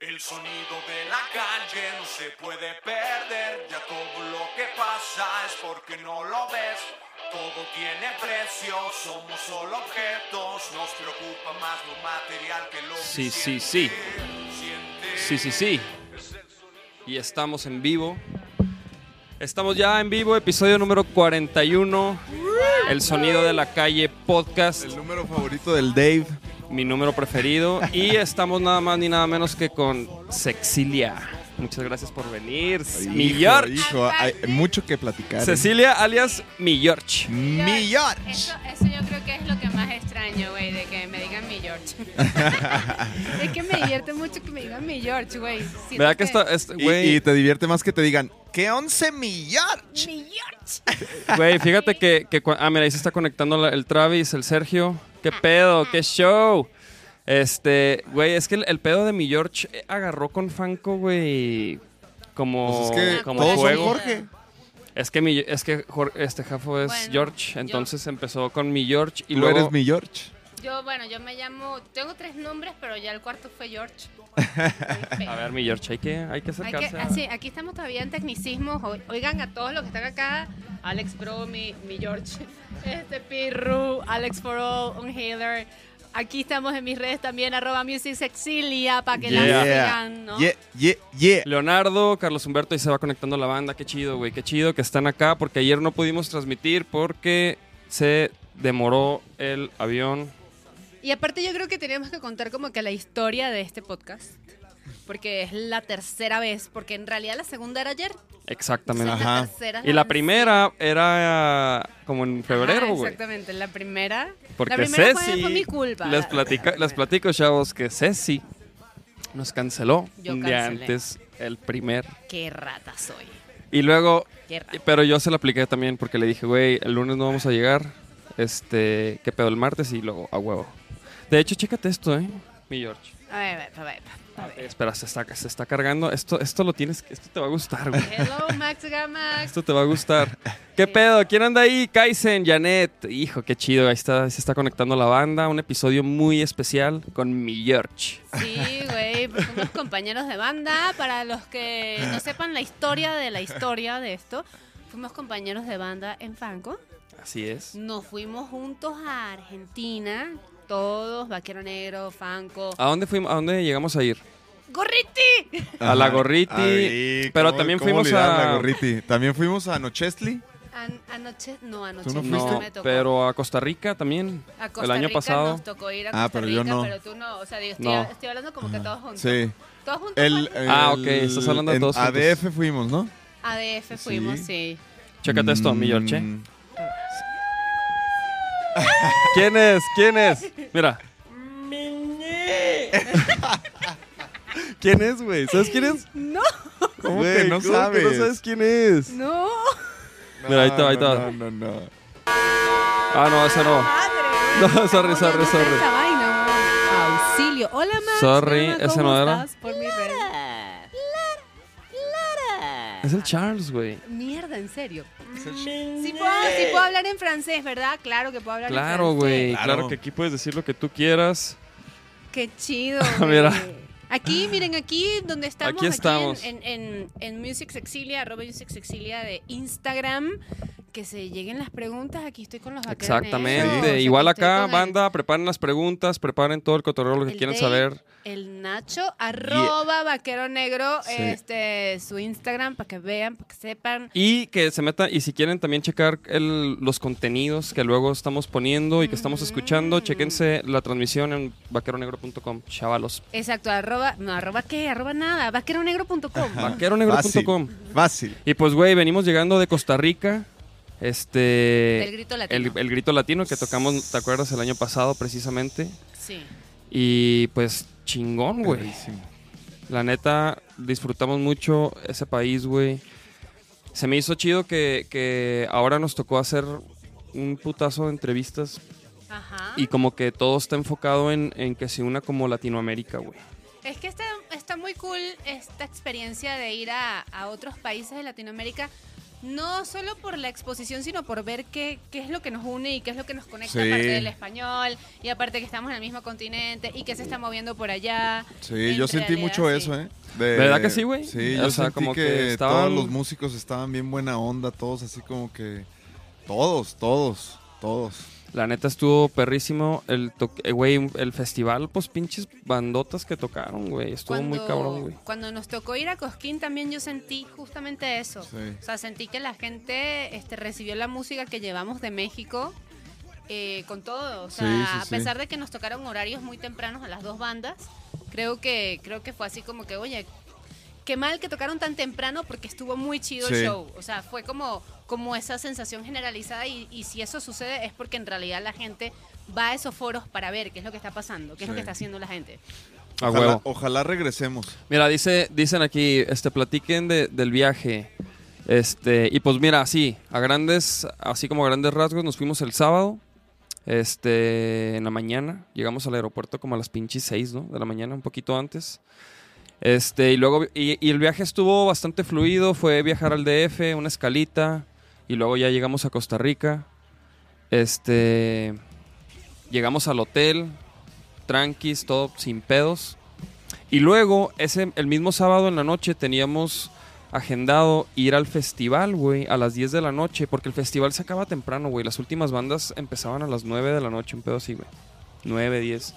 El sonido de la calle no se puede perder, ya todo lo que pasa es porque no lo ves. Todo tiene precio, somos solo objetos, nos preocupa más lo material que lo Sí, que sí, siente. sí. Siente. Sí, sí, sí. Y estamos en vivo. Estamos ya en vivo, episodio número 41. El sonido de la calle podcast, El número favorito del Dave. Mi número preferido. Y estamos nada más ni nada menos que con Sexilia. Muchas gracias por venir. mi Hijo, George. hijo, hay mucho que platicar. ¿eh? Cecilia alias mi George. Mi George. Eso, eso yo creo que es lo que más extraño, güey, de que me digan mi George. es que me divierte mucho que me digan mi George, güey. Siento ¿Verdad que esto, güey? y te divierte más que te digan, ¿qué 11 mi George? Mi George. Güey, fíjate que, ah, mira, ahí se está conectando la- el Travis, el Sergio. ¿Qué pedo? ¿Qué show? Este, güey, es que el, el pedo de mi George agarró con Fanco, güey, como, Pues es que como todos son juego. Jorge. Es que mi, es que Jor- este Jafo es Bueno, George, yo- entonces empezó con mi George y Tú luego eres mi George. Yo, bueno, yo me llamo. Tengo tres nombres, pero ya el cuarto fue George. a ver mi George, hay que hay que Hay acercarse. que, a- así, aquí estamos todavía en tecnicismos. Oigan a todos los que están acá. Alex Pro, mi, mi George. Este Pirru, Alex for All, un healer. Aquí estamos en mis redes también, arroba Music Sexilia, para que la Yeah. sigan, ¿no? Yeah, yeah, yeah. Leonardo, Carlos Humberto, y se va conectando la banda. Qué chido, güey. Qué chido que están acá porque ayer no pudimos transmitir porque se demoró el avión. Y aparte yo creo que teníamos que contar como que la historia de este podcast. Porque es la tercera vez, porque en realidad la segunda era ayer. Exactamente. Entonces, la Ajá. tercera es Y la primera era como en febrero, Ajá, güey. Exactamente, la primera. Porque la primera fue- Ceci. fue, mi culpa. Les, platica, les platico, chavos, que Ceci nos canceló Yo un día cancelé. antes el primer. Qué rata soy. Y luego, Qué rata. pero yo se lo apliqué también porque le dije, güey, el lunes no vamos a llegar. Este, ¿qué pedo el martes? Y luego, a huevo. De hecho, chécate esto, ¿eh? Mi George. A ver, a ver, a ver. A ver. Espera, se está, se está cargando. Esto, esto lo tienes, esto te va a gustar, güey. Hello, Max Gamax. Esto te va a gustar. ¿Qué pedo? ¿Quién anda ahí? Kaisen, Janet. Hijo, qué chido. Ahí está, se está conectando la banda. Un episodio muy especial con mi George. Sí, güey, pues somos compañeros de banda. Para los que no sepan la historia de la historia de esto, fuimos compañeros de banda en Franco. Así es. Nos fuimos juntos a Argentina, todos, Vaquero Negro, Franco. ¿A dónde fuimos? ¿A dónde llegamos a ir? ¡Gorriti! A la Ajá. Gorriti, Ay, pero ¿cómo- también fuimos a- la Gorriti. También fuimos a Nochesli. An- anoche, no, anoche ¿Tú no no, fuiste? me tocó. pero a Costa Rica también. a Costa el año Rica pasado. nos tocó ir a Ah, Costa pero Rica, yo no. pero tú no. O sea, digo, estoy, No. estoy hablando como que todos juntos. Sí. Todos juntos. El, pues. Ah, el- ok, estás hablando de todos juntos. ADF fuimos, ¿no? ADF fuimos, Sí. sí. Chécate esto, mi George. Mm, ¿Quién es? ¿Quién es? Mira. ¿Quién es, güey? ¿Sabes quién es? No, ¿Cómo Güey, que no ¿cómo sabes? no sabes quién es? no. Mira, ahí te va, ahí te va. No, no, no. Ah, no, esa no. Madre, No, sorry, sorry, sorry. esa vaina, güey. Auxilio. Hola, Max. Sorry, Hola, ¿cómo no era. estás? Por mi red. Es el Charles, güey. Mierda, en serio. Sí puedo, sí puedo hablar en francés, ¿verdad? Claro que puedo hablar Claro, en güey. francés. Claro. Claro. que aquí puedes decir lo que tú quieras. Qué chido. Mira. güey. Aquí, miren, aquí donde estamos. Aquí estamos. en, en, en, en Music Sexilia, arroba Music Sexilia de Instagram. Que se lleguen las preguntas. Aquí estoy con los vaqueros Exactamente. Igual acá, el- banda, preparen las preguntas, preparen todo el cotorreo, lo que el quieran Dave, saber. El Nacho, arroba vaquero negro, Sí. este, su Instagram, para que vean, para que sepan. Y que se metan, y si quieren también checar el- los contenidos que luego estamos poniendo y que estamos escuchando, Mm. chequense la transmisión en vaqueronegro.com, chavalos. Exacto, arroba, no, arroba qué, arroba nada, vaqueronegro.com. Vaqueronegro.com. Fácil. Y pues, güey, venimos llegando de Costa Rica. Este. Del grito latino. El, el grito latino que tocamos, ¿te acuerdas? El año pasado, precisamente. Sí. Y pues, chingón, güey. La neta, disfrutamos mucho ese país, güey. Se me hizo chido que, que ahora nos tocó hacer un putazo de entrevistas Ajá. y como que todo está enfocado en, en que se una como Latinoamérica, güey. Es que está, está muy cool esta experiencia de ir a, a otros países de Latinoamérica No solo por la exposición, sino por ver qué, qué es lo que nos une y qué es lo que nos conecta Sí. aparte del español y aparte que estamos en el mismo continente y que se está moviendo por allá. Sí, En yo sentí realidad, mucho sí. eso, ¿eh? De- ¿Verdad que sí, güey? Sí, O yo sea, sentí como que, que estaban- todos los músicos estaban bien buena onda, todos así como que... Todos, todos, todos. La neta estuvo perrísimo. El, eh, güey, el festival, pues pinches bandotas que tocaron, güey. Estuvo muy cabrón, güey. Cuando nos tocó ir a Cosquín también yo sentí justamente eso. Sí. O sea, sentí que la gente este, recibió la música que llevamos de México eh, con todo. O sea, Sí, sí, a sí. pesar de que nos tocaron horarios muy tempranos a las dos bandas, creo que, creo que fue así como que, oye, qué mal que tocaron tan temprano porque estuvo muy chido el Sí. show. O sea, fue como, como esa sensación generalizada y, y si eso sucede es porque en realidad la gente va a esos foros para ver qué es lo que está pasando, qué es lo que está haciendo la gente. Ojalá, ojalá regresemos. Mira, dice, dicen aquí, este, platiquen de- del viaje. Este, y pues mira, así, a grandes, así como a grandes rasgos, nos fuimos el sábado. Este, en la mañana. Llegamos al aeropuerto como a las pinches 6, ¿no? De la mañana, un poquito antes. Este, y luego, y, el viaje estuvo bastante fluido. Fue viajar al DF, una escalita. Y luego ya llegamos a Costa Rica. Este, llegamos al hotel. Tranquis, todo sin pedos. Y luego, ese, el mismo sábado en la noche teníamos agendado ir al festival, güey, a las 10 de la noche, porque el festival se acaba temprano, güey. Las últimas bandas empezaban a las 9 de la noche, un pedo así, güey. 9, 10.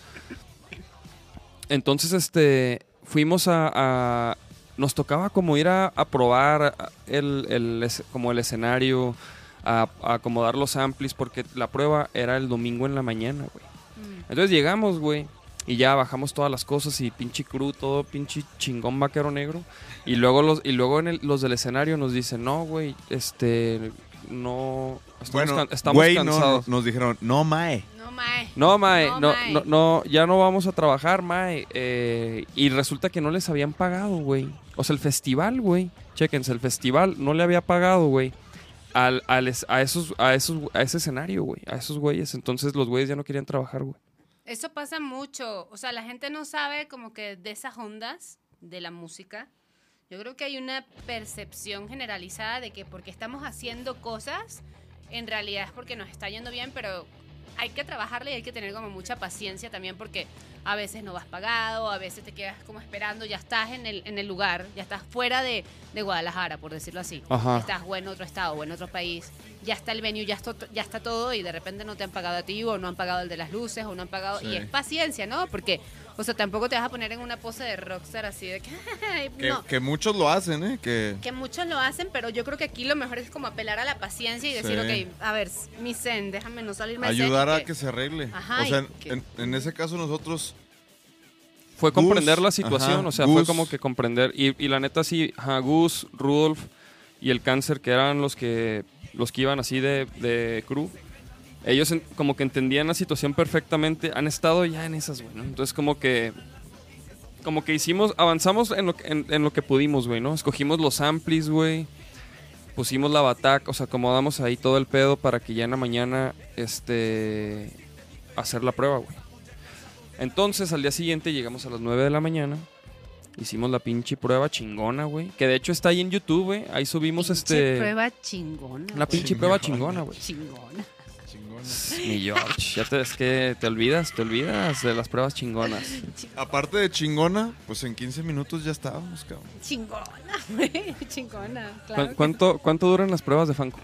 Entonces, este, fuimos a... a- nos tocaba como ir a, a probar el, el como el escenario, a, a acomodar los amplis, porque la prueba era el domingo en la mañana, güey. Mm. Entonces llegamos, güey. Y ya bajamos todas las cosas y pinche cru, todo pinche chingón vaquero negro. Y luego los, y luego en el- los del escenario nos dicen, no, güey, este, no, estamos, Bueno, can- estamos güey, no, cansados. nos dijeron, no, mae. No, mae. No, Mae, No, no, mae. no, no, ya no vamos a trabajar, Mae. Eh, y resulta que no les habían pagado, güey. O sea, el festival, güey. Chéquense, el festival no le había pagado, güey. Al, al es- a, esos, a, esos, a ese escenario, güey. A esos güeyes. Entonces los güeyes ya no querían trabajar, güey. Eso pasa mucho. O sea, la gente no sabe como que de esas ondas de la música. Yo creo que hay una percepción generalizada de que porque estamos haciendo cosas, en realidad es porque nos está yendo bien, pero hay que trabajarle y hay que tener como mucha paciencia también porque a veces no vas pagado, a veces te quedas como esperando, ya estás en el, en el lugar, ya estás fuera de, de Guadalajara, por decirlo así. Ajá. Estás o en otro estado o en otro país, ya está el venue, ya está, ya está todo y de repente no te han pagado a ti o no han pagado el de las luces o no han pagado. Sí. Y es paciencia, ¿no? Porque, o sea, tampoco te vas a poner en una pose de rockstar así de que... Que, no. que muchos lo hacen, ¿eh? Que, Que muchos lo hacen, pero yo creo que aquí lo mejor es como apelar a la paciencia y decir, Sí. ok, a ver, mi zen, déjame no salirme zen ayudar a que se arregle. Ajá, o sea, en, que- en- en ese caso nosotros... Fue Gus, comprender la situación, ajá, o sea, fue como que comprender. Y, y la neta sí, ajá, Gus, Rudolf y el cáncer, que eran los que, los que iban así de, de crew, ellos en- como que entendían la situación perfectamente, han estado ya en esas, güey, ¿no? Entonces como que, como que hicimos, avanzamos en lo, que- en, en lo que pudimos, güey, ¿no? Escogimos los amplis, güey. Pusimos la bataca, o sea, acomodamos ahí todo el pedo para que ya en la mañana, este, hacer la prueba, güey. Entonces, al día siguiente llegamos a las 9 de la mañana. Hicimos la pinche prueba chingona, güey. Que de hecho está ahí en YouTube, güey. Ahí subimos Pinche este. prueba chingona. La pinche prueba chingona, güey. Chingona. Mi George, ya te, es que te olvidas, te olvidas de las pruebas chingonas. Aparte de chingona, pues en 15 minutos ya estábamos, cabrón. Chingona, güey. Chingona. ¿Cu- Claro que ¿Cuánto, ¿Cuánto duran las pruebas de Fanco?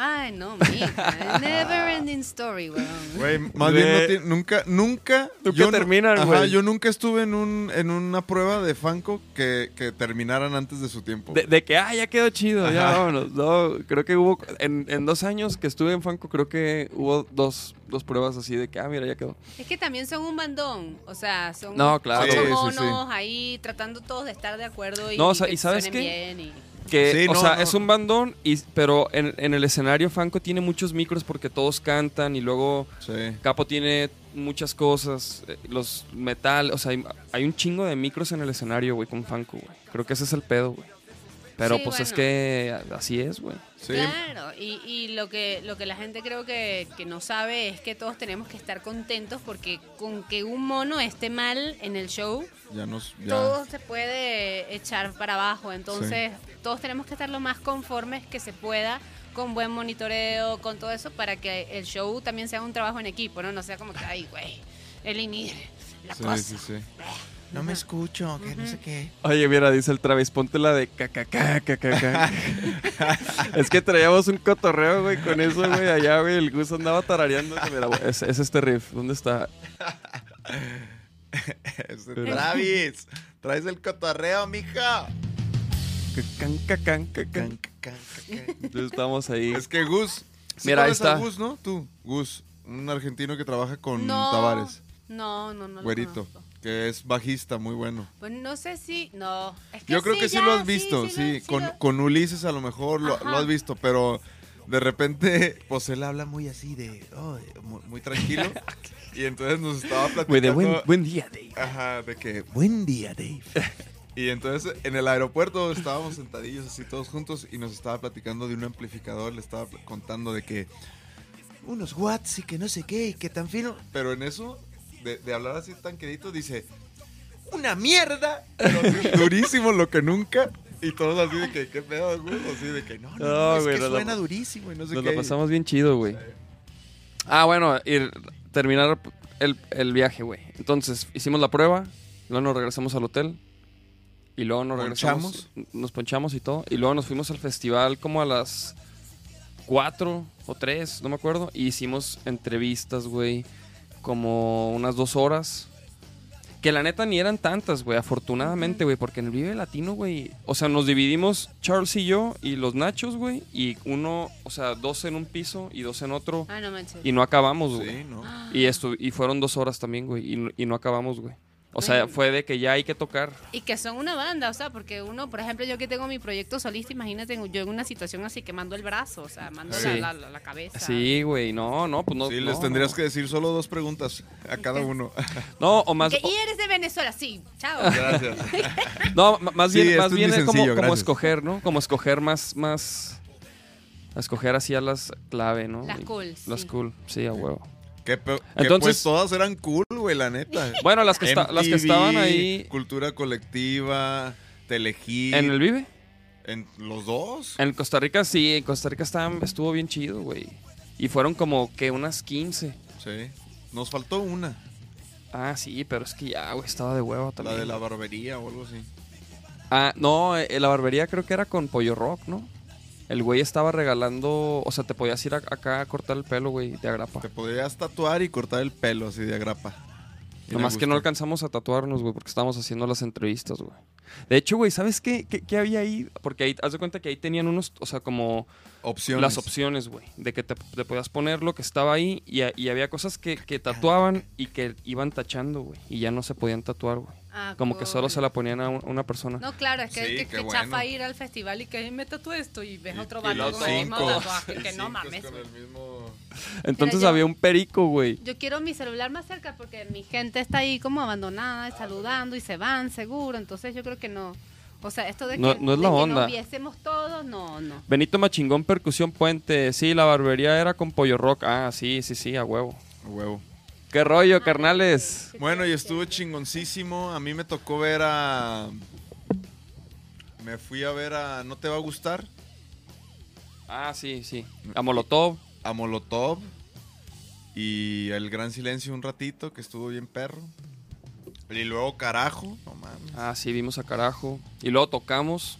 Ay, no, mija. Never ending story, weón. Güey, más bien no tiene- nunca, nunca. Nunca yo terminan, güey. yo nunca estuve en un, en una prueba de Fanco que, que terminaran antes de su tiempo. De, de que, ah, ya quedó chido, ya vámonos. No, creo que hubo, en, en dos años que estuve en Fanco, creo que hubo dos, dos pruebas así de que, ah, mira, ya quedó. Es que también son un bandón. O sea, son No, claro. ocho Sí, sí, monos sí. ahí tratando todos de estar de acuerdo y, No, o sea, que ¿y sabes suenen qué? bien y- Que, Sí, o no, sea, no. es un bandón, y, pero en, en el escenario Fanco tiene muchos micros porque todos cantan y luego Sí. Capo tiene muchas cosas, eh, los metal, o sea, hay, hay un chingo de micros en el escenario, güey, con Fanco, güey. Creo que ese es el pedo, güey. Pero Sí, pues es que así es, güey. Sí, Claro, y, y lo que lo que la gente creo que, que no sabe es que todos tenemos que estar contentos porque con que un mono esté mal en el show, ya nos. Ya. todo se puede echar para abajo. Entonces, todos tenemos que estar lo más conformes que se pueda, con buen monitoreo, con todo eso, para que el show también sea un trabajo en equipo, ¿no? No sea como que, ay, güey, el Inir, la Sí, cosa. sí, sí. No me escucho, que no sé qué. Oye, mira, dice el Travis, ponte la de cacaca, cacaca. es que traíamos un cotorreo, güey, con eso, güey, allá, güey. El Gus andaba tarareando. Mira, güey, es, es este riff. ¿Dónde está? Este, Travis, traes el cotorreo, mija. Cacán, cacán, cacán. Can, can, can, can. Entonces estamos ahí. Es que Gus. ¿sí Mira, ahí está. Gus, ¿no? Tú, Gus, un argentino que trabaja con no, Tavares. No, no, no. lo Güerito, conozco. Que es bajista, muy bueno. Pues no sé si. No. Es que Yo creo que sí ya, lo has visto, sí, sí. lo- sí con, lo- con Ulises a lo mejor lo, has visto, pero de repente, pues él habla muy así de, oh, muy, muy tranquilo. y entonces nos estaba de platicando. buen, buen día, Dave. Ajá, de que, buen día, Dave. y entonces en el aeropuerto estábamos sentadillos así todos juntos y nos estaba platicando de un amplificador, le estaba contando de que, Unos watts y que no sé qué, y que tan fino. pero en eso, de, de hablar así tan quedito, dice, una mierda, durísimo lo que nunca. Y todos así de que, ¿qué pedo, güey? Así de que, no, no, No, es güey, que nos la- suena durísimo y no sé Nos qué. lo pasamos bien chido, güey. Ah, bueno, y terminar el, el viaje, güey. Entonces, hicimos la prueba, luego nos regresamos al hotel. Y luego nos regresamos. Nos ponchamos y todo. Y luego nos fuimos al festival como a las 4 o 3, no me acuerdo. Y hicimos entrevistas, güey. Como unas dos horas. Que la neta ni eran tantas, güey, afortunadamente, güey, porque en el Vive Latino, güey, o sea, nos dividimos Charles y yo y los nachos, güey, y uno, o sea, dos en un piso y dos en otro, Ah, no manches. y no acabamos, güey. Sí, ¿no? Y, estu- y fueron dos horas también, güey, y, no- y no acabamos, güey. O sea, fue de que ya hay que tocar. Y que son una banda, o sea, porque uno, por ejemplo, yo que tengo mi proyecto solista, imagínate yo en una situación así que mando el brazo, o sea, mando Sí. la, la- la cabeza. Sí, güey, no, no, pues no. sí, no, les tendrías no. que decir solo dos preguntas a cada uno. No, o más. Que, y eres de Venezuela, sí, chao. Gracias. No, más Sí, bien, esto más bien muy es como, sencillo, como gracias. escoger, ¿no? Como escoger más, más. escoger así a las clave, ¿no? Las cool, Las sí. cool, sí, a huevo. Que, pe- que, Entonces- pues todas eran cool, güey, la neta. Bueno, las que, esta- las que estaban ahí Cultura colectiva, Telehit. en el Vive. En los dos. En Costa Rica sí, en Costa Rica estaban- estuvo bien chido, güey. Y fueron como que unas 15. Sí. Nos faltó una. Ah, sí, pero es que ya, güey, estaba de huevo La también. de la barbería o algo así. Ah, no, eh, la barbería creo que era con Pollo Rock, ¿no? El güey estaba regalando, o sea, te podías ir a- acá a cortar el pelo, güey, de agrapa. Te podrías tatuar y cortar el pelo así de agrapa. Nomás que no alcanzamos a tatuarnos, güey, porque estábamos haciendo las entrevistas, güey. De hecho, güey, ¿sabes qué, qué, qué había ahí? Porque ahí, haz de cuenta que ahí tenían unos, o sea, como Opciones. las opciones, güey, de que te, te podías poner lo que estaba ahí y, y había cosas que, que tatuaban y que iban tachando, güey, y ya no se podían tatuar, güey. Ah, Como que solo se la ponían a un- una persona. No, claro, es que, Sí, que, que bueno. chafa ir al festival y que me tatué esto y ves Y- otro vato con el mismo tatuaje. Que no mames. con güey. el mismo- Entonces había un perico, güey. Yo quiero mi celular más cerca porque mi gente está ahí como abandonada, saludando y se van seguro. Entonces yo creo que no. O sea, esto de que, No- no es la de que onda. nos viésemos todos, no, no. Benito Machingón, Percusión Puente. Sí, la barbería era con Pollo Rock. Ah, sí, sí, sí, a huevo. A huevo. ¿Qué rollo, carnales? Bueno, y estuvo chingoncísimo. A mí me tocó ver a. Me fui a ver a No Te Va a Gustar. Ah, sí, sí. A Molotov. A Molotov. Y El Gran Silencio un ratito, que estuvo bien perro. Y luego Carajo. No mames. Ah, sí, vimos a carajo. Y luego tocamos.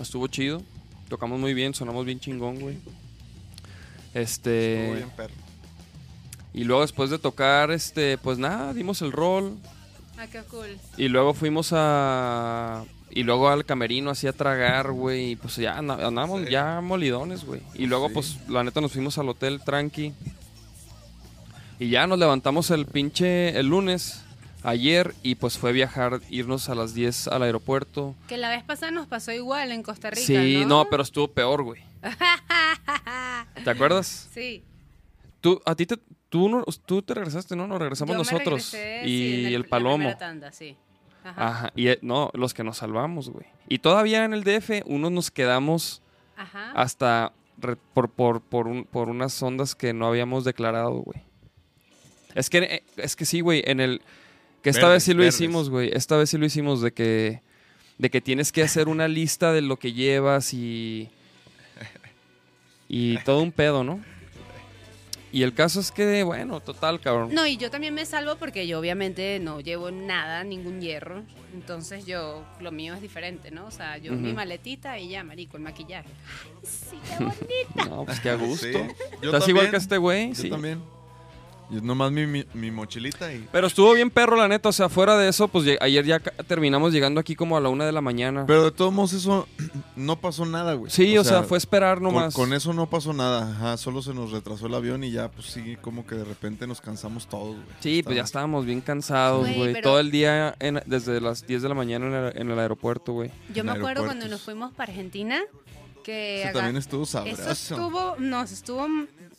Estuvo chido. Tocamos muy bien, sonamos bien chingón, güey. Estuvo Este. bien perro. Y luego después de tocar, este, pues nada, dimos el rol. Ah, qué cool. Y luego fuimos a. Y luego al camerino así a tragar, güey. Y pues ya andábamos Sí. ya molidones, güey. Y luego, Sí. pues, la neta nos fuimos al hotel tranqui. Y ya nos levantamos el pinche el lunes, ayer, y pues fue viajar, irnos a las 10 al aeropuerto. Que la vez pasada nos pasó igual en Costa Rica. sí, ¿no? no, pero estuvo peor, güey. ¿Te acuerdas? sí. Tú, a ti te, tú, no- tú te regresaste, ¿no? Nos regresamos Yo me nosotros. regresé, y sí, el, la Palomo. primera tanda, sí. Ajá. Ajá. Y eh, no, los que nos salvamos, güey. Y todavía en el DF, unos nos quedamos Ajá. hasta re- por, por, por, un- por unas ondas que no habíamos declarado, güey. Es que, eh, es que sí, güey, en el... Que esta Verdes, vez sí lo verdes. hicimos, güey. Esta vez sí lo hicimos de que... De que tienes que hacer una lista de lo que llevas y... Y todo un pedo, ¿no? Y el caso es que, bueno, total, cabrón. No, y yo también me salvo porque yo obviamente no llevo nada, ningún hierro. Entonces yo, lo mío es diferente, ¿no? O sea, yo mi maletita y ya, marico, el maquillaje. Sí, qué bonito. No, pues qué a gusto. Sí, yo Estás igual que este güey, Yo sí. también. Yo nomás mi, mi, mi mochilita y... Pero estuvo bien perro, la neta. O sea, fuera de eso, pues ayer ya terminamos llegando aquí como a la una de la mañana. Pero de todos modos eso no pasó nada, güey. sí, o, sea, fue esperar con, nomás. con eso no pasó nada. Ajá, solo se nos retrasó el avión y ya, pues sí, como que de repente nos cansamos todos, güey. Sí, pues ya estábamos bien cansados, Güey, pero- Todo el día en- desde las 10 de la mañana en el, en el aeropuerto, güey. Yo me acuerdo cuando nos fuimos para Argentina que haga- también estuvo eso sabroso. estuvo, nos estuvo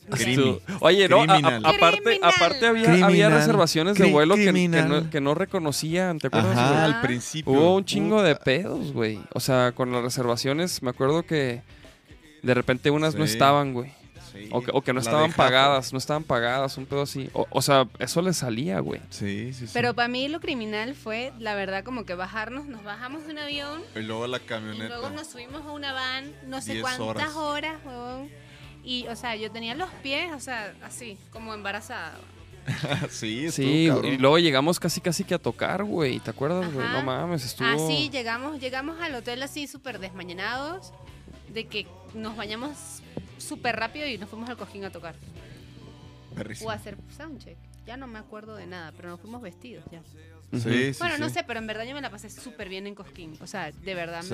Crimi. Oye, no, a- a- Criminal. aparte, aparte había, Criminal. había reservaciones de vuelo que, no, que no reconocían, ¿te acuerdas? Ajá, al principio. Hubo un chingo de pedos, güey. O sea, con las reservaciones, me acuerdo que de repente unas no estaban, güey. Sí. O que, o que no La estaban pagadas, no estaban pagadas, un pedo así. O, o sea, eso le salía, güey. Sí, sí, sí. Pero para mí lo criminal fue, la verdad, como que bajarnos, nos bajamos de un avión Y luego la y camioneta. luego nos subimos a una van, no sé cuántas horas. horas, huevón. Y, o sea, yo tenía los pies, o sea, así, como embarazada. sí, Sí, y luego llegamos casi casi que a tocar, güey. ¿Te acuerdas, güey? No mames, estuvo... Ah, sí, llegamos, llegamos al hotel así súper desmañanados, de que nos bañamos súper rápido y nos fuimos al cojín a tocar. Perrísimo. O a hacer soundcheck. Ya no me acuerdo de nada, pero nos fuimos vestidos ya. Sí, sí, bueno, no sé, pero en verdad yo me la pasé súper bien en Cosquín. O sea, de verdad Sí.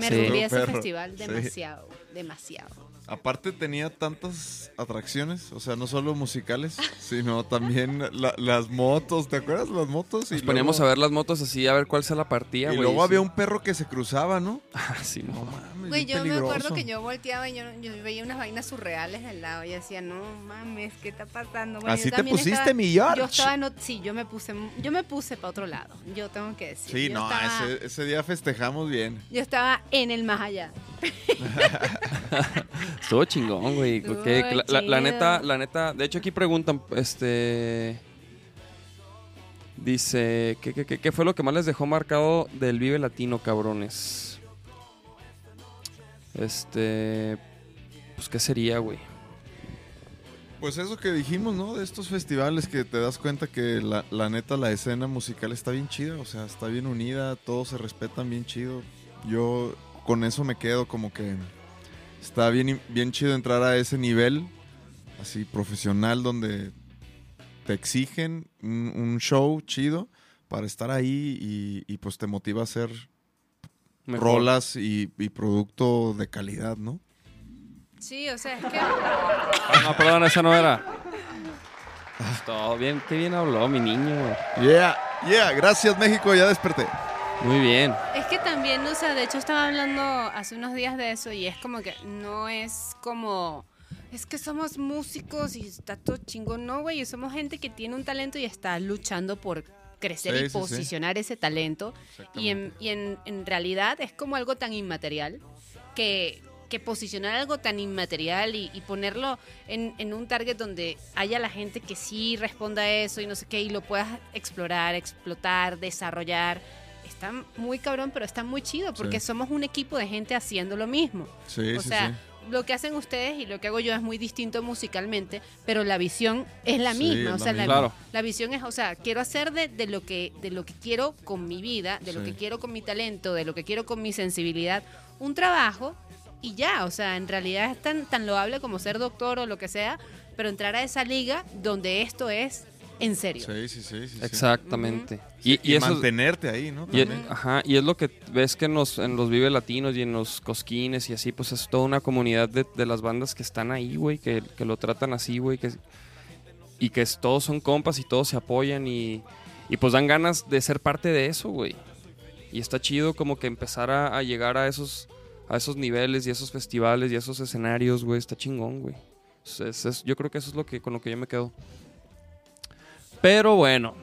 me, me ese festival sí. demasiado, demasiado. Aparte tenía tantas atracciones, o sea, no solo musicales, sino también la- las motos, ¿te acuerdas las motos? Nos poníamos a ver las motos así, a ver cuál se la partía, Y güey. luego sí. había un perro que se cruzaba, ¿no? Ah, sí, no. mames, Güey, bien yo me acuerdo peligroso. que yo volteaba y yo, yo veía unas vainas surreales al lado y decía, no mames, ¿qué está pasando? Bueno, Así yo te también pusiste, estaba- mi George. Yo estaba, en ot- sí, yo me puse, yo me puse para otro lado, yo tengo que decir. Sí, yo no, estaba, ese, ese día festejamos bien. Yo estaba en el más allá. Estuvo chingón, güey. La, la- la chido. neta, la neta, de hecho aquí preguntan, este... Dice, ¿qué, qué, qué- qué fue lo que más les dejó marcado del Vive Latino, cabrones? Este... Pues, ¿qué sería, güey? Pues eso que dijimos, ¿no? De estos festivales que te das cuenta que la, la neta, la escena musical está bien chida, o sea, está bien unida, todos se respetan bien chido. Yo con eso me quedo como que está bien, bien chido entrar a ese nivel, así profesional, donde te exigen un, un show chido para estar ahí y, y, pues te motiva a hacer Mejor. rolas y, y producto de calidad, ¿no? Sí, o sea, es que... Ah, no, perdón, esa no era. Todo bien, qué bien habló mi niño. Yeah, yeah, gracias México, ya desperté. Muy bien. Es que también, o sea, de hecho estaba hablando hace unos días de eso y es como que no es como... Es que somos músicos y está todo chingón. No, güey, somos gente que tiene un talento y está luchando por crecer Sí, y sí, sí. posicionar ese talento. Y, en, y en, en realidad es como algo tan inmaterial que, que posicionar algo tan inmaterial y, y ponerlo en, en un target donde haya la gente que sí responda a eso y no sé qué, y lo puedas explorar, explotar, desarrollar. Está muy cabrón, pero está muy chido porque Sí. somos un equipo de gente haciendo lo mismo. Sí, o sí, sea, sí. lo que hacen ustedes y lo que hago yo es muy distinto musicalmente, pero la visión es la Sí, misma. o sea, la. Claro. la visión es, o sea, quiero hacer de, de lo que de lo que quiero con mi vida, de lo que quiero con mi talento, de lo que quiero con mi sensibilidad, un trabajo y ya, o sea, en realidad es tan tan loable como ser doctor o lo que sea, pero entrar a esa liga donde esto es en serio. Sí, sí, sí, sí, sí. Exactamente. Y, Y, y eso es- mantenerte ahí, ¿no? Y, También. ajá, y es lo que ves que en los, en los Vive Latinos y en los Cosquines y así, pues es toda una comunidad de, de las bandas que están ahí, güey, que, que lo tratan así, güey, que, y que es- todos son compas y todos se apoyan y, y pues dan ganas de ser parte de eso, güey. Y está chido como que empezar a, a llegar a esos, a esos niveles y esos festivales y esos escenarios, güey, está chingón, güey. Es- es- es- yo creo que eso es lo que, con lo que yo me quedo. Pero bueno,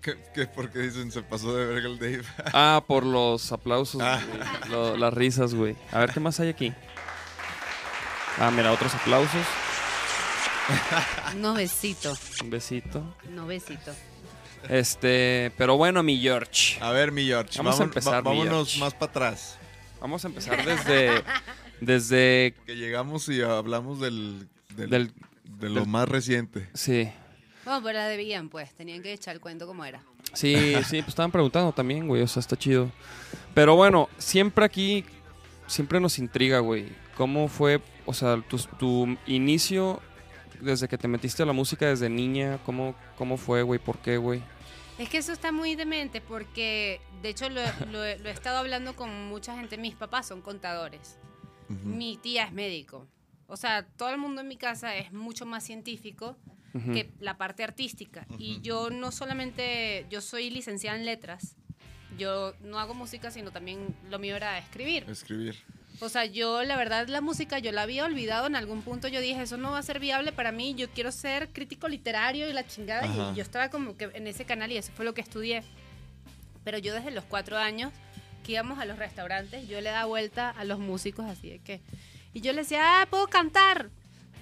¿Qué, qué, por qué dicen se pasó de verga el Dave? Ah, por los aplausos, Ah. Lo- las risas, güey. A ver, ¿qué más hay aquí? Ah, mira, otros aplausos. No besito, Un besito. no besito. Este, pero bueno, mi George. A ver, mi George. Vamos a empezar, mi vámonos George. más para atrás. Vamos a empezar desde. Desde. Que llegamos y hablamos del, del, Del- de lo del- más reciente. Sí. Bueno, pero la debían, pues. Tenían que echar el cuento como era. Sí, sí, pues estaban preguntando también, güey. O sea, está chido. Pero bueno, siempre aquí. Siempre nos intriga, güey. ¿Cómo fue, o sea, tu, tu inicio desde que te metiste a la música desde niña? ¿Cómo, cómo fue, güey? ¿Por qué, güey? Es que eso está muy demente porque, de hecho, lo, lo he- lo he estado hablando con mucha gente. Mis papás son contadores. Ujú. Mi tía es médico. O sea, todo el mundo en mi casa es mucho más científico Ujú. que la parte artística. Y yo no solamente, yo soy licenciada en letras. Yo no hago música, sino también lo mío era escribir. Escribir. O sea, yo la verdad la música yo la había olvidado en algún punto. Yo dije, eso no va a ser viable para mí. Yo quiero ser crítico literario y la chingada. Ajá. Y yo estaba como que en ese canal y eso fue lo que estudié. Pero yo desde los cuatro años que íbamos a los restaurantes, yo le daba vuelta a los músicos así de que... Y yo le decía, ah, ¿puedo cantar?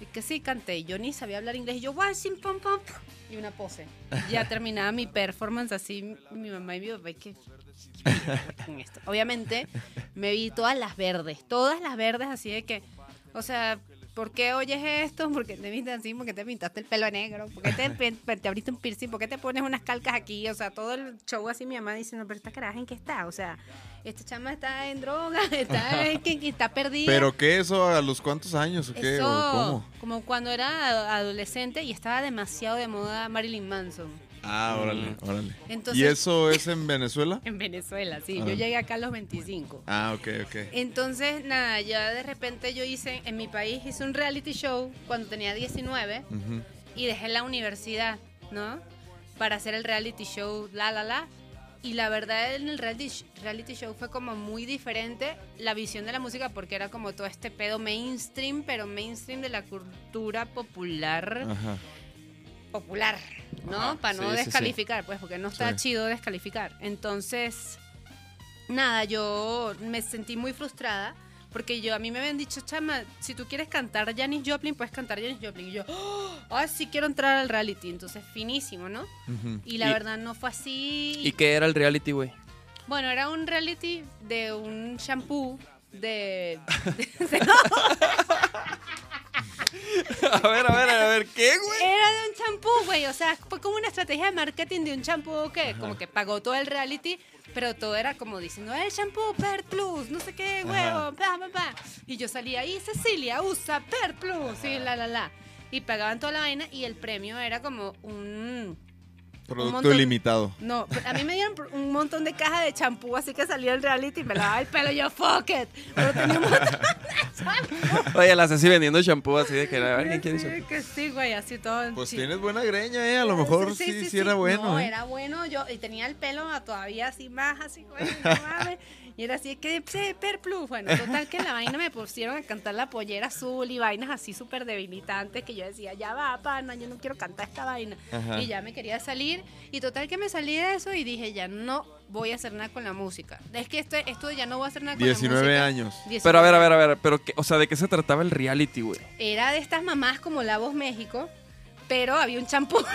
Y que sí, canté. Y yo ni sabía hablar inglés. Y yo, "Guay, sim, pom, pom", Y una pose. Ya terminaba mi performance así. Mi mamá y mi papá, que... Obviamente, me vi todas las verdes. Todas las verdes así de que... O sea, ¿por qué oyes esto? ¿Por qué te viste así? ¿Por qué te pintaste el pelo negro? ¿Por qué te, te abriste un piercing? ¿Por qué te pones unas calcas aquí? O sea, todo el show así mi mamá diciendo, pero esta caraja en qué está? O sea, esta chama está en droga, está, está perdida. ¿Pero qué eso? ¿A los cuántos años o qué? Eso, ¿O cómo? como cuando era ado- adolescente y estaba demasiado de moda Marilyn Manson. Ah, órale, órale. Entonces- ¿Y eso es en Venezuela? En Venezuela, sí. Ah. Yo llegué acá a los 25. Ah, ok, ok. Entonces, nada, ya de repente yo hice, en mi país hice un reality show cuando tenía 19 Ujú. y dejé la universidad, ¿no? Para hacer el reality show La La La. Y la verdad en el reality show fue como muy diferente la visión de la música porque era como todo este pedo mainstream, pero mainstream de la cultura popular, Ajá. Popular, ¿no? Para no sí, sí, sí. descalificar, pues porque no está chido descalificar. Entonces, nada, yo me sentí muy frustrada porque yo a mí me habían dicho, chama, si tú quieres cantar Janis Joplin, puedes cantar Janis Joplin. Y yo, ah, sí quiero entrar al reality. Entonces, finísimo, ¿no? Y la Y- verdad no fue así. ¿Y qué era el reality, güey? Bueno, era un reality de un shampoo de... A ver, a ver, a ver, ¿qué, güey? Era de un champú, güey. O sea, fue como una estrategia de marketing de un champú que como que pagó todo el reality, pero todo era como diciendo, el champú Per Plus, no sé qué, huevo, bla, bla, bla. Y yo salía ahí, Cecilia, usa Per Plus, y la, la, la. Y pagaban toda la vaina y el premio era como un... Producto montón- ilimitado. No, pero a mí me dieron un montón de cajas de champú, así que salía el reality y me lavaba el pelo yo, fuck it. Pero tenía un montón de champú. Oye, las así vendiendo shampoo así de que a ver quién quiere Sí, que sí, güey, así todo. Pues tienes buena greña, ¿eh? A lo mejor sí, sí, era bueno, No, ¿eh? era bueno. Yo, y tenía el pelo todavía así más, así, güey, no mames. Y era así, que perplus. Bueno, total que la vaina me pusieron a cantar la pollera azul y vainas así súper debilitantes que yo decía, ya va, pana, yo no quiero cantar esta vaina. Ajá. Y ya me quería salir. Y total que me salí de eso y dije, ya no voy a hacer nada con la música. Es que esto, esto de ya no voy a hacer nada con la 19 música. años. 19. Pero a ver, a ver, a ver, pero qué- o sea, ¿de qué se trataba el reality, güey? Era de estas mamás como La Voz México, pero había un champú.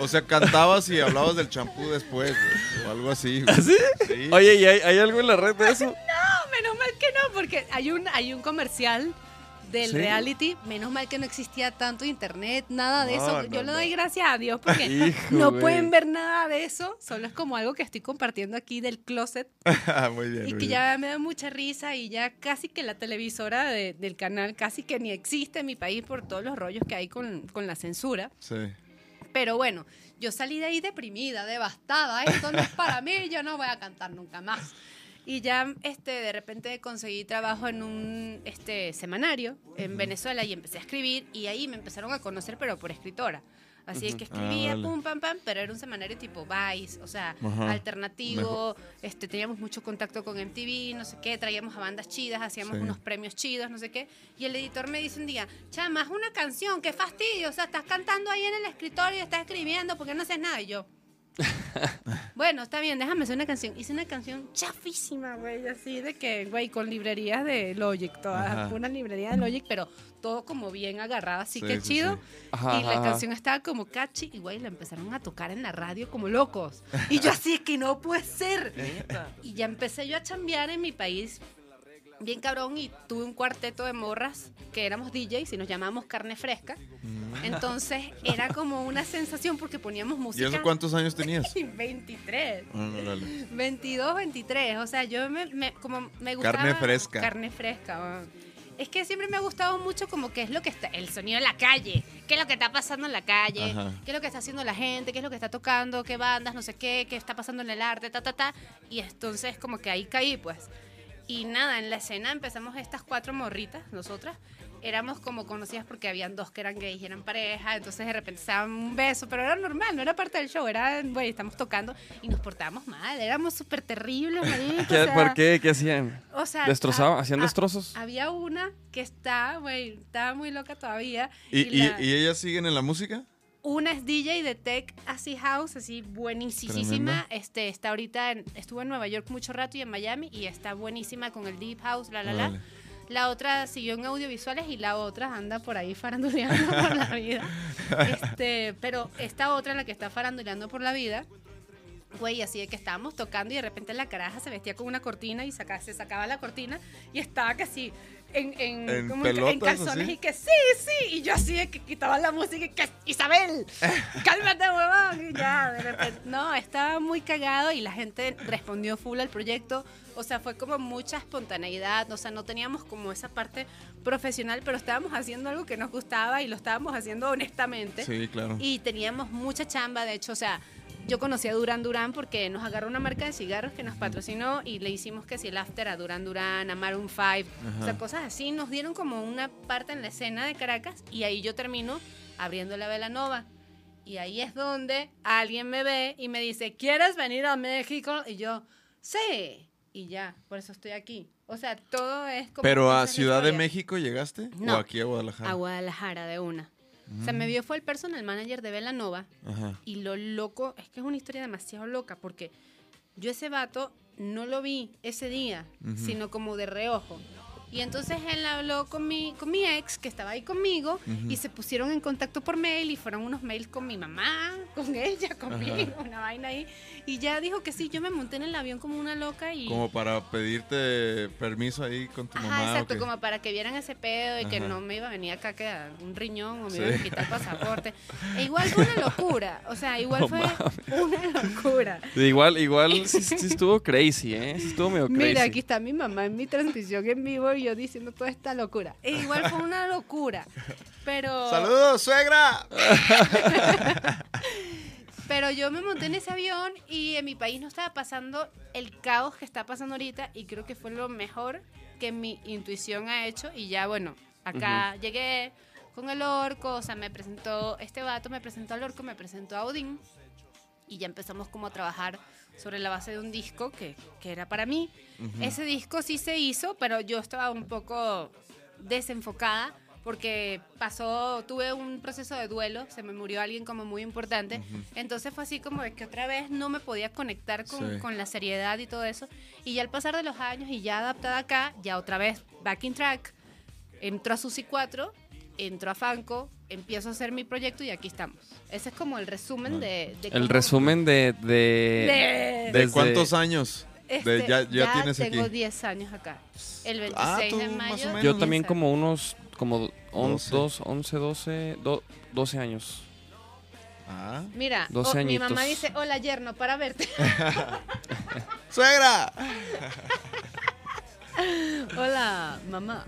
O sea, cantabas y hablabas del champú después, güey, o algo así. güey. ¿Sí? Sí. Oye, ¿y hay, hay algo en la red de eso? No, menos mal que no, porque hay un, hay un comercial del ¿Sí? reality. Menos mal que no existía tanto internet, nada de No, eso. no, Yo le doy gracias a Dios porque Hijo, no pueden ver nada de eso. Solo es como algo que estoy compartiendo aquí del closet muy bien, y muy que bien. ya me da mucha risa y ya casi que la televisora de- del canal casi que ni existe en mi país por todos los rollos que hay con, con la censura. Sí. Pero bueno, yo salí de ahí deprimida, devastada. Esto no es para mí, yo no voy a cantar nunca más. Y ya este, de repente conseguí trabajo en un este, semanario en Venezuela y empecé a escribir y ahí me empezaron a conocer, pero por escritora. Así es que escribía, Ah, vale. pum, pam, pam, pero era un semanario tipo Vice, o sea, Ajá. alternativo, este, teníamos mucho contacto con MTV, no sé qué, traíamos a bandas chidas, hacíamos Sí. unos premios chidos, no sé qué. Y el editor me dice un día, chama, es una canción, qué fastidio, o sea, estás cantando ahí en el escritorio, estás escribiendo, porque no haces nada? Y yo, bueno, está bien, déjame hacer una canción. Hice una canción chafísima, güey, así de que, güey, con librerías de Logic, todas, una librería de Logic, pero todo como bien agarrado, así Sí, que sí, chido. sí. Ajá, y la ajá. canción estaba como catchy y, güey, la empezaron a tocar en la radio como locos. Y yo así, que no puede ser. Y ya empecé yo a chambear en mi país bien cabrón y tuve un cuarteto de morras que éramos DJs y nos llamábamos Carne Fresca. Entonces era como una sensación porque poníamos ¿Y música. eso cuántos años tenías? 23. Ah, órale. 22, 23. O sea, yo me, me- como me gustaba. Carne fresca. Carne fresca. ah. Es que siempre me ha gustado mucho como que es lo que está, el sonido en la calle, qué es lo que está pasando en la calle, Ajá. qué es lo que está haciendo la gente, qué es lo que está tocando, qué bandas, no sé qué, qué está pasando en el arte, ta, ta, ta. Y entonces como que ahí caí, pues. Y nada, en la escena empezamos estas cuatro morritas, nosotras. Éramos como conocidas porque habían dos que eran gays y eran pareja, entonces de repente se daban un beso, pero era normal, no era parte del show, era, güey, estamos tocando y nos portábamos mal, éramos súper terribles, marico, ¿Qué- o sea, ¿Por qué? ¿Qué hacían? O sea, ¿Destrozaban? a- ¿Hacían a- destrozos? Había una que está, güey, estaba muy loca todavía. ¿Y, y, la- y ellas siguen en la música? Una es DJ de tech, así house, así buenísima. Este, está ahorita, en- estuvo en Nueva York mucho rato y en Miami y está buenísima con el deep house, la la Órale. la. La otra siguió en audiovisuales y la otra anda por ahí faranduleando por la vida. Este, pero esta otra, la que está faranduleando por la vida, güey, así de que estábamos tocando y de repente la caraja se vestía con una cortina y saca- se sacaba la cortina y estaba casi en, en, ¿En como calzones así? y que sí, sí, y yo así de que quitaba la música y que Isabel, cálmate, huevón, y ya, de repente, no, estaba muy cagado y la gente respondió full al proyecto, o sea, fue como mucha espontaneidad, o sea, no teníamos como esa parte profesional, pero estábamos haciendo algo que nos gustaba y lo estábamos haciendo honestamente. Sí, claro. Y teníamos mucha chamba, de hecho, o sea, yo conocí a Duran Duran porque nos agarró una marca de cigarros que nos patrocinó y le hicimos que si el after a Duran Duran, a Maroon 5, o sea, cosas así. Nos dieron como una parte en la escena de Caracas y ahí yo termino abriendo la Velanova. Y ahí es donde alguien me ve y me dice, ¿quieres venir a México? Y yo, sí. Y ya, por eso estoy aquí. O sea, todo es como... ¿Pero a Ciudad de. México llegaste? No. ¿O aquí a Guadalajara? A Guadalajara de una. O sea, me vio fue el personal manager de Velanova Ajá. y lo loco, es que es una historia demasiado loca porque yo ese vato no lo vi ese día, sino como de reojo. Y entonces él habló con mi, con mi ex, que estaba ahí conmigo, y se pusieron en contacto por mail y fueron unos mails con mi mamá, con ella, conmigo, una vaina ahí. Y ya dijo que sí, yo me monté en el avión como una loca y... Como para pedirte permiso ahí con tu Ajá, mamá. ¿o exacto, como para que vieran ese pedo y que Ajá. no me iba a venir acá que un riñón o me Sí. iban a quitar el pasaporte. E igual fue una locura, o sea, igual fue una locura. Igual, igual sí, sí estuvo crazy, ¿eh? Sí estuvo medio crazy. Mira, aquí está mi mamá en mi transmisión en vivo y yo diciendo toda esta locura. E igual fue una locura, pero... ¡Saludos, suegra! Pero yo me monté en ese avión y en mi país no estaba pasando el caos que está pasando ahorita y creo que fue lo mejor que mi intuición ha hecho y ya bueno, acá llegué con el orco, o sea, me presentó este vato, me presentó al orco, me presentó a Odín y ya empezamos como a trabajar sobre la base de un disco que, que era para mí. Ese disco sí se hizo, pero yo estaba un poco desenfocada porque pasó, tuve un proceso de duelo, se me murió alguien como muy importante, entonces fue así como que otra vez no me podía conectar con, Sí. con la seriedad y todo eso, y ya al pasar de los años y ya adaptada acá, ya otra vez back in track, entró a Susi 4, entró a Fanco, empiezo a hacer mi proyecto y aquí estamos. Ese es como el resumen de... de El cómo- resumen de... de, De- ¿De cuántos años? Este, De- ya, ya tienes tengo aquí. 10 años acá. El 26 Ah, tú de mayo. Yo 10 también como unos... Como on- 12. dos, 11, 12, do- 12 años. Ah. Mira, 12 oh, mi mamá dice, hola yerno, para verte. ¡Suegra! hola, mamá.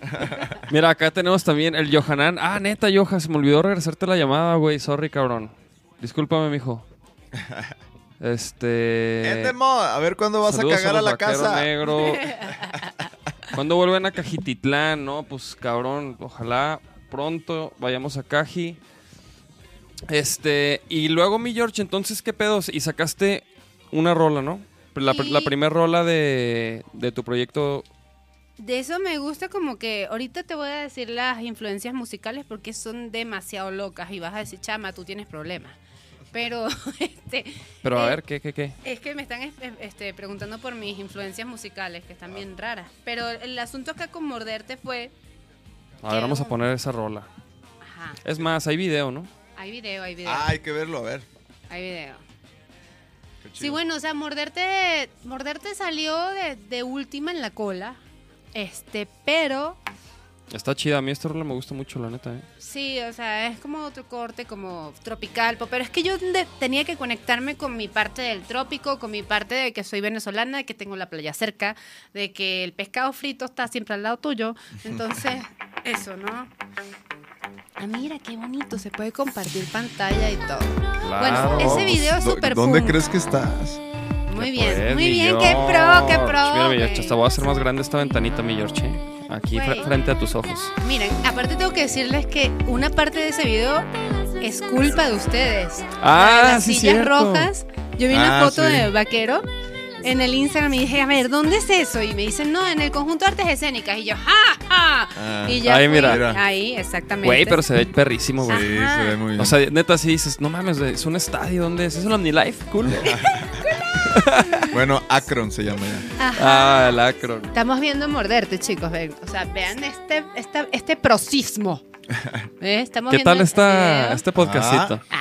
Mira, acá tenemos también el Johanan. Ah, neta, Johan, se me olvidó regresarte la llamada, güey. Sorry, cabrón. Discúlpame, mijo. Este... Endemo, a ver cuándo vas a cagar a los la casa. Negro. ¿Cuándo vuelven a Cajititlán? No, pues cabrón, ojalá pronto vayamos a Caji. Este, y luego mi George, entonces, ¿qué pedos? Y sacaste una rola, ¿no? La, Sí. la primera rola de, de tu proyecto. De eso me gusta como que ahorita te voy a decir las influencias musicales porque son demasiado locas y vas a decir, chama, tú tienes problemas. Pero, este, Pero a Eh, ver, ¿qué, qué, qué? es que me están es- este, preguntando por mis influencias musicales, que están bien raras. Pero el asunto acá con Morderte fue... A ver, vamos a poner esa rola. Ajá, Es más, hay video, ¿no? hay video, hay video, Ah, hay que verlo, a ver. hay video. Sí, bueno, o sea, Morderte, Morderte salió de, de última en la cola. Este, pero Está chida. A mí esta rola me gusta mucho, la neta, ¿eh? sí, o sea, es como otro corte, como tropical, pero es que yo de- tenía que conectarme con mi parte del trópico, con mi parte de que soy venezolana, de que tengo la playa cerca, de que el pescado frito está siempre al lado tuyo. Entonces, eso, ¿no? Ah, mira, qué bonito, se puede compartir pantalla y todo. Claro. Bueno, ese video es ¿Dó- súper ¿Dónde punk. crees que estás? Muy bien, muy bien, qué pro, qué pro. Mira, mi George, hasta voy a hacer más grande esta ventanita, mi George. ¿eh? Aquí frente a tus ojos. Miren, aparte tengo que decirles que una parte de ese video es culpa de ustedes. Ah, de las sí, sillas cierto. rojas. Yo vi una Ah, foto sí. de vaquero en el Instagram y dije, a ver, ¿dónde es eso? Y me dicen, no, en el conjunto de artes escénicas. Y yo, ¡ja, ja! Ah. y ya Ahí, fui mira. ahí, exactamente. Güey, pero se ve perrísimo, güey. Sí, se ve muy bien. O sea, neta, si dices, no mames, es un estadio, ¿dónde es? ¿Es un OmniLife? Cool. bueno, Akron se llama ya. Ajá. ah, el Acron. Estamos viendo morderte, chicos. ven. O sea, vean este, esta- este prosismo. ¿Eh? Estamos ¿Qué viendo tal está video. este podcastito? Ah,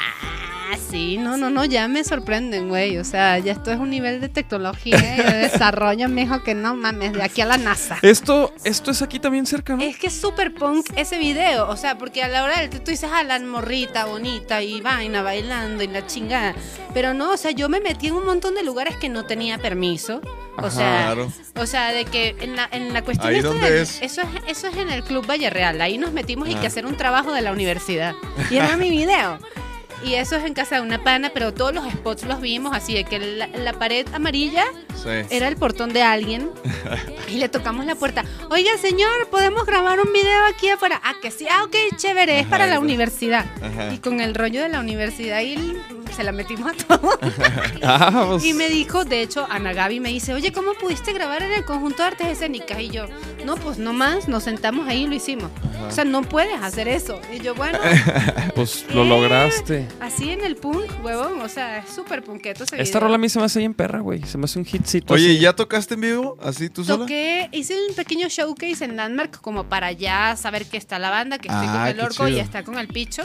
sí, no, no, no, ya me sorprenden, güey. O sea, ya esto es un nivel de tecnología y de desarrollo, mijo, que no mames, de aquí a la NASA. Esto, esto es aquí también cerca, ¿no? Es que es súper punk ese video, o sea, porque a la hora del tú dices, ah, la morrita bonita y vaina bailando y la chingada. Pero no, o sea, yo me metí en un montón de lugares que no tenía permiso. O Ajá. sea, Claro. o sea, de que en la, en la cuestión ¿Ahí dónde del- es? Eso es eso es en el Club Valle Real. Ahí nos metimos y Ah. que hacer un trabajo de la universidad. Y era mi video. Y eso es en casa de una pana, pero todos los spots los vimos así, de que la, la pared amarilla Sí. era el portón de alguien y le tocamos la puerta. Oiga, señor, ¿podemos grabar un video aquí afuera? Ah, que sí. Ah, ok, chévere, es para la universidad. Ajá. Y con el rollo de la universidad y el- se la metimos a todos. Ah, pues, Y me dijo, de hecho, Ana Gaby me dice, oye, ¿cómo pudiste grabar en el conjunto de artes escénicas? Y yo, no, pues nomás nos sentamos ahí y lo hicimos. O sea, no puedes hacer eso. Y yo, bueno, pues lo eh, lograste. Así en el punk, huevón. O sea, es súper punketo ese Esta video. rola a mí se me hace bien perra, güey. Se me hace un hitcito. Oye, así. ¿y ¿ya tocaste en vivo? ¿Así tú sola? Toqué, hice un pequeño showcase en Landmark como para ya saber que está la banda, que estoy Ah, con el orco y chido. está con el picho.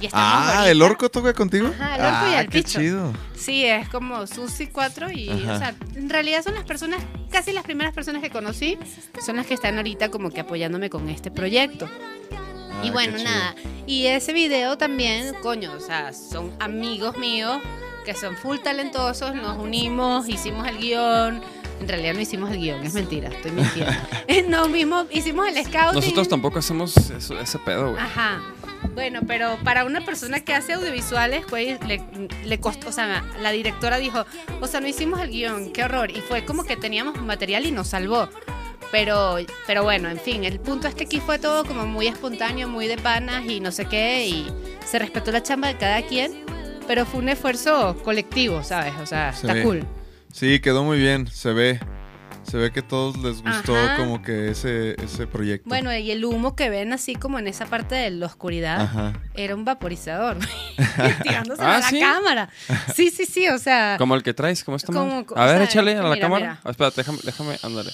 Y estamos Ah, ¿el orco toca contigo? Ajá, el orco y ah, el qué picho. chido. Sí, es como Susi 4 y, Ajá. o sea, en realidad son las personas, casi las primeras personas que conocí, son las que están ahorita como que apoyándome con este proyecto. Ah, y bueno, nada, y ese video también, coño, o sea, son amigos míos que son full talentosos, nos unimos, hicimos el guion. En realidad no hicimos el guion, es mentira, estoy mintiendo. nos mismos, hicimos el scouting. Nosotros tampoco hacemos eso- ese pedo, güey. Ajá. Bueno, pero para una persona que hace audiovisuales, güey, le, le costó, o sea, la directora dijo, o sea, no hicimos el guion, qué horror. Y fue como que teníamos material y nos salvó. Pero, pero bueno, en fin, el punto es que aquí fue todo como muy espontáneo, muy de panas y no sé qué, y se respetó la chamba de cada quien, pero fue un esfuerzo colectivo, ¿sabes? O sea, Se está ve. cool. Sí, quedó muy bien, se ve. Se ve que a todos les gustó Ajá. como que ese, ese proyecto. Bueno, y el humo que ven así como en esa parte de la oscuridad, Ajá. era un vaporizador, tirándose Ah, a la ¿sí? cámara. Sí, sí, sí, o sea... Como el que traes, como esta Como- A ver, sea, échale a la mira, cámara. mira. Espérate, déjame, déjame, ándale.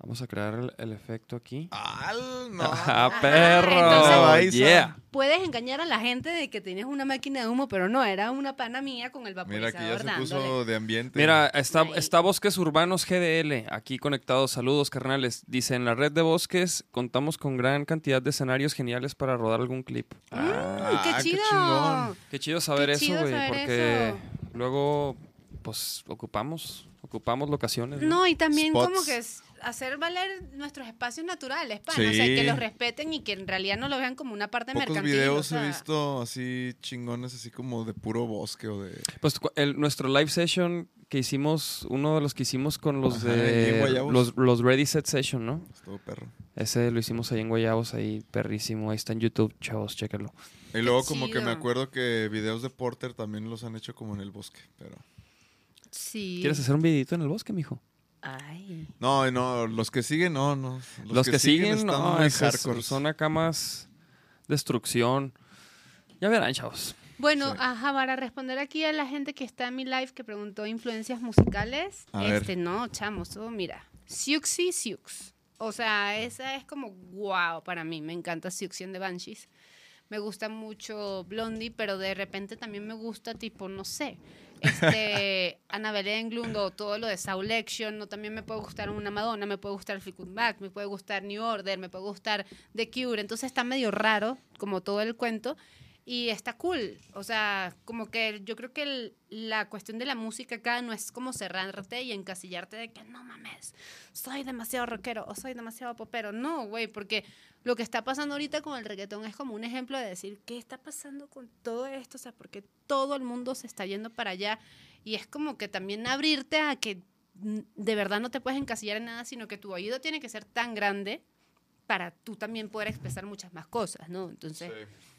Vamos a crear el, el efecto aquí. ¡Al, no! ¡Ah, entonces- perro! Está. yeah. Puedes engañar a la gente de que tienes una máquina de humo, pero no, era una pana mía con el Mira vaporizador que ya se dándole. puso de ambiente. Mira, está, está Bosques Urbanos GDL, aquí conectados. Saludos, carnales. Dice, en la red de bosques contamos con gran cantidad de escenarios geniales para rodar algún clip. ¡Uy, Ah, qué qué chido! chingón. Qué chido saber Qué eso, güey, porque eso. luego, pues, ocupamos, ocupamos locaciones. ¿no? No, y también Spots. como que es hacer valer nuestros espacios naturales, pana. Sí. O sea, que los respeten y que en realidad no lo vean como una parte Pocos mercantil. videos o sea. he visto así chingones, así como de puro bosque o de... Pues el- nuestro live session que hicimos, uno de los que hicimos con los Ajá, de los, los Ready Set Session, ¿no? Estuvo perro. Ese lo hicimos ahí en Guayabos, ahí perrísimo. Ahí está en YouTube, chavos, chéquenlo. Y luego como que me acuerdo que videos de Porter también los han hecho como en el bosque, pero... Sí. ¿Quieres hacer un videito en el bosque, mijo? Ay. No, no, los que siguen, no, no. Los, que, siguen, están no, son acá más destrucción. Ya verán, chavos. Bueno, Sí. ajá, para responder aquí a la gente que está en mi live que preguntó influencias musicales, A ver. este no, chamo, eso, mira, Siuxi Siux. O sea, esa es como wow para mí, me encanta Siuxi and the Banshees. Me gusta mucho Blondie, pero de repente también me gusta tipo, no sé, este Annabelle Englund o todo lo de Soul Action, no también me puede gustar una Madonna, me puede gustar Fleetwood Mac, me puede gustar New Order, me puede gustar The Cure, entonces está medio raro como todo el cuento y está cool, o sea, como que yo creo que el- la cuestión de la música acá no es como cerrarte y encasillarte de que no mames, soy demasiado rockero o soy demasiado popero, no, güey, porque lo que está pasando ahorita con el reggaetón es como un ejemplo de decir, ¿qué está pasando con todo esto? O sea, porque todo el mundo se está yendo para allá y es como que también abrirte a que de verdad no te puedes encasillar en nada, sino que tu oído tiene que ser tan grande para tú también poder expresar muchas más cosas, ¿no? Entonces, por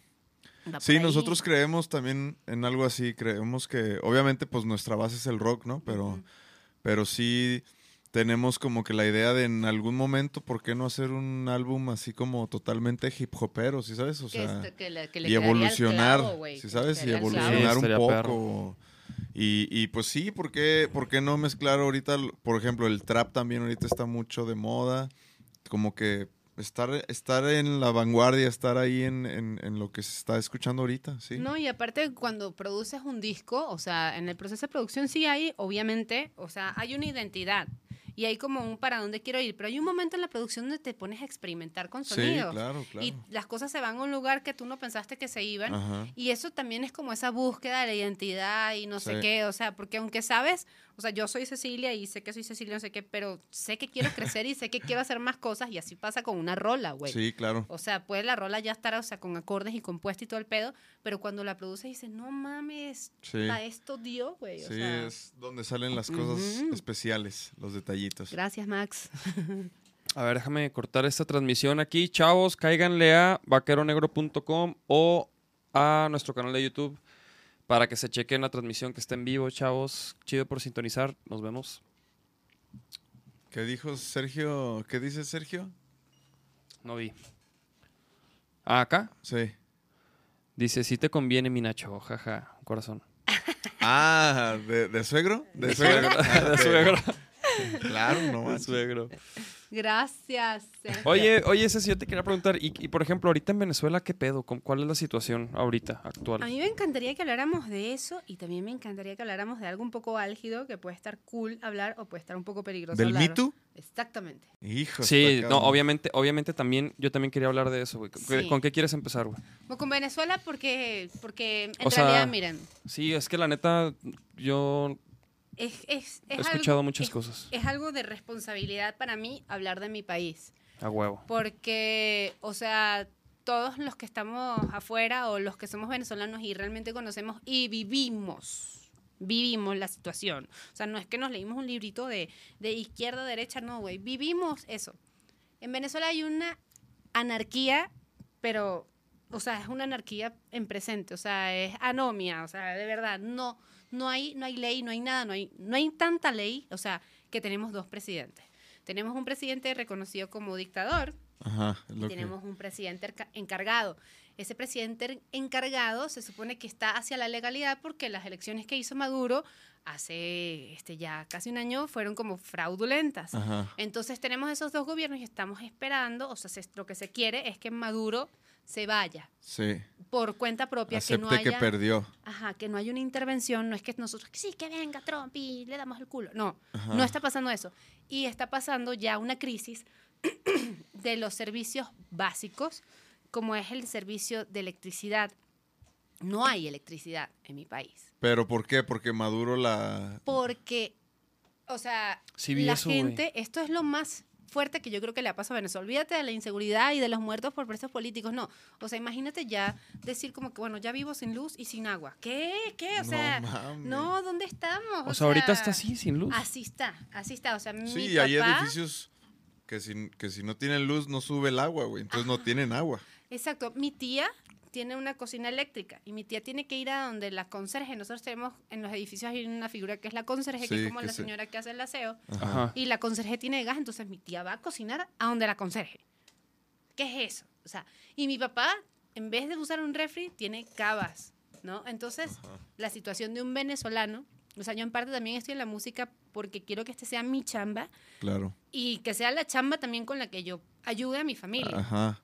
Sí, ahí. nosotros creemos también en algo así, creemos que obviamente pues nuestra base es el rock, ¿no? Pero, pero sí tenemos como que la idea de en algún momento, ¿por qué no hacer un álbum así como totalmente hip hopero, ¿sí sabes? O que, sea, este- que le- que le y evolucionar, clavo, ¿sí sabes? Y evolucionar Sí, un poco. Y, y pues sí, ¿por qué, por qué no mezclar ahorita, por ejemplo, el trap también ahorita está mucho de moda, como que estar, estar en la vanguardia, estar ahí en, en- en lo que se está escuchando ahorita, sí. No, y aparte cuando produces un disco, o sea, en el proceso de producción sí hay, obviamente, o sea, hay una identidad y hay como un para dónde quiero ir, pero hay un momento en la producción donde te pones a experimentar con Sí, sonidos. claro, claro. Y las cosas se van a un lugar que tú no pensaste que se iban. Ajá. Y eso también es como esa búsqueda de la identidad y no sé Sí. qué, o sea, porque aunque sabes, o sea, yo soy Cecilia y sé que soy Cecilia, no sé qué, pero sé que quiero crecer y sé que quiero hacer más cosas y así pasa con una rola, güey. Sí, claro. O sea, puede la rola ya estar, o sea, con acordes y compuesta y todo el pedo, pero cuando la produces dices, no mames, Sí. a esto dio, güey. O Sí, sea, es donde salen las cosas especiales, los detallitos. Gracias, Max. A ver, déjame cortar esta transmisión aquí. Chavos, cáiganle a vaqueronegro.com o a nuestro canal de YouTube para que se chequen la transmisión que está en vivo, chavos. Chido por sintonizar. Nos vemos. ¿Qué dijo Sergio? ¿Qué dice Sergio? No vi. Ah, acá. Sí. Dice, si te conviene, mi Nacho. Jaja, corazón. Ah, ¿de, de suegro? De suegro. Ah, De suegro. Claro, no De manches. suegro. Gracias. Sergio. Oye, oye, Ceci, yo te quería preguntar, y, y, por ejemplo, ahorita en Venezuela, ¿qué pedo? ¿Con- ¿Cuál es la situación ahorita, actual? A mí me encantaría que habláramos de eso y también me encantaría que habláramos de algo un poco álgido que puede estar cool hablar o puede estar un poco peligroso ¿Del hablar. Me Too? Exactamente. Hijo. Sí, no, obviamente, obviamente también, yo también quería hablar de eso, güey. ¿Con, Sí. con qué quieres empezar, güey? Bueno, con Venezuela porque, porque en O sea, realidad, miren, Sí, es que la neta, yo es, es, he es escuchado algo- muchas es- cosas. Es algo de responsabilidad para mí hablar de mi país. A huevo. Porque, o sea, todos los que estamos afuera o los que somos venezolanos y realmente conocemos y vivimos, vivimos la situación. O sea, no es que nos leímos un librito de, de izquierda derecha, no, güey. Vivimos eso. En Venezuela hay una anarquía, pero, o sea, es una anarquía en presente, o sea, es anomia, o sea, de verdad, no, no hay, no hay ley, no hay nada, no hay, no hay tanta ley, o sea, que tenemos dos presidentes. Tenemos un presidente reconocido como dictador Ajá, y que- tenemos un presidente encargado. Ese presidente encargado se supone que está hacia la legalidad porque las elecciones que hizo Maduro hace este, ya casi un año fueron como fraudulentas. Ajá. Entonces tenemos esos dos gobiernos y estamos esperando, o sea, se- lo que se quiere es que Maduro se vaya Sí. por cuenta propia, que no que haya... perdió. Ajá, que no hay una intervención, no es que nosotros, sí, que venga Trump y le damos el culo. No, Ajá. no está pasando eso. Y está pasando ya una crisis de los servicios básicos, como es el servicio de electricidad. No hay electricidad en mi país. ¿Pero por qué? Porque Maduro la... Porque, o sea, Sí la eso, gente, esto es lo más fuerte que yo creo que le ha pasado a Venezuela. Olvídate de la inseguridad y de los muertos por presos políticos, no. O sea, imagínate ya decir como que, bueno, ya vivo sin luz y sin agua. ¿Qué? ¿Qué? O No sea, mames. no, ¿dónde estamos? O sea, ahorita está así, sin luz. Así está, así está. O sea, mi Sí, papá... hay edificios que si, que si no tienen luz no sube el agua, güey. Entonces no tienen agua. Exacto. Mi tía tiene una cocina eléctrica y mi tía tiene que ir a donde la conserje. Nosotros tenemos en los edificios hay una figura que es la conserje, que Sí, es como que la se- señora que hace el aseo. Ajá. Y la conserje tiene gas, entonces mi tía va a cocinar a donde la conserje. ¿Qué es eso? O sea, y mi papá, en vez de usar un refri, tiene cavas. ¿no? Entonces, la situación de un venezolano, o sea, yo en parte también estoy en la música porque quiero que este sea mi chamba Claro. y que sea la chamba también con la que yo ayude a mi familia. Ajá.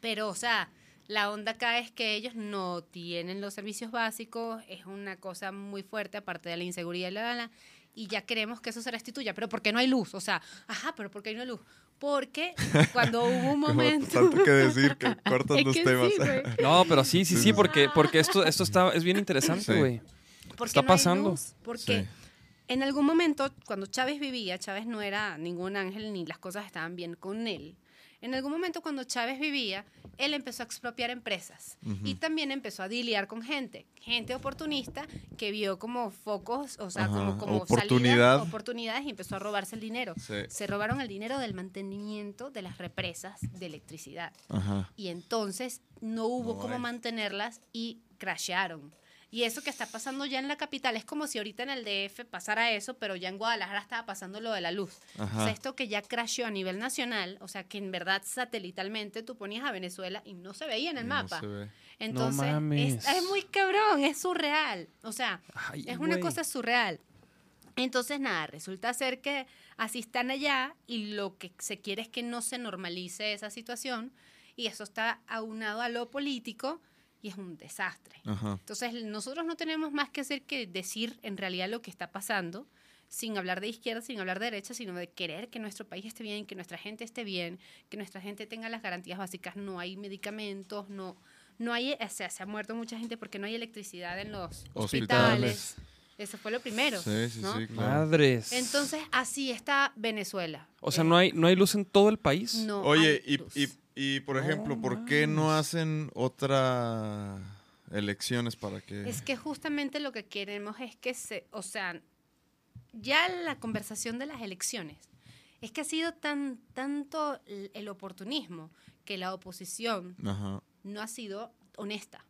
Pero, o sea, la onda acá es que ellos no tienen los servicios básicos, es una cosa muy fuerte, aparte de la inseguridad y la, la, y ya queremos que eso se restituya. Pero ¿por qué no hay luz? O sea, ajá, pero ¿por qué no hay luz? Porque cuando hubo un Como momento... tanto que decir que cortas los que temas. sí. No, pero sí, sí, Sí, sí, sí. porque, porque esto, esto está, es bien interesante, Sí. güey. ¿Por qué Está no hay pasando. luz? Porque Sí. en algún momento, cuando Chávez vivía, Chávez no era ningún ángel ni las cosas estaban bien con él. En algún momento, cuando Chávez vivía, él empezó a expropiar empresas y también empezó a diliar con gente, gente oportunista que vio como focos, o sea, Ajá, como, como oportunidad. salidas, oportunidades y empezó a robarse el dinero. Sí. Se robaron el dinero del mantenimiento de las represas de electricidad Ajá. y entonces no hubo No cómo hay. mantenerlas y crashearon. Y eso que está pasando ya en la capital es como si ahorita en el DF pasara eso, pero ya en Guadalajara estaba pasando lo de la luz. Ajá. O sea, esto que ya crasheó a nivel nacional, o sea, que en verdad satelitalmente tú ponías a Venezuela y no se veía en el No mapa. se ve. Entonces, mames. es, es muy cabrón, es surreal. O sea, Ay, es una cosa surreal. Entonces, nada, resulta ser que así están allá y lo que se quiere es que no se normalice esa situación y eso está aunado a lo político y es un desastre. Ajá. Entonces, nosotros no tenemos más que hacer que decir en realidad lo que está pasando, sin hablar de izquierda, sin hablar de derecha, sino de querer que nuestro país esté bien, que nuestra gente esté bien, que nuestra gente tenga las garantías básicas. No hay medicamentos, no, no hay, o sea, se ha muerto mucha gente porque no hay electricidad en los Hospitales. hospitales. Eso fue lo primero. Sí, sí, ¿no? sí. Claro. Madres. Entonces, así está Venezuela. o sea, Eh, no hay, no hay luz en todo el país. no Oye, hay y, luz. y, y, por ejemplo, ¿por qué no hacen otra elecciones para que... Es que justamente lo que queremos es que se, o sea, ya la conversación de las elecciones, es que ha sido tan tanto el oportunismo que la oposición Ajá. no ha sido honesta.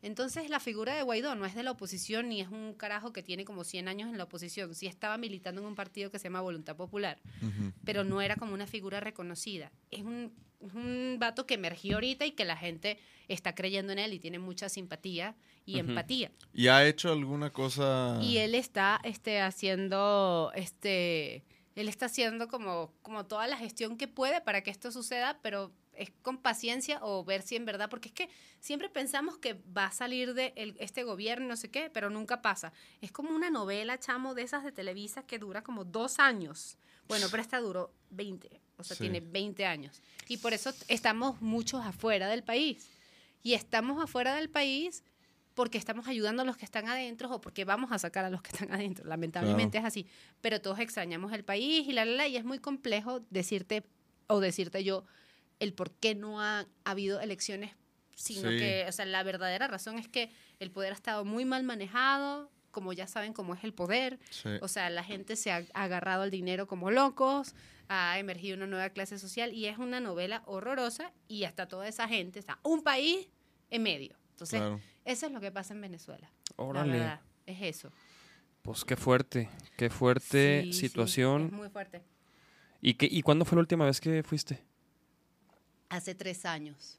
Entonces la figura de Guaidó no es de la oposición ni es un carajo que tiene como 100 años en la oposición. Sí estaba militando en un partido que se llama Voluntad Popular, Ujú. pero no era como una figura reconocida. Es un, un vato que emergió ahorita y que la gente está creyendo en él y tiene mucha simpatía y empatía. ¿Y ha hecho alguna cosa...? Y él está este, haciendo, este, él está haciendo como, como toda la gestión que puede para que esto suceda, pero es con paciencia o ver si en verdad, porque es que siempre pensamos que va a salir de el- este gobierno, no sé qué, pero nunca pasa. Es como una novela, chamo, de esas de Televisa que dura como dos años. Bueno, pero esta duró 20, o sea, Sí. tiene 20 años. Y por eso estamos muchos afuera del país. Y estamos afuera del país porque estamos ayudando a los que están adentro o porque vamos a sacar a los que están adentro. Lamentablemente es así. Pero todos extrañamos el país y la, la, la, y es muy complejo decirte o decirte yo el por qué no ha habido elecciones, sino Sí. que, o sea, la verdadera razón es que el poder ha estado muy mal manejado, como ya saben cómo es el poder. Sí. O sea, la gente se ha agarrado al dinero como locos, ha emergido una nueva clase social y es una novela horrorosa y hasta toda esa gente está un país en medio. Entonces, Claro. eso es lo que pasa en Venezuela. Órale. La verdad, es eso. Pues qué fuerte, qué fuerte Sí, sí, situación. es muy fuerte. ¿Y, qué, ¿Y cuándo fue la última vez que fuiste? Hace tres años.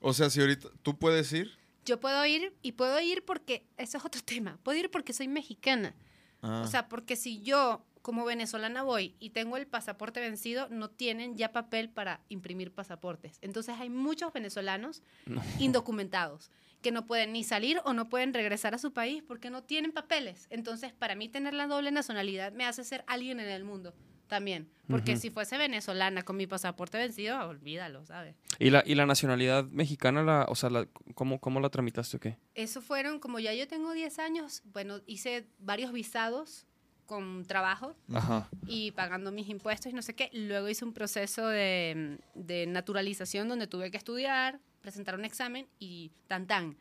O sea, si ahorita... ¿Tú puedes ir? Yo puedo ir y puedo ir porque, eso es otro tema, puedo ir porque soy mexicana. Ah, O sea, porque si yo como venezolana voy y tengo el pasaporte vencido, no tienen ya papel para imprimir pasaportes. Entonces hay muchos venezolanos No. indocumentados que no pueden ni salir o no pueden regresar a su país porque no tienen papeles. Entonces, para mí tener la doble nacionalidad me hace ser alguien en el mundo también. Porque Ujú. si fuese venezolana con mi pasaporte vencido, olvídalo, ¿sabes? ¿Y la, y la nacionalidad mexicana, la, o sea, la, ¿cómo, ¿cómo la tramitaste o qué? Eso fueron, como ya yo tengo 10 años, bueno, hice varios visados con trabajo Ajá. y pagando mis impuestos y no sé qué. Luego hice un proceso de, de naturalización donde tuve que estudiar, presentar un examen y tan tan.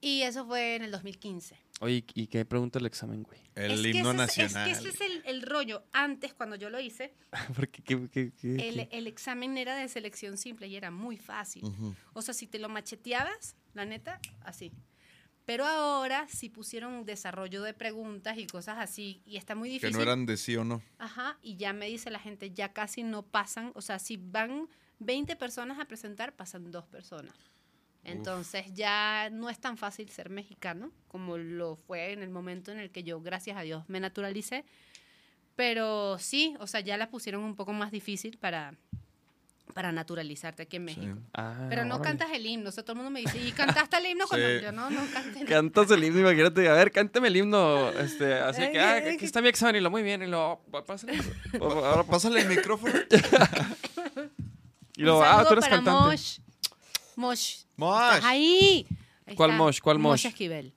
Y eso fue en el 2015. Oye, ¿y qué pregunta el examen, güey? el Es que himno ese es- nacional. Es, que ese es el, el rollo. Antes, cuando yo lo hice, Porque, ¿qué, qué, qué- el, qué? el examen era de selección simple y era muy fácil. O sea, si te lo macheteabas, la neta, así. Pero ahora sí pusieron un desarrollo de preguntas y cosas así y está muy Que difícil. no eran de sí o no. Ajá, y ya me dice la gente, ya casi no pasan, o sea, si van 20 personas a presentar, pasan dos personas. Entonces ya no es tan fácil ser mexicano como lo fue en el momento en el que yo, gracias a Dios, me naturalicé. Pero sí, o sea, ya la pusieron un poco más difícil para, para naturalizarte aquí en México. Ah, Pero no órale. cantas el himno. O sea, todo el mundo me dice, ¿y cantaste el himno? Cuando Sí. yo no, no canté. el- Cantas el himno, imagínate, a ver, cántame el himno, este, así que, ah, aquí está mi examen y lo muy bien, y lo, pásale, ahora Pásale el micrófono. y lo, ah, tú eres para cantante. Mosh. Mosh. Mosh. ¿Estás ahí? Ahí ¿Cuál está. Mosh? ¿Cuál Mosh? Esquivel.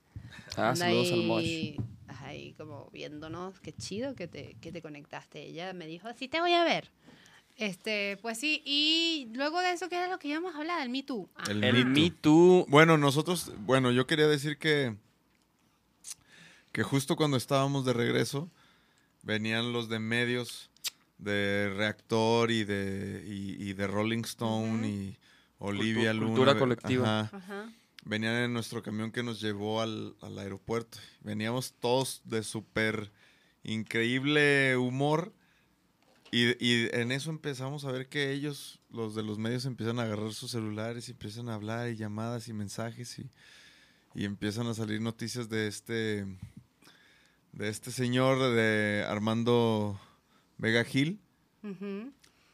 Ah, Anda saludos al Mosh. ahí, ahí como viéndonos. Qué chido que te, que te conectaste. Ella me dijo, sí te voy a ver. Este, pues sí. Y luego de eso, ¿qué era lo que íbamos a hablar? El Me Too. Ah, El El Me Me Too. Bueno, nosotros, bueno, yo quería decir que que justo cuando estábamos de regreso venían los de medios de Reactor y de y, y de Rolling Stone y Olivia Cultu- Luna. cultura colectiva. Ajá. Ajá. Venían en nuestro camión que nos llevó al, al aeropuerto. Veníamos todos de súper increíble humor. Y, y en eso empezamos a ver que ellos, los de los medios, empiezan a agarrar sus celulares y empiezan a hablar y llamadas y mensajes y, y empiezan a salir noticias de este de este señor de Armando Vega Gil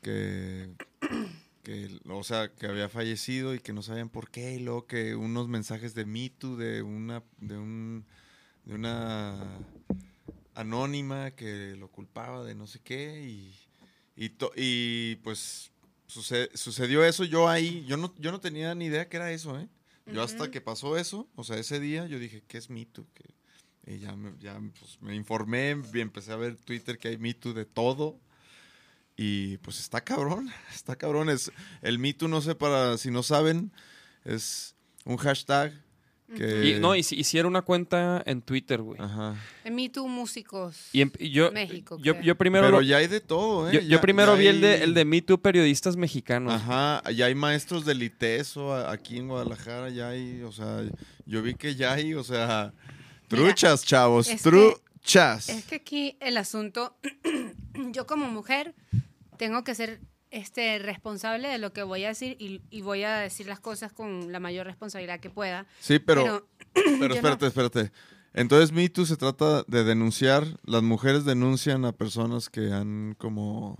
que, que, o sea, que había fallecido y que no sabían por qué, y luego que unos mensajes de Me Too de una, de un, de una anónima que lo culpaba de no sé qué, y, y, to- y, pues suce- sucedió eso, yo ahí, yo no, yo no tenía ni idea que era eso, ¿eh? Yo hasta que pasó eso, o sea, ese día, yo dije, ¿qué es Me Too? Que- y ya, me, ya pues, me informé, y empecé a ver Twitter que hay Me Too de todo. Y pues está cabrón, está cabrón. Es, el Me Too, no sé, para si no saben, es un hashtag que... Y, no, hici- hicieron una cuenta en Twitter, güey. Ajá. El Me Too Músicos. Y, em- y yo, México, yo, yo primero, Pero lo- ya hay de todo, ¿eh? yo, primero vi el de, el de Me Too periodistas mexicanos. Ajá, ya hay maestros del ITESO aquí en Guadalajara, ya hay, o sea, yo vi que ya hay, o sea, truchas, chavos, es truchas. Es que aquí el asunto, yo como mujer tengo que ser este, responsable de lo que voy a decir y, y voy a decir las cosas con la mayor responsabilidad que pueda. Sí, pero, Pero, espérate, espérate. Entonces, Me Too se trata de denunciar, las mujeres denuncian a personas que han como,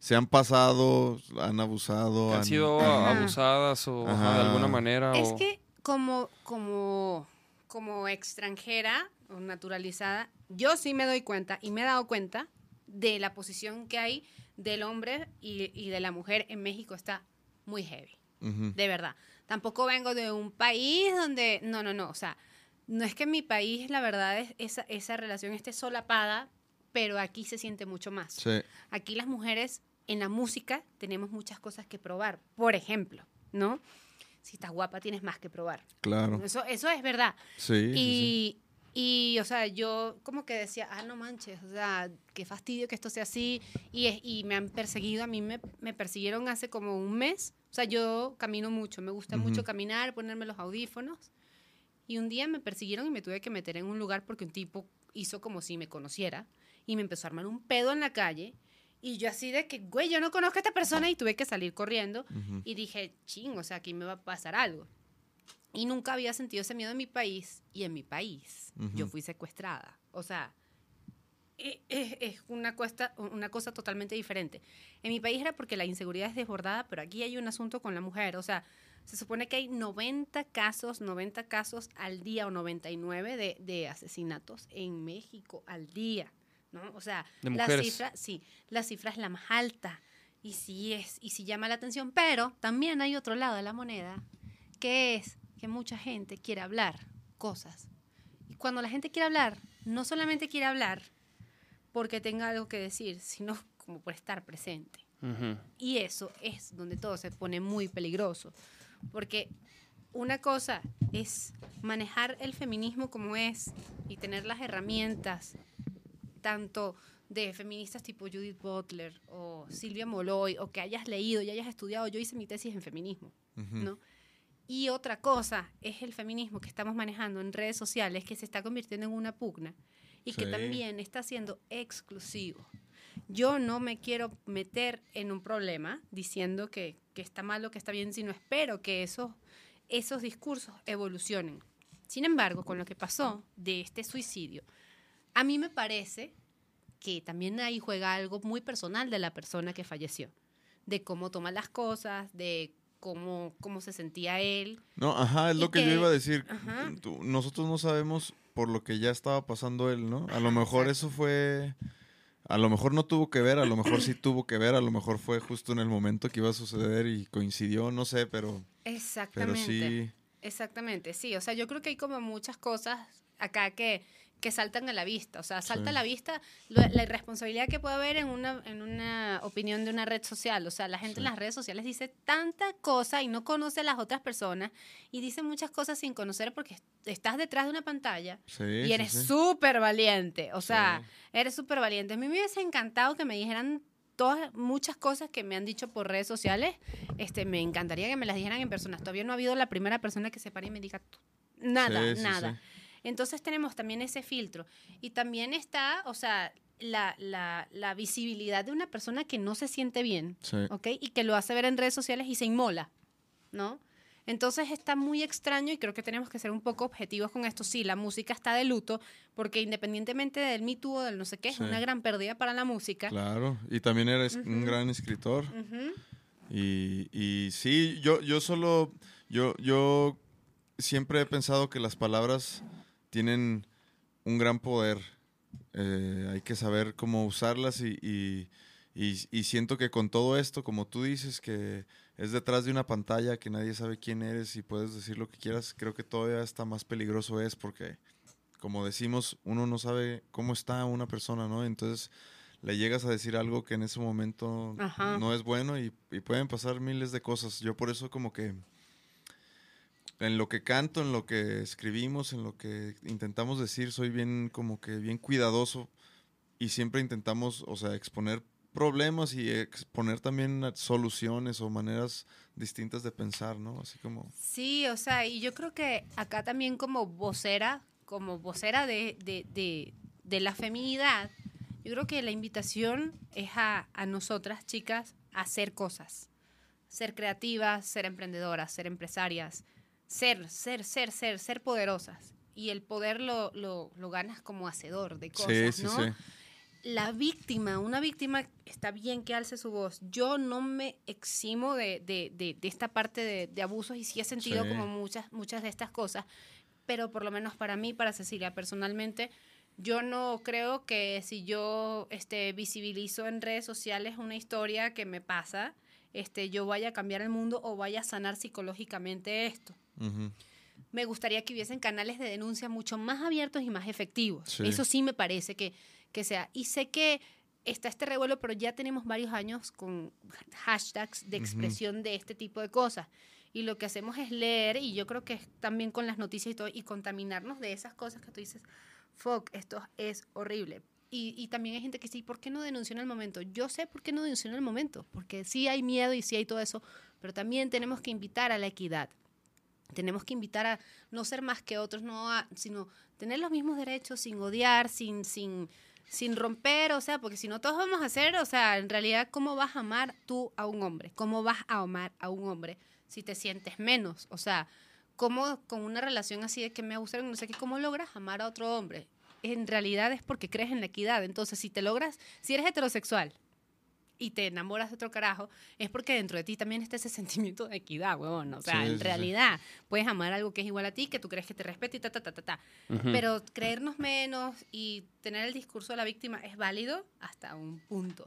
se han pasado, han abusado, han sido Ajá. abusadas o ajá, Ajá. de alguna manera. Es o- que como, como, como extranjera o naturalizada, yo sí me doy cuenta y me he dado cuenta de la posición que hay del hombre y, y de la mujer en México está muy heavy. De verdad. Tampoco vengo de un país donde, no, no, no, o sea, no es que en mi país la verdad es esa, esa relación esté solapada, pero aquí se siente mucho más. Sí, Aquí las mujeres en la música tenemos muchas cosas que probar. Por ejemplo, ¿no? Si estás guapa tienes más que probar. claro. Eso, eso es verdad. Sí, sí, sí. Y, o sea, yo como que decía, ah, no manches, o sea, qué fastidio que esto sea así. Y, es- y me han perseguido, a mí me, me persiguieron hace como un mes. O sea, yo camino mucho, me gusta mucho Ujú. caminar, ponerme los audífonos. Y un día me persiguieron y me tuve que meter en un lugar porque un tipo hizo como si me conociera y me empezó a armar un pedo en la calle. Y yo así de que, güey, yo no conozco a esta persona y tuve que salir corriendo. Ujú. Y dije, ching, o sea, aquí me va a pasar algo. Y nunca había sentido ese miedo en mi país. Y en mi país yo fui secuestrada. O sea, e- es, es una, cuesta, una cosa totalmente diferente. En mi país era porque la inseguridad es desbordada, pero aquí hay un asunto con la mujer. O sea, se supone que hay 90 casos, 90 casos al día o 99 de, de asesinatos en México al día. ¿no? O sea, la cifra, sí, la cifra es la más alta. Y sí es, y sí llama la atención, pero también hay otro lado de la moneda, que es que mucha gente quiere hablar cosas. Y cuando la gente quiere hablar, no solamente quiere hablar porque tenga algo que decir, sino como por estar presente. Y eso es donde todo se pone muy peligroso. Porque una cosa es manejar el feminismo como es y tener las herramientas, tanto de feministas tipo Judith Butler o Silvia Moloy, o que hayas leído y hayas estudiado. Yo hice mi tesis en feminismo. ¿no? Y otra cosa es el feminismo que estamos manejando en redes sociales, que se está convirtiendo en una pugna y que también está siendo exclusivo. Yo no me quiero meter en un problema diciendo que, que está mal o que está bien, sino espero que esos, esos discursos evolucionen. Sin embargo, con lo que pasó de este suicidio, a mí me parece que también ahí juega algo muy personal de la persona que falleció, de cómo toma las cosas, de cómo, cómo se sentía él. No, ajá, es lo que, que- yo iba a decir. ajá. Nosotros no sabemos por lo que ya estaba pasando él, ¿no? A lo mejor eso fue... A lo mejor no tuvo que ver, a lo mejor sí tuvo que ver, a lo mejor fue justo en el momento que iba a suceder y coincidió, no sé, pero, pero Exactamente. sí... Exactamente, sí. O sea, yo creo que hay como muchas cosas acá que, que saltan a la vista. O sea, salta Sí. a la vista lo- la irresponsabilidad que puede haber en una, en una opinión de una red social. O sea, la gente en Sí. las redes sociales dice tanta cosa y no conoce a las otras personas y dice muchas cosas sin conocer porque est- estás detrás de una pantalla Sí, y eres súper valiente. O sea, eres súper valiente. A mí me hubiese encantado que me dijeran todas muchas cosas que me han dicho por redes sociales. Este, me encantaría que me las dijeran en persona. Todavía no ha habido la primera persona que se pare y me diga nada, nada. Entonces tenemos también ese filtro. Y también está, o sea, la, la, la visibilidad de una persona que no se siente bien, Sí. ¿ok? Y que lo hace ver en redes sociales y se inmola, ¿no? Entonces está muy extraño y creo que tenemos que ser un poco objetivos con esto. Sí, la música está de luto, porque independientemente del Me Too o del no sé qué, es Sí. una gran pérdida para la música. Claro, y también eres un Ujú. gran escritor. Ujú. Y, y sí, yo, yo solo, yo, yo siempre he pensado que las palabras tienen un gran poder. Eh, hay que saber cómo usarlas y, y- y- y siento que con todo esto, como tú dices, que es detrás de una pantalla, que nadie sabe quién eres y puedes decir lo que quieras, creo que todavía está más peligroso es porque, como decimos, uno no sabe cómo está una persona, ¿no? Entonces le llegas a decir algo que en ese momento Ajá. no es bueno y, y pueden pasar miles de cosas. Yo por eso como que en lo que canto, en lo que escribimos, en lo que intentamos decir, soy bien como que bien cuidadoso y siempre intentamos, o sea, exponer problemas y exponer también soluciones o maneras distintas de pensar, ¿no? Así como... Sí, o sea, y yo creo que acá también como vocera, como vocera de, de, de, de la feminidad, yo creo que la invitación es a, a nosotras, chicas, a hacer cosas. Ser creativas, ser emprendedoras, ser empresarias, ser, ser, ser, ser, ser poderosas. Y el poder lo, lo, lo ganas como hacedor de cosas, sí, sí, ¿no? sí. la víctima, una víctima está bien que alce su voz. Yo no me eximo de, de- de- de esta parte de, de abusos y sí he sentido como muchas, muchas de estas cosas, pero por lo menos para mí, para Cecilia, personalmente, yo no creo que si yo este, visibilizo en redes sociales una historia que me pasa, este, yo vaya a cambiar el mundo o vaya a sanar psicológicamente esto me gustaría que hubiesen canales de denuncia mucho más abiertos y más efectivos. Sí. Eso sí me parece que, que sea. Y sé que está este revuelo, pero ya tenemos varios años con hashtags de expresión de este tipo de cosas. Y lo que hacemos es leer, y yo creo que es también con las noticias y todo, y contaminarnos de esas cosas que tú dices, fuck, esto es horrible. Y, también hay gente que dice, ¿por qué no denunció en el momento? Yo sé por qué no denunció en el momento, porque sí hay miedo y sí hay todo eso, pero también tenemos que invitar a la equidad. Tenemos que invitar a no ser más que otros, no a- sino tener los mismos derechos sin odiar, sin, sin, sin romper, o sea, porque si no todos vamos a hacer, o sea, en realidad, ¿cómo vas a amar tú a un hombre? ¿Cómo vas a amar a un hombre si te sientes menos? O sea, ¿cómo con una relación así de que me abusaron, no sé qué, cómo logras amar a otro hombre? En realidad es porque crees en la equidad. Entonces, si te logras, si eres heterosexual y te enamoras de otro carajo, es porque dentro de ti también está ese sentimiento de equidad, huevón. O sea, Sí, en sí, sí. realidad puedes amar algo que es igual a ti, que tú crees que te respeta y ta, ta, ta, ta, ta. Pero creernos menos y tener el discurso de la víctima es válido hasta un punto.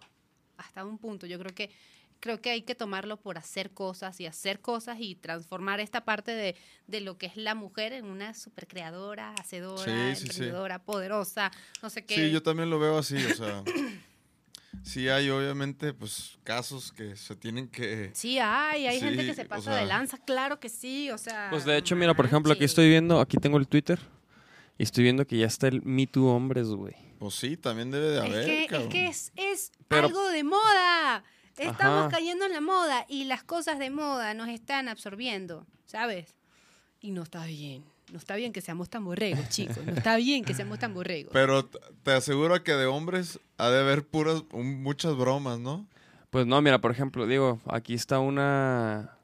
Hasta un punto. Yo creo que creo que hay que tomarlo por hacer cosas y hacer cosas y transformar esta parte de, de lo que es la mujer en una supercreadora, hacedora, Sí, sí, sí. emprendedora, poderosa, no sé qué. Sí, yo también lo veo así, o sea... sí hay obviamente pues casos que se tienen que... Sí, hay, hay gente que se o pasa sea- de lanza, claro que sí, o sea. Pues de hecho, mira, por ejemplo, aquí estoy viendo, aquí tengo el Twitter. Y estoy viendo que ya está el Me Too Hombres, güey. Pues sí, también debe de haber, es que, es, cabrón. que es, es Pero- algo de moda. Estamos Ajá. cayendo en la moda y las cosas de moda nos están absorbiendo, ¿sabes? Y no está bien. No está bien que seamos tan borregos, chicos. No está bien que seamos tan borregos. Pero te aseguro que de hombres ha de haber puras, muchas bromas, ¿no? Pues no, mira, por ejemplo, digo, aquí está una.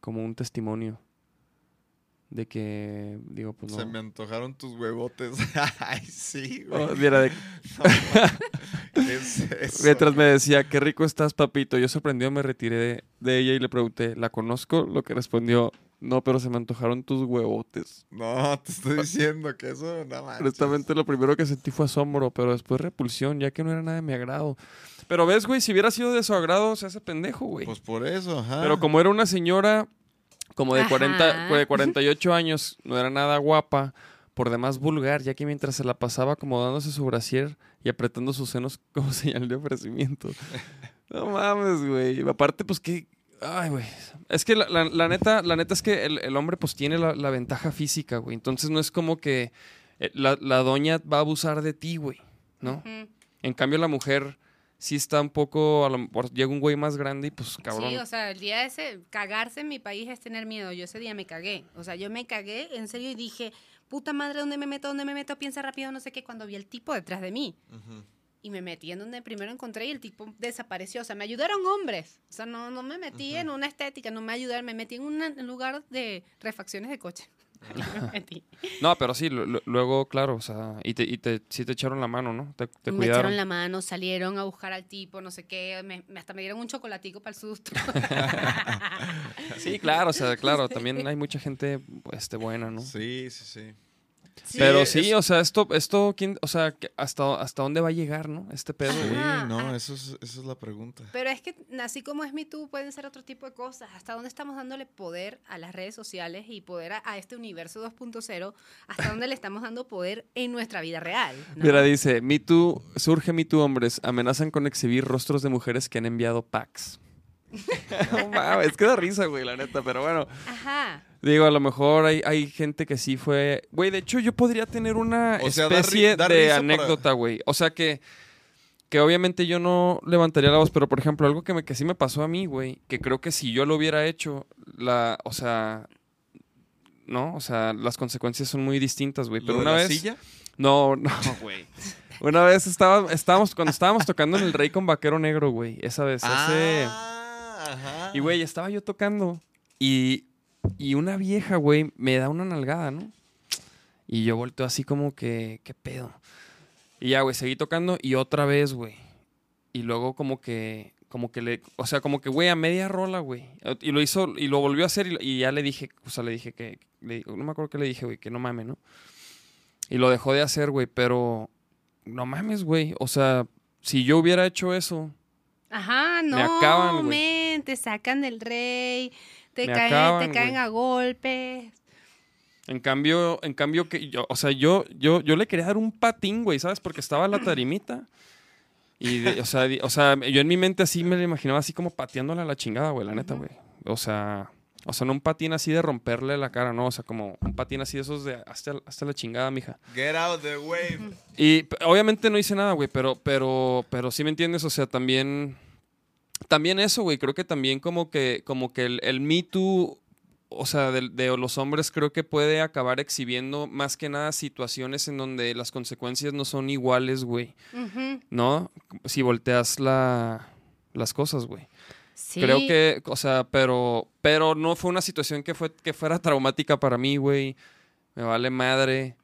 como un testimonio. De que, digo, pues no. Se me antojaron tus huevotes. Ay, sí, güey. Oh, mira, de- ¿Qué es eso? mientras me decía, qué rico estás, papito. Yo sorprendido me retiré de, de ella y le pregunté, ¿la conozco? Lo que respondió, no, pero se me antojaron tus huevotes. No, te estoy diciendo que eso nada más. Honestamente, lo primero que sentí fue asombro, pero después repulsión, ya que no era nada de mi agrado. Pero ves, güey, si hubiera sido de su agrado, se hace pendejo, güey. Pues por eso, ajá. Pero como era una señora como de, Ajá. 40, de 48 años, no era nada guapa, por demás vulgar, ya que mientras se la pasaba acomodándose su brasier y apretando sus senos como señal de ofrecimiento. No mames, güey. Aparte, pues que... Ay, güey. Es que la, la- la neta, la neta es que el, el hombre pues tiene la, la ventaja física, güey. Entonces no es como que eh, la, la doña va a abusar de ti, güey. ¿no? En cambio la mujer sí está un poco... A lo mejor llega un güey más grande y pues cabrón. Sí, o sea, el día ese, cagarse en mi país es tener miedo. Yo ese día me cagué. O sea, yo me cagué en serio y dije, puta madre, ¿dónde me meto? ¿Dónde me meto? Piensa rápido, no sé qué, cuando vi el tipo detrás de mí. Ujú. Y me metí en donde primero encontré y el tipo desapareció. O sea, me ayudaron hombres. O sea, no, no me metí en una estética, no me ayudaron. Me metí en un lugar de refacciones de coche. No, pero sí, lu- lu- luego, claro, o sea, y te, y te, sí te echaron la mano, ¿no? Te, te me cuidaron. echaron la mano, salieron a buscar al tipo, no sé qué. Me, me- hasta me dieron un chocolatico para el susto. Sí, claro, o sea, claro, también hay mucha gente este, buena, ¿no? Sí, sí, sí. Pero es- sí, o sea, esto, esto, ¿quién, o sea, hasta, hasta dónde va a llegar, ¿no? Este pedo, Sí. Ajá, no, ah. eso es, esa es la pregunta. Pero es que así como es Me Too, pueden ser otro tipo de cosas. ¿Hasta dónde estamos dándole poder a las redes sociales y poder a, a este universo 2.0? ¿Hasta dónde le estamos dando poder en nuestra vida real? ¿no? Mira, dice, Me Too, surge Me Too hombres, amenazan con exhibir rostros de mujeres que han enviado packs. no mames, es que da risa, güey, la neta, pero bueno. Ajá. Digo, a lo mejor hay, hay gente que sí fue. Güey, de hecho, yo podría tener una O sea, da ri- especie da de anécdota, güey. O sea que. Que obviamente yo no levantaría la voz, pero por ejemplo, algo que, me, que sí me pasó a mí, güey, que creo que si yo lo hubiera hecho, la. O sea. No, o sea, las consecuencias son muy distintas, güey. ¿Lo Pero de una la vez. silla? No, no, güey. Una vez estaba, estábamos, cuando estábamos tocando en el Rey con Vaquero Negro, güey. Esa vez, hace. Ajá. Y, güey, estaba yo tocando y, y una vieja, güey, me da una nalgada, ¿no? Y yo volteo así como que, ¿qué pedo? Y ya, güey, seguí tocando y otra vez, güey. Y luego como que, como que le, o sea, como que, güey, a media rola, güey. Y lo hizo, y lo volvió a hacer y, y ya le dije, o sea, le dije que, le- no me acuerdo qué le dije, güey, que no mames, ¿no? Y lo dejó de hacer, güey, pero no mames, güey. O sea, si yo hubiera hecho eso, Ajá, no, acaban, güey. Te sacan del rey, te Me caen, acaban, te caen a golpes. En cambio, en cambio que yo, o sea, yo, yo, yo le quería dar un patín, güey, ¿sabes? Porque estaba la tarimita. Y, de- o, sea, di- o sea, yo en mi mente así me lo imaginaba así como pateándola a la chingada, güey, la neta, güey. O sea, o sea, no un patín así de romperle la cara, no, o sea, como un patín así de esos de hasta, hasta la chingada, mija. Get out the way. Y obviamente no hice nada, güey, pero, pero, pero sí me entiendes, o sea, también, también eso, güey, creo que también como que, como que el, el Me Too, o sea, de, de los hombres creo que puede acabar exhibiendo más que nada situaciones en donde las consecuencias no son iguales, güey, ¿no? Si volteas la, las cosas, güey. Sí. Creo que, o sea, pero, pero no fue una situación que fue que fuera traumática para mí, güey. Me vale madre.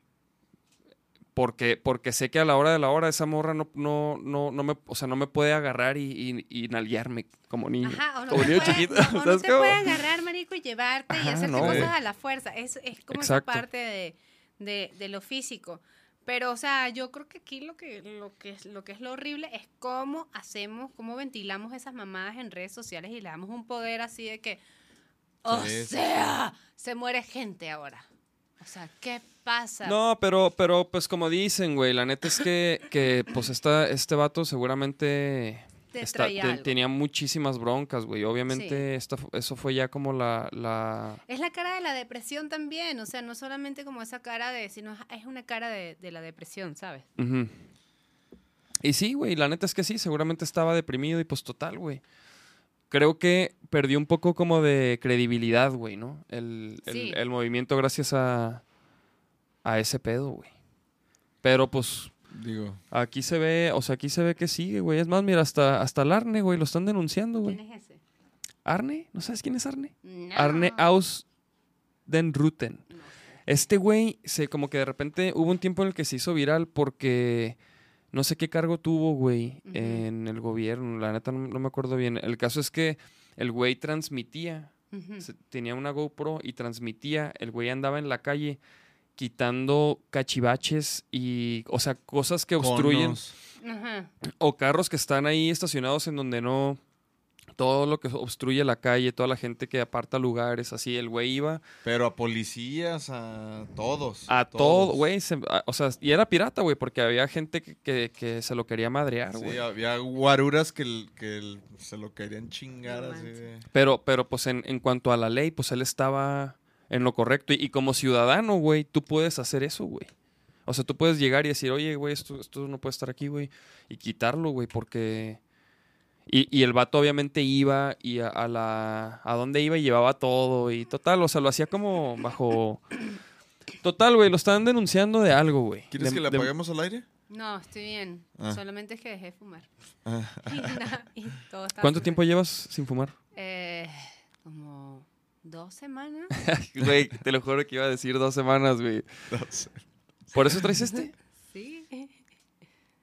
Porque, porque sé que a la hora de la hora esa morra no, no, no, no me, o sea, no me puede agarrar y, y, y nalguearme como niño. Ajá, o no como te, niño puede, chiquito. no, o no ¿sabes te cómo? puede agarrar, marico, y llevarte y Ajá, hacerte no, cosas güey. a la fuerza. Es, es como Exacto. esa parte de, de, de lo físico. Pero, o sea, yo creo que aquí lo que, lo que es lo que es lo horrible es cómo hacemos, cómo ventilamos esas mamadas en redes sociales y le damos un poder así de que, o sea, se muere gente ahora. O sea, ¿qué pasa? No, pero, pero pues como dicen, güey, la neta es que, que pues esta, este vato seguramente Te está- traía te- algo. tenía muchísimas broncas, güey. Obviamente esta fu- eso fue ya como la, la... Es la cara de la depresión también, o sea, no solamente como esa cara de, sino es una cara de, de la depresión, ¿sabes? Y sí, güey, la neta es que sí, seguramente estaba deprimido y pues total, güey. Creo que perdió un poco como de credibilidad, güey, ¿no? El, el- Sí. el movimiento gracias a, a ese pedo, güey. Pero pues Digo, aquí se ve, o sea, aquí se ve que sigue, güey. Es más, mira, hasta, hasta el Arne, güey, lo están denunciando, güey. ¿Quién es ese? ¿Arne? ¿No sabes quién es Arne? No. Arne Aus Den Ruten. Este güey, se, como que de repente hubo un tiempo en el que se hizo viral porque no sé qué cargo tuvo, güey, en el gobierno. La neta no, no me acuerdo bien. El caso es que el güey transmitía, se- tenía una GoPro y transmitía. El güey andaba en la calle quitando cachivaches y, o sea, cosas que obstruyen Conos. O carros que están ahí estacionados en donde no todo lo que obstruye la calle, toda la gente que aparta lugares, así el güey iba Pero a policías, a todos. a todos. todo, güey, se- a- o sea, y era pirata, güey, porque había gente que, que- que se lo quería madrear, güey. Sí, había guaruras que, el- que el- se lo querían chingar así de... Pero, pero pues en, en cuanto a la ley, pues él estaba en lo correcto. Y, y como ciudadano, güey, tú puedes hacer eso, güey. O sea, tú puedes llegar y decir, oye, güey, esto, esto no puede estar aquí, güey. Y quitarlo, güey, porque... Y, y el vato obviamente iba y a, a la... A dónde iba y llevaba todo. Y total, o sea, lo hacía como bajo... Total, güey, lo estaban denunciando de algo, güey. ¿Quieres De- que le de- apaguemos al aire? No, estoy bien. Ah. Solamente es que dejé de fumar. Ah. Y, nada, y todo estaba ¿Cuánto tiempo llevas sin fumar? Eh, como dos semanas. Güey, te lo juro que iba a decir dos semanas, güey. ¿Por eso traes este?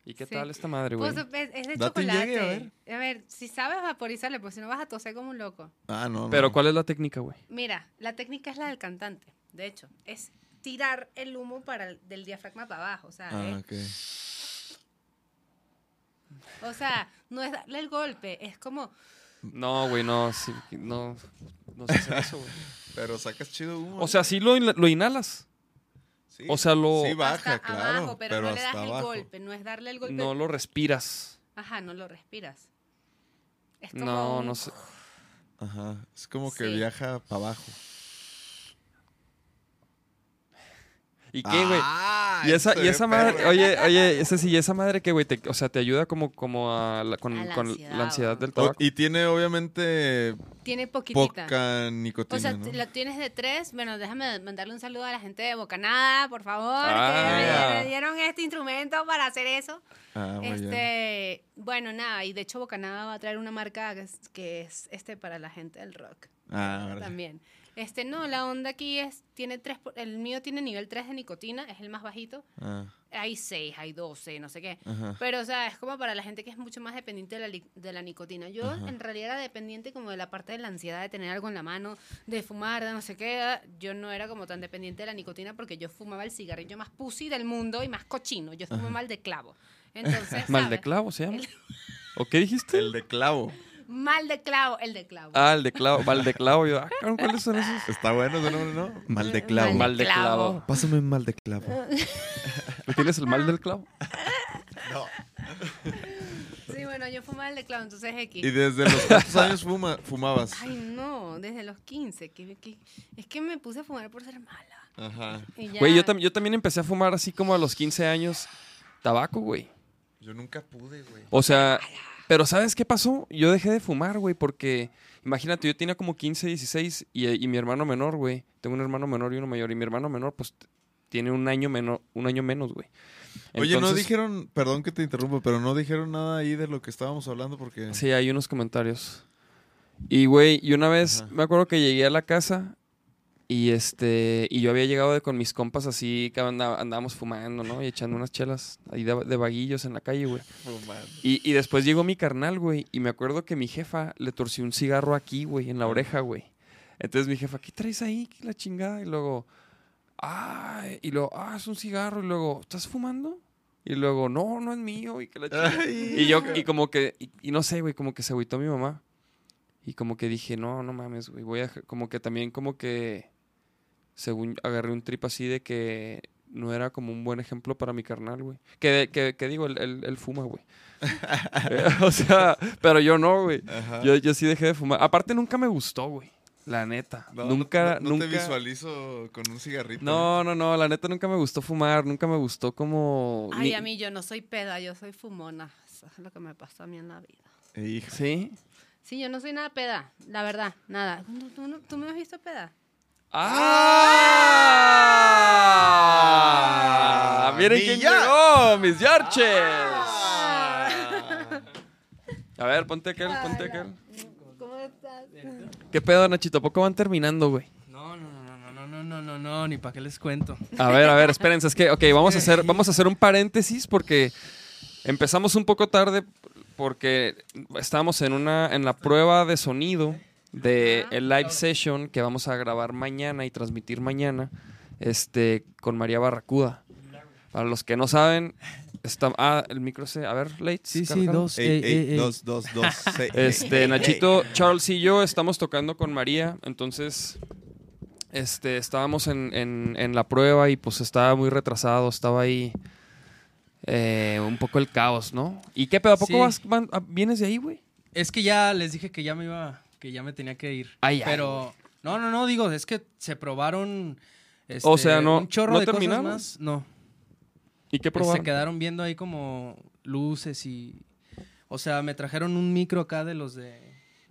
¿Y qué Sí. tal esta madre, güey? Pues es, es de Date chocolate. llegue, a ver. A ver, si sabes vaporizarle, pues si no vas a toser como un loco. Ah, no, no. Pero ¿cuál es la técnica, güey? Mira, la técnica es la del cantante. De hecho, es tirar el humo para el- del diafragma para abajo. O sea, Ah, es- ok. o sea, no es darle el golpe, es como No, güey, no, sí, no, no sé hacer eso, güey. Pero sacas chido humo. O sea, sí lo, lo inhalas, Sí. o sea, lo- Sí, baja, hasta claro. abajo, pero, no le das el abajo. golpe, no es darle el golpe. no lo respiras. Ajá, no lo respiras. Es como No, un- no sé. Ajá. Es como que Sí. viaja para abajo. ¿Y qué, güey? Ah, y esa, y esa madre, perro. oye, oye, ese sí, y esa madre que, güey, te- o sea, te ayuda como, como a la, con, A la con ansiedad, la ansiedad del O- tabaco. y tiene obviamente Tiene poquitita. poca nicotina, O sea, ¿no? la tienes de tres. Bueno, déjame mandarle un saludo a la gente de Bocanada, por favor, Ah. que me, dieron este instrumento para hacer eso. Ah, este, bueno, nada, y de hecho Bocanada va a traer una marca que es, que es este para la gente del rock. Ah. También. Este, no, la onda aquí es, tiene tres, el mío tiene nivel 3 de nicotina, es el más bajito. Ah, Hay 6, hay 12, no sé qué. ajá. Pero, o sea, es como para la gente que es mucho más dependiente de la, de la nicotina. Yo, Ajá. en realidad, era dependiente como de la parte de la ansiedad de tener algo en la mano, de fumar, de no sé qué. Yo no era como tan dependiente de la nicotina porque yo fumaba el cigarrillo más pussy del mundo y más cochino. Yo fumaba mal de clavo. Entonces, Mal de clavo, ¿se llama? El- ¿O qué dijiste? El de clavo. Mal de clavo, el de clavo. Ah, el de clavo, mal de clavo. Yo, ah, ¿cuáles son esos? Está bueno ese nombre, ¿no? Mal de clavo. Mal Mal de clavo. Pásame un mal de clavo. ¿Tú ¿Tienes el mal del clavo? Sí, bueno, yo fumaba el de clavo, entonces X. ¿Y desde los cuántos años fuma, fumabas? Ay, no, desde los 15. Que, que- es que me puse a fumar por ser mala. Ajá. Ya- Güey, yo, tam- yo también empecé a fumar así como a los 15 años tabaco, güey. Yo nunca pude, güey. O sea, pero ¿sabes qué pasó? Yo dejé de fumar, güey, porque imagínate, yo tenía como 15, 16 y, y mi hermano menor, güey. Tengo un hermano menor y uno mayor. Y mi hermano menor, pues, tiene un año, menor, un año menos, güey. Oye, no dijeron, perdón que te interrumpo, pero no dijeron nada ahí de lo que estábamos hablando porque... Sí, hay unos comentarios. Y, güey, y una vez Ajá. me acuerdo que llegué a la casa y este y yo había llegado de con mis compas así que andá- andábamos fumando, ¿no? Y echando unas chelas ahí de, de vaguillos en la calle, güey. Fumando. Y, y después llegó mi carnal, güey, y me acuerdo que mi jefa le torció un cigarro aquí, güey, en la oreja, güey. Entonces mi jefa, ¿qué traes ahí? ¿Qué la chingada? Y luego, ah, y luego, ah, es un cigarro. Y luego, ¿estás fumando? Y luego, no, no es mío. Y que la chingada. Y yo, y como que, y, y no sé, güey, como que se agüitó mi mamá. Y como que dije, no, no mames, güey, voy a, como que también como que, según agarré un trip así de que no era como un buen ejemplo para mi carnal, güey. Que, que, que digo, él, él- él fuma, güey. O sea, pero yo no, güey. Ajá. Yo, yo sí dejé de fumar. Aparte, nunca me gustó, güey. La neta. No, nunca, no, no nunca. te visualizo con un cigarrito. No, no, no, la neta nunca me gustó fumar, nunca me gustó como... Ay, ni- a mí yo no soy peda, yo soy fumona. Eso es lo que me pasó a mí en la vida. ¿Sí? Sí, yo no soy nada peda, la verdad, nada. ¿Tú, tú no- tú me has visto peda? ¡Ah! ¡Miren quién llegó! ¡Mis Yarches! A ver, ponte aquel, ponte aquel. ¿Cómo estás? ¿Qué pedo, Nachito? ¿A poco van terminando, güey? No, no, no, no, no, no, No, no, no, ni para qué les cuento. A ver, a ver, espérense, es que, ok, vamos a hacer, vamos a hacer un paréntesis porque empezamos un poco tarde porque estábamos en una, en la prueba de sonido de el live session que vamos a grabar mañana y transmitir mañana, este, con María Barracuda. Para los que no saben, está, ah, el micro se, a ver, Leitz, Sí, sí, cárgalo. dos. Ey, ey, ey, ey, ey. dos, dos, dos. seis. Este, Nachito, Charles y yo estamos tocando con María, entonces este, estábamos en, en- en la prueba y pues estaba muy retrasado, estaba ahí eh, un poco el caos, ¿no? ¿Y qué pedo? ¿A poco Sí. vas- van- a- vienes de ahí, güey? Es que ya les dije que ya me iba, que ya me tenía que ir. Ay, ay, Pero, no, no, no, digo, es que se probaron. este, O sea, no- un chorro ¿no de cosas terminaron? más. No. ¿Y qué se probaron? quedaron viendo ahí como luces y. O sea, me trajeron un micro acá de los de. de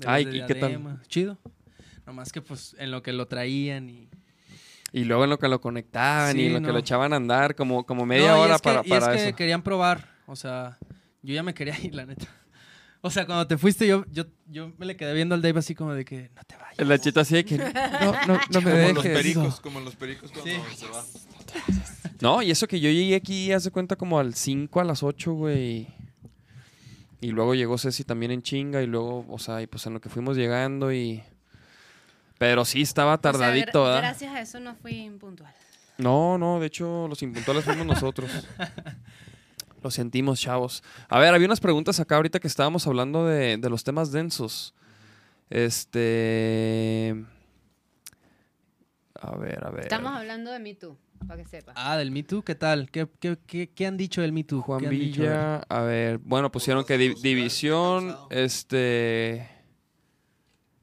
los Ay, de ¿y qué tal? Chido. Nomás que pues en lo que lo traían y. Y luego en lo que lo conectaban y en lo que lo echaban a andar, como, como media No, y hora es que- para, y es para que eso. querían probar. O sea, yo ya me quería ir, la neta. O sea, cuando te fuiste, yo, yo, yo me le quedé viendo al Dave así como de que no te vayas. El Nachito así de que no, no, no me Como los dejes. pericos, como los pericos cuando Sí. se va. No, y eso que yo llegué aquí, haz de cuenta, como al 5, a las 8, güey. Y luego llegó Ceci también en chinga y luego, o sea, y pues en lo que fuimos llegando y... Pero sí estaba tardadito, O sea, gra- ¿verdad? Gracias a eso no fui impuntual. No, no, de hecho los impuntuales fuimos nosotros. Lo sentimos, chavos. A ver, había unas preguntas acá ahorita que estábamos hablando de, de los temas densos. Este... A ver, a ver. Estamos hablando de Me Too, para que sepas. Ah, del Me Too, ¿qué tal? ¿Qué, qué, qué, qué han dicho del Me Too? Juan ¿Qué han dicho? A ver. Villa, a ver, bueno, pusieron que di- división, este...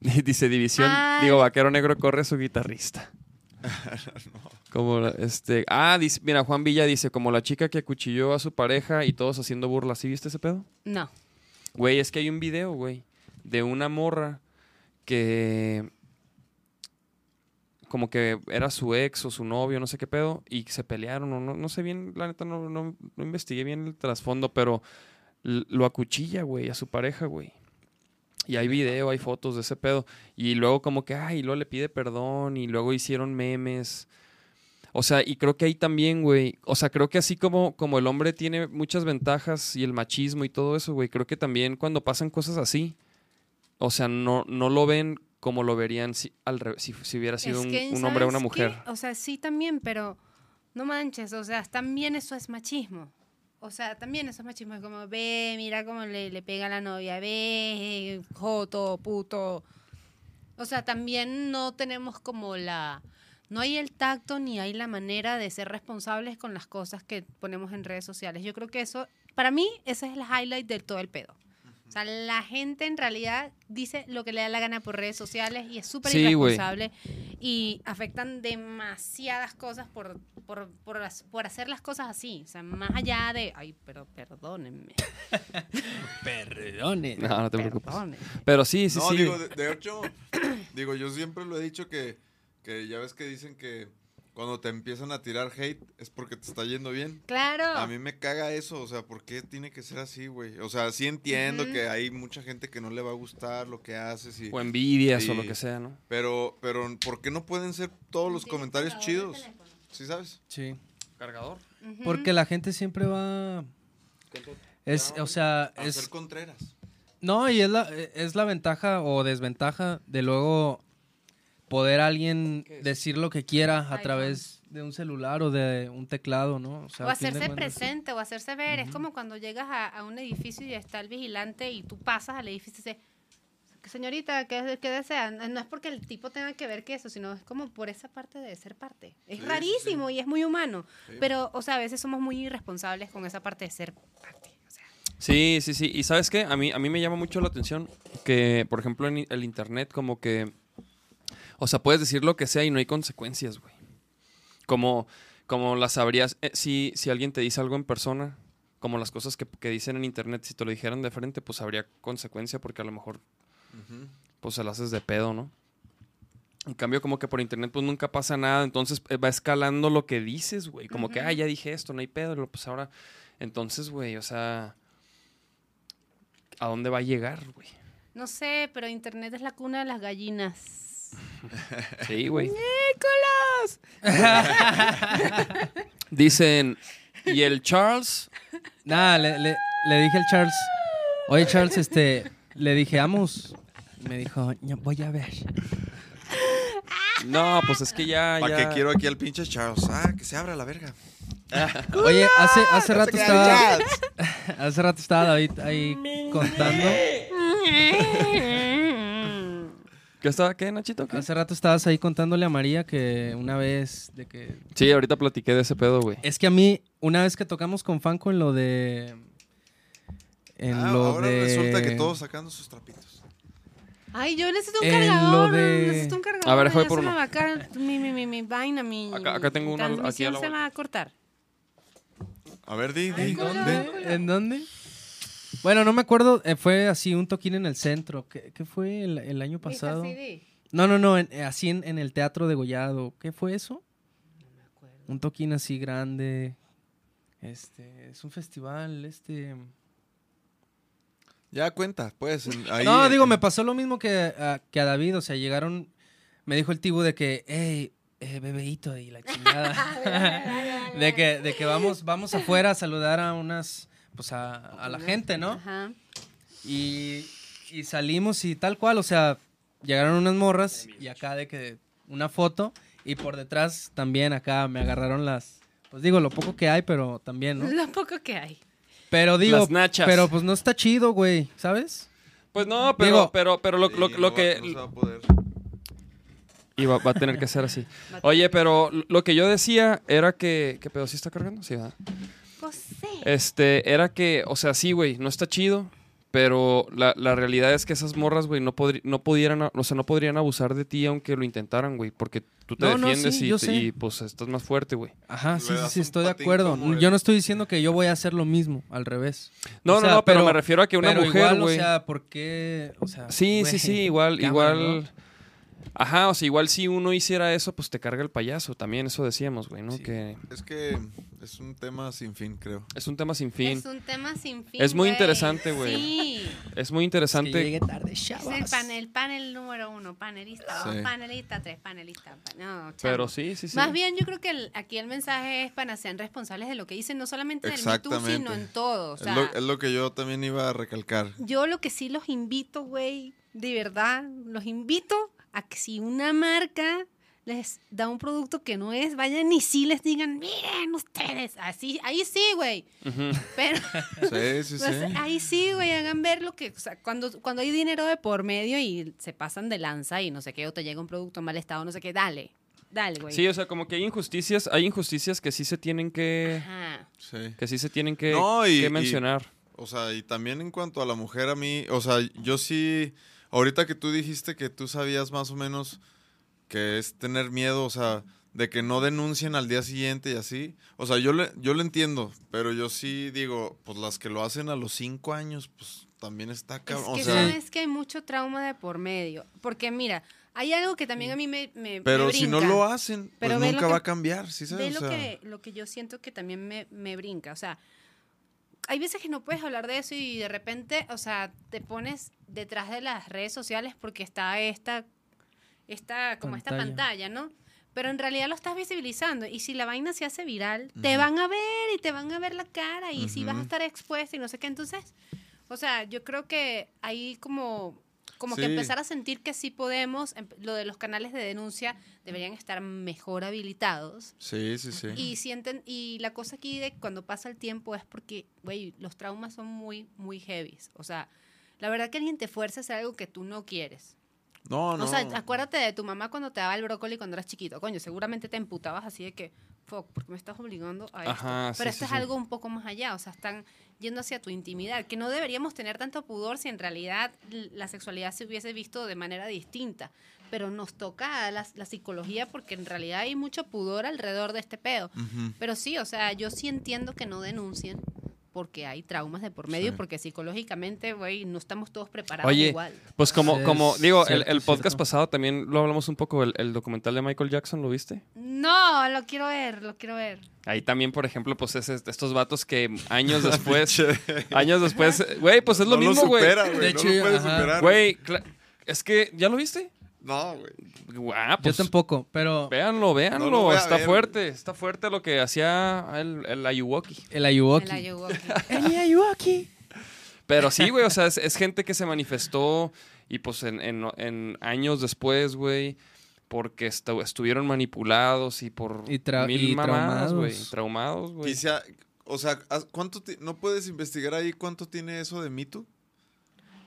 Dice división, Ay. digo, Vaquero Negro corre a su guitarrista. Como, la- este... Ah, dice, mira, Juan Villa dice, como la chica que acuchilló a su pareja y todos haciendo burlas. ¿Sí viste ese pedo? No. Güey, es que hay un video, güey, de una morra que... Como que era su ex o su novio, no sé qué pedo, y se pelearon, o no, no sé bien, la neta no, no, no investigué bien el trasfondo, pero lo acuchilla, güey, a su pareja, güey. Y hay video, hay fotos de ese pedo. Y luego como que, ay, y luego le pide perdón, y luego hicieron memes. O sea, y creo que ahí también, güey, o sea, creo que así como, como el hombre tiene muchas ventajas y el machismo y todo eso, güey, creo que también cuando pasan cosas así, o sea, no, no lo ven como lo verían si, al si, si hubiera sido Es un, que, un hombre o una ¿sabes mujer. qué? O sea, sí también, pero no manches, o sea, también eso es machismo. O sea, también eso es machismo. Es como, ve, mira cómo le, le pega a la novia, ve, joto, puto. O sea, también no tenemos como la... No hay el tacto ni hay la manera de ser responsables con las cosas que ponemos en redes sociales. Yo creo que eso, para mí, ese es el highlight de todo el pedo. O sea, la gente en realidad dice lo que le da la gana por redes sociales y es súper Sí, irresponsable y afectan demasiadas cosas por, por, por, las- por hacer las cosas así. O sea, más allá de, ay, pero perdónenme. Perdone. No, no te preocupes. perdónenme. Pero sí, sí, no, sí. digo, de, de hecho, digo, yo siempre lo he dicho que, que ya ves que dicen que cuando te empiezan a tirar hate es porque te está yendo bien. Claro. A mí me caga eso, o sea, ¿por qué tiene que ser así, güey? O sea, sí entiendo que hay mucha gente que no le va a gustar lo que haces y... o envidias o lo que sea, ¿no? Pero, pero, ¿por qué no pueden ser todos los ¿Tienes comentarios chidos? ¿Sí sabes? Sí. Cargador. Porque la gente siempre va... Es, o sea, A es... ser contreras. No, y es la, es la ventaja o desventaja de luego poder alguien decir lo que quiera a través de un celular o de un teclado, ¿no? O, sea, o hacerse presente o hacerse ver. Es como cuando llegas a, a un edificio y está el vigilante y tú pasas al edificio y dices, señorita, ¿qué, qué desea? No es porque el tipo tenga que ver que eso, sino es como por esa parte de ser parte. Es Sí, sí, rarísimo y es muy humano. Sí. Pero, o sea, a veces somos muy irresponsables con esa parte de ser parte. O sea, Sí, sí, sí. Y sabes qué, a mí, a mí me llama mucho la atención que, por ejemplo, en el internet, como que, o sea, puedes decir lo que sea y no hay consecuencias, güey. Como, como las sabrías, eh, si, si alguien te dice algo en persona, como las cosas que, que dicen en internet, si te lo dijeran de frente, pues habría consecuencia porque a lo mejor, pues se la haces de pedo, ¿no? En cambio, como que por internet, pues nunca pasa nada, entonces eh, va escalando lo que dices, güey. Como que, ah, ya dije esto, no hay pedo, pues ahora, entonces, güey, o sea... ¿A dónde va a llegar, güey? no sé, pero Internet es la cuna de las gallinas. Sí, güey. Dicen, ¿y el Charles? Nada, le, le- le dije al Charles, oye Charles, este, le dije, vamos. Me dijo, "Ya voy a ver. No, pues es que ya, ¿Para ya. qué quiero aquí al pinche Charles? Ah, que se abra la verga. Oye, hace, hace rato estaba, hace rato estaba David ahí contando. ¿Qué estaba? ¿Qué, Nachito? ¿Qué? Hace rato estabas ahí contándole a María que una vez de que Sí, ahorita platiqué de ese pedo, güey. es que a mí una vez que tocamos con Fanco en lo de en Ah, lo ahora de resulta que todos sacando sus trapitos. Ay, yo necesito un En cargador. de- Necesito un cargador. A ver, déjame ya por se me uno. va a mi, mi, mi, mi vaina, mi Acá- acá tengo uno, aquí a la se va a cortar. A ver, di, di. ¿En dónde? ¿En dónde? Bueno, no me acuerdo, eh, fue así un toquín en el centro. ¿Qué, qué fue el, el año pasado? No, no, no, en- eh, así en, en el Teatro de Gollado. ¿Qué fue eso? Un toquín así grande. Este, es un festival, este... Ya cuenta, pues. ahí, no, digo, me pasó lo mismo que a, que a David, o sea, llegaron, me dijo el tibu de que, hey, eh, bebeíto y la chingada. de que, de que vamos, vamos afuera a saludar a unas, pues a, a la gente, ¿no? Ajá. Y, y salimos y tal cual, o sea, llegaron unas morras y acá de que una foto y por detrás también acá me agarraron las, pues digo, lo poco que hay, pero también, ¿no? Lo poco que hay. Pero digo, Las nachas. pero pues no está chido, güey, ¿sabes? Pues no, pero, Digo- pero, pero lo, Sí, lo- no lo va- que... no se va a poder. Y va, va a tener que ser así. Oye, pero lo que yo decía era que... ¿Qué pedo? ¿Sí está cargando? Sí, ¿verdad? José. Este, era que, o sea, sí, güey, no está chido, pero la, la realidad es que esas morras, güey, no, no pudieran, o sea, no podrían abusar de ti aunque lo intentaran, güey, porque tú te No, no, defiendes sí, y, te- pues estás más fuerte, güey. Ajá, sí, sí, sí, estoy de acuerdo. Yo no estoy diciendo que yo voy a hacer lo mismo, al revés. No, O sea, no, no, pero, pero- me refiero a que una Pero mujer, igual, güey. o sea, ¿por qué? O sea, sí, sí, sí, igual, cámara, igual. ¿no? Ajá, o sea, igual si uno hiciera eso, pues te carga el payaso, también eso decíamos, güey, ¿no? Sí. Que Es que es un tema sin fin, creo. es un tema sin fin. Es un tema sin fin. Es muy güey. interesante, güey. Sí. Es muy Que interesante. llegue tarde, Es chavas. el panel, panel número uno, panelista, dos, Sí. panelista, tres, panelista. pa- No, Pero sí, sí, sí. Más bien, yo creo que el- aquí el mensaje es para sean responsables de lo que dicen, no solamente del Me Too, Exactamente. sino en todo. O es, sea, lo, es lo que yo también iba a recalcar. yo lo que sí los invito, güey, de verdad, los invito a que si una marca les da un producto que no es, vayan y sí les digan, miren ustedes, así, ahí sí, güey. Pero Sí, sí, pues, sí. ahí sí, güey, hagan ver lo que, o sea, cuando, cuando hay dinero de por medio y se pasan de lanza y no sé qué, o te llega un producto en mal estado, no sé qué, dale, dale, güey. Sí, o sea, como que hay injusticias, hay injusticias que sí se tienen que, Ajá. Sí. que sí se tienen que, No, y- que y- mencionar. O sea, y también en cuanto a la mujer, a mí, o sea, yo sí, ahorita que tú dijiste que tú sabías más o menos que es tener miedo, o sea, de que no denuncien al día siguiente y así. O sea, yo le, yo lo entiendo, pero yo sí digo, pues las que lo hacen a los cinco años, pues también está Es cabrón. que o sea, sabes que hay mucho trauma de por medio. Porque mira, hay algo que también a mí me. me pero me si no lo hacen, pues ve lo nunca que- va a cambiar, ¿sí Ve sabes? lo, O sea, que, lo que yo siento que también me, me brinca. O sea, hay veces que no puedes hablar de eso y de repente, o sea, te pones detrás de las redes sociales porque está esta, esta como esta Pantalla. pantalla, ¿no? Pero en realidad lo estás visibilizando. Y si la vaina se hace viral, te van a ver y te van a ver la cara y si vas a estar expuesta y no sé qué. Entonces, o sea, yo creo que ahí como, como que empezar a sentir que sí podemos, em- lo de los canales de denuncia deberían estar mejor habilitados. Sí, sí, sí. Y sienten, y la cosa aquí de cuando pasa el tiempo es porque, güey, los traumas son muy, muy heavies. O sea, la verdad que alguien te fuerza a hacer algo que tú no quieres. No, no. O sea, acuérdate de tu mamá cuando te daba el brócoli cuando eras chiquito. Coño, seguramente te emputabas así de que, fuck, ¿por qué me estás obligando a esto? Ajá, Pero sí, esto sí, es sí. algo un poco más allá. O sea, están yendo hacia tu intimidad. Que no deberíamos tener tanto pudor si en realidad la sexualidad se hubiese visto de manera distinta. Pero nos toca la, la psicología porque en realidad hay mucho pudor alrededor de este pedo. Pero sí, o sea, yo sí entiendo que no denuncien porque hay traumas de por medio, Sí. porque psicológicamente, güey, no estamos todos preparados Oye, igual. Pues como, Sí, como digo, cierto, el, el podcast cierto. pasado también lo hablamos un poco, el, el documental de Michael Jackson, ¿lo viste? No, lo quiero ver, lo quiero ver. Ahí también, por ejemplo, pues es, es- estos vatos que años después, años después, güey, pues es lo no mismo, güey. De no hecho, lo superar. Güey, es que, ¿ya lo viste? No, güey. Guau, Yo pues, tampoco, pero Véanlo, véanlo. No está ver. fuerte, está fuerte lo que hacía el, el Ayuwoki. el Ayuwoki. El Ayuwoki. El Ayuwoki. Pero sí, güey, o sea, es, es gente que se manifestó y pues en, en- en años después, güey, porque estu- estuvieron manipulados y por Y mil y mamadas, güey. traumados. Traumados, güey. O sea, ¿haz- ¿cuánto ¿no puedes investigar ahí cuánto tiene eso de mito?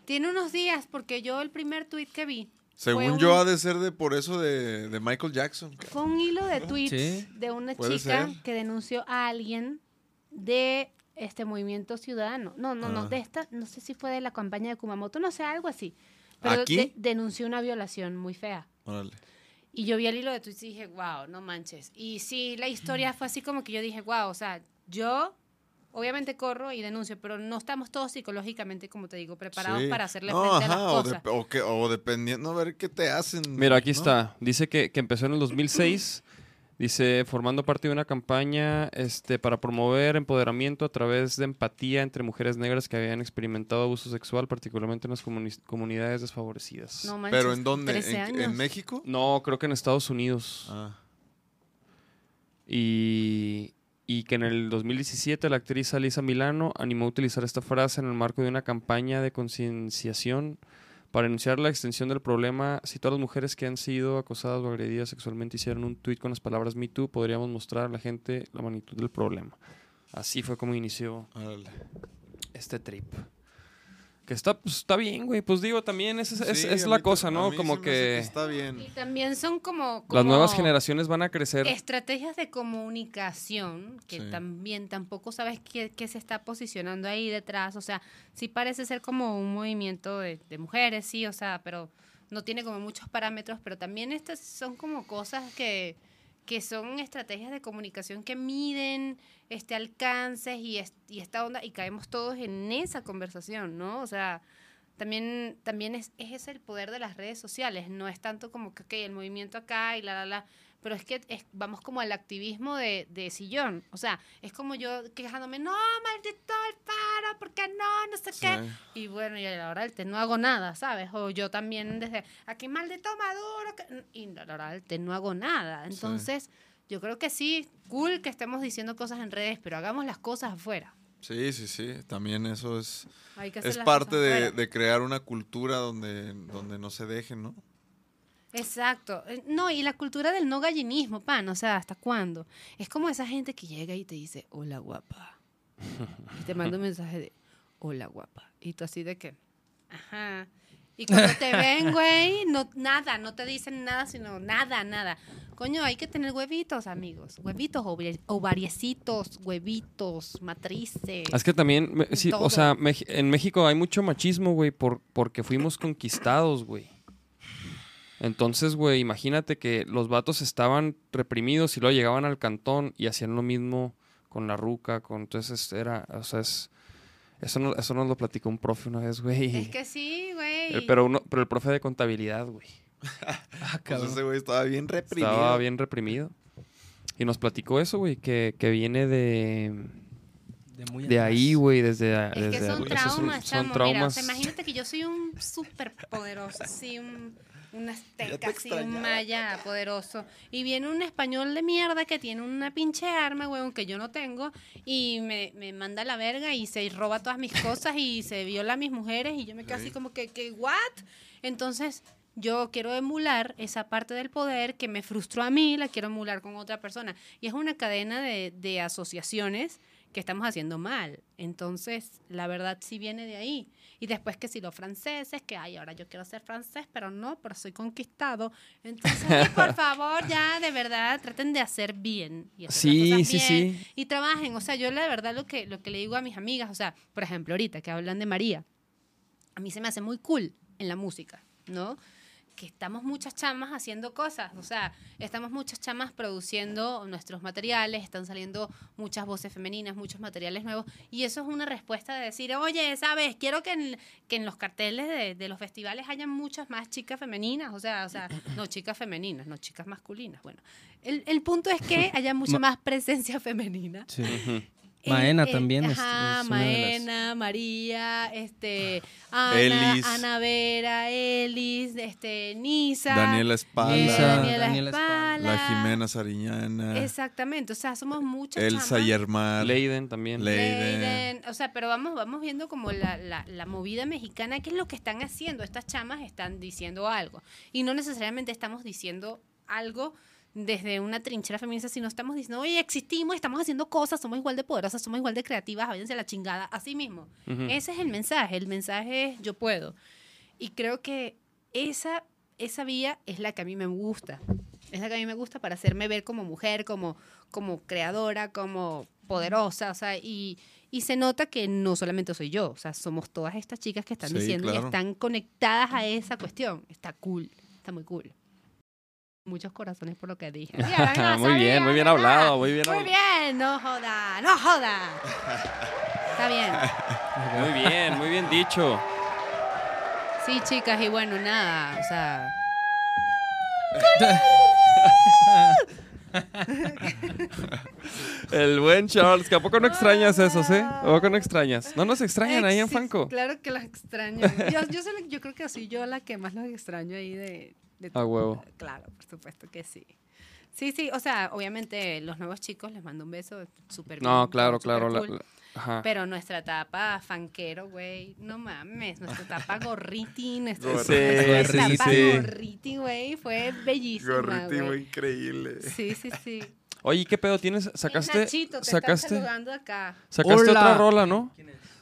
Tiene unos días, porque yo el primer tweet que vi Según un- yo, ha de ser de por eso de, de Michael Jackson. fue un hilo de tweets Sí. de una chica ser. que denunció a alguien de este movimiento ciudadano. No, no, no, Ah. de esta, no sé si fue de la campaña de Kumamoto, no sé, algo así. Pero ¿Aquí? de- denunció una violación muy fea. Órale. Y yo vi el hilo de tweets y dije, wow, no manches. Y sí, la historia fue así como que yo dije, wow, o sea, yo obviamente corro y denuncio, pero no estamos todos psicológicamente, como te digo, preparados Sí. para hacerle No, frente a ajá, las o, cosas. de- o que- o dependiendo, a ver qué te hacen. Mira, aquí ¿no? está. Dice que, que empezó en el 2006. Dice, formando parte de una campaña este, para promover empoderamiento a través de empatía entre mujeres negras que habían experimentado abuso sexual, particularmente en las comuni- comunidades desfavorecidas. No manches, ¿Pero en dónde? 13 ¿En, años. en México? No, creo que en Estados Unidos. Ah. Y, y que en el 2017 la actriz Alisa Milano animó a utilizar esta frase en el marco de una campaña de concienciación para denunciar la extensión del problema. Si todas las mujeres que han sido acosadas o agredidas sexualmente hicieran un tuit con las palabras Me Too, podríamos mostrar a la gente la magnitud del problema. Así fue como inició este trip. Que está, pues, está bien, güey. Pues digo, también es, es, Sí, es a la cosa, ¿no? Como que Está bien. Y también son como, las nuevas generaciones van a crecer. estrategias de comunicación que Sí. también tampoco sabes qué, qué se está posicionando ahí detrás. O sea, sí parece ser como un movimiento de, de mujeres, sí, o sea, pero no tiene como muchos parámetros, pero también estas son como cosas que, que son estrategias de comunicación que miden este alcances y, es- y esta onda y caemos todos en esa conversación, ¿no? O sea, también, también es, es ese el poder de las redes sociales, no es tanto como que el movimiento acá y la, la, la, pero es que es- vamos como al activismo de, de sillón, o sea, es como yo quejándome, no, maldito Alfaro, ¿por qué sé qué. Y bueno, y a la hora del té no hago nada, ¿sabes? O yo también desde aquí maldito Maduro, que- y a la hora del té no hago nada. Entonces, yo creo que sí, cool que estemos diciendo cosas en redes, pero hagamos las cosas afuera. Sí, sí, sí. También eso es, Hay que hacer es parte de, de crear una cultura donde, donde no se dejen, ¿no? Exacto. Eh, No, y la cultura del no gallinismo, pan, o sea, ¿hasta cuándo? Es como esa gente que llega y te dice, hola guapa. Y te manda un mensaje de, hola guapa. Y tú así de que, ajá. Y cuando te ven, güey, no, nada, no te dicen nada, sino nada, nada. Coño, hay que tener huevitos, amigos. Huevitos, ovari- ovariecitos, huevitos, matrices. Es que también, sí, todo. o sea, en México hay mucho machismo, güey, por, porque fuimos conquistados, güey. Entonces, güey, imagínate que los vatos estaban reprimidos y luego llegaban al cantón y hacían lo mismo con la ruca, con... Entonces era, o sea, es... Eso, no, eso nos lo platicó un profe una vez, güey. Es que sí, güey. Pero, uno, pero el profe de contabilidad, güey. Ah, Pues ese güey estaba bien reprimido. Estaba bien reprimido. Y nos platicó eso, güey, que, que viene de... De, muy De ahí, güey, desde... Es que desde- son traumas, son. Mira, o traumas. sea, imagínate que yo soy un súper poderoso, así, un, un azteca, te así, un maya poderoso. Y viene un español de mierda que tiene una pinche arma, weón, que yo no tengo, y me, me manda a la verga y se roba todas mis cosas y se viola a mis mujeres, y yo me quedo así como que, que, ¿what? Entonces, yo quiero emular esa parte del poder que me frustró a mí, la quiero emular con otra persona. Y es una cadena de, de asociaciones que estamos haciendo mal. Entonces, la verdad sí viene de ahí. Y después que si los franceses, que ay, ahora yo quiero ser francés, pero no, pero soy conquistado. Entonces, ay, por favor, ya de verdad traten de hacer bien. Y hacer las Sí, cosas sí, bien, sí. Y trabajen. O sea, yo la verdad lo que, lo que le digo a mis amigas, o sea, por ejemplo, ahorita que hablan de María, a mí se me hace muy cool en la música, ¿no? Que estamos muchas chamas haciendo cosas, o sea, estamos muchas chamas produciendo nuestros materiales, están saliendo muchas voces femeninas, muchos materiales nuevos, y eso es una respuesta de decir, oye, ¿sabes? Quiero que en, que en los carteles de, de los festivales hayan muchas más chicas femeninas, o sea, o sea, no chicas femeninas, no chicas masculinas, bueno. El, el punto es que haya mucha más presencia femenina Sí. Ujú. Maena Eh, eh, también es- Ajá, es una de las- Maena, María, este, Ana, Elis. Ana Vera, Elis, este, Nisa. Daniela eh, Espala, Nisa, Daniela, Daniela Espala. Espala. la Jimena Sariñana, Exactamente, o sea, somos muchas Elsa chamas. Yermar, Leiden también. Le- Leiden, Leiden. O sea, pero vamos, vamos viendo como la, la, la movida mexicana, qué es lo que están haciendo. Estas chamas están diciendo algo. Y no necesariamente estamos diciendo algo desde una trinchera feminista, sino estamos diciendo, oye, existimos, estamos haciendo cosas, somos igual de poderosas, somos igual de creativas, váyanse a la chingada, así mismo. Ujú. Ese es el mensaje, el mensaje es yo puedo. Y creo que esa, esa vía es la que a mí me gusta. Es la que a mí me gusta para hacerme ver como mujer, como, como creadora, como poderosa, o sea, y, y se nota que no solamente soy yo, o sea, somos todas estas chicas que están Sí, diciendo y claro. están conectadas a esa cuestión. Está cool, está muy cool. Muchos corazones por lo que dije. Sí, ahora no muy bien, muy bien hablado, muy bien Muy hablado. bien, no joda, no joda. Está bien. Muy bien, muy bien dicho. Sí, chicas, y bueno, nada, o sea, El buen Charles, que a poco no extrañas eso, ¿sí? ¿A poco no extrañas? No nos extrañan ahí en Fanco. Claro que las extraño. Yo, yo, yo creo que soy yo la que más los extraño ahí de... de A huevo. Claro, por supuesto que sí. Sí, sí, o sea, obviamente los nuevos chicos les mando un beso súper bien. No, claro, claro. la- cool. la- ajá. Pero nuestra etapa fanquero, güey, no mames, nuestra etapa gorriti, nuestra, Sí, etapa sí. gorriti, güey, fue bellísima, Gorriti, güey. increíble. Sí, sí, sí. Oye, ¿qué pedo tienes? ¿Sacaste? Nachito, te ¿Sacaste? saludando acá. ¿Sacaste Hola. otra rola, no?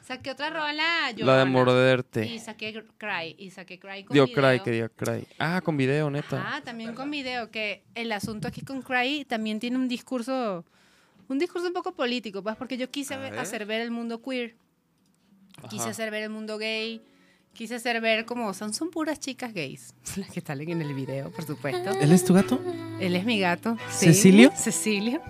Saqué otra rola, La de morderte. Y saqué Cry, y saqué Cry con Dio video. Cry, que dio Cry. Ah, con video, neta. Ah, también con video, que el asunto aquí con Cry también tiene un discurso, un discurso un poco político, pues porque yo quise ver- hacer ver el mundo queer, quise hacer ver el mundo gay, quise hacer ver como son, son puras chicas gays, las que salen en el video, por supuesto. ¿Él es tu gato? Él es mi gato. sí, ¿Cecilio? Cecilio.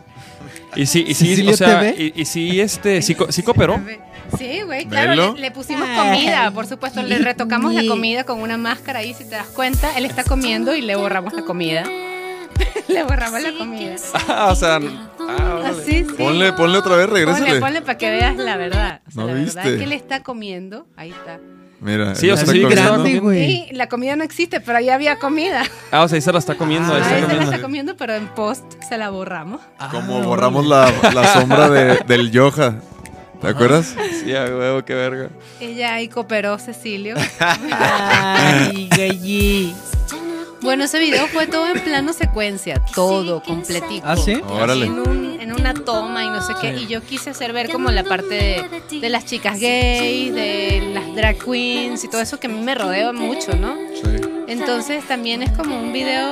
Y sí, y sí, ¿Cecilio o sea, y, y sí, este, co- sí cooperó. Sí, güey, claro, Velo. le, le pusimos comida, por supuesto, le retocamos la comida con una máscara ahí, si te das cuenta, él está comiendo y le borramos la comida. le borramos la comida. Ah, o sea, ah, sí. Ponle, ponle otra vez, regrésale. ponle para que veas la verdad. O sea, ¿No la verdad viste? que él está comiendo. Ahí está. Mira, Sí, o sea, sí, grande, güey. Y la comida no existe, pero ahí había comida. Ah, o sea, ahí se la está comiendo, ahí se la comiendo. está comiendo, pero en post se la borramos. Como Ah, borramos la, la sombra de- del Yoja. ¿Te acuerdas? Sí, a huevo, qué verga. Ella ahí cooperó, Cecilio. Ay, galli. Bueno, ese video fue todo en plano secuencia, todo completito. ¿Ah, sí? Órale. En, un- en una toma y no sé qué. Y yo quise hacer ver como la parte de, de las chicas gays, de las drag queens y todo eso que a mí me rodea mucho, ¿no? Sí. Entonces también es como un video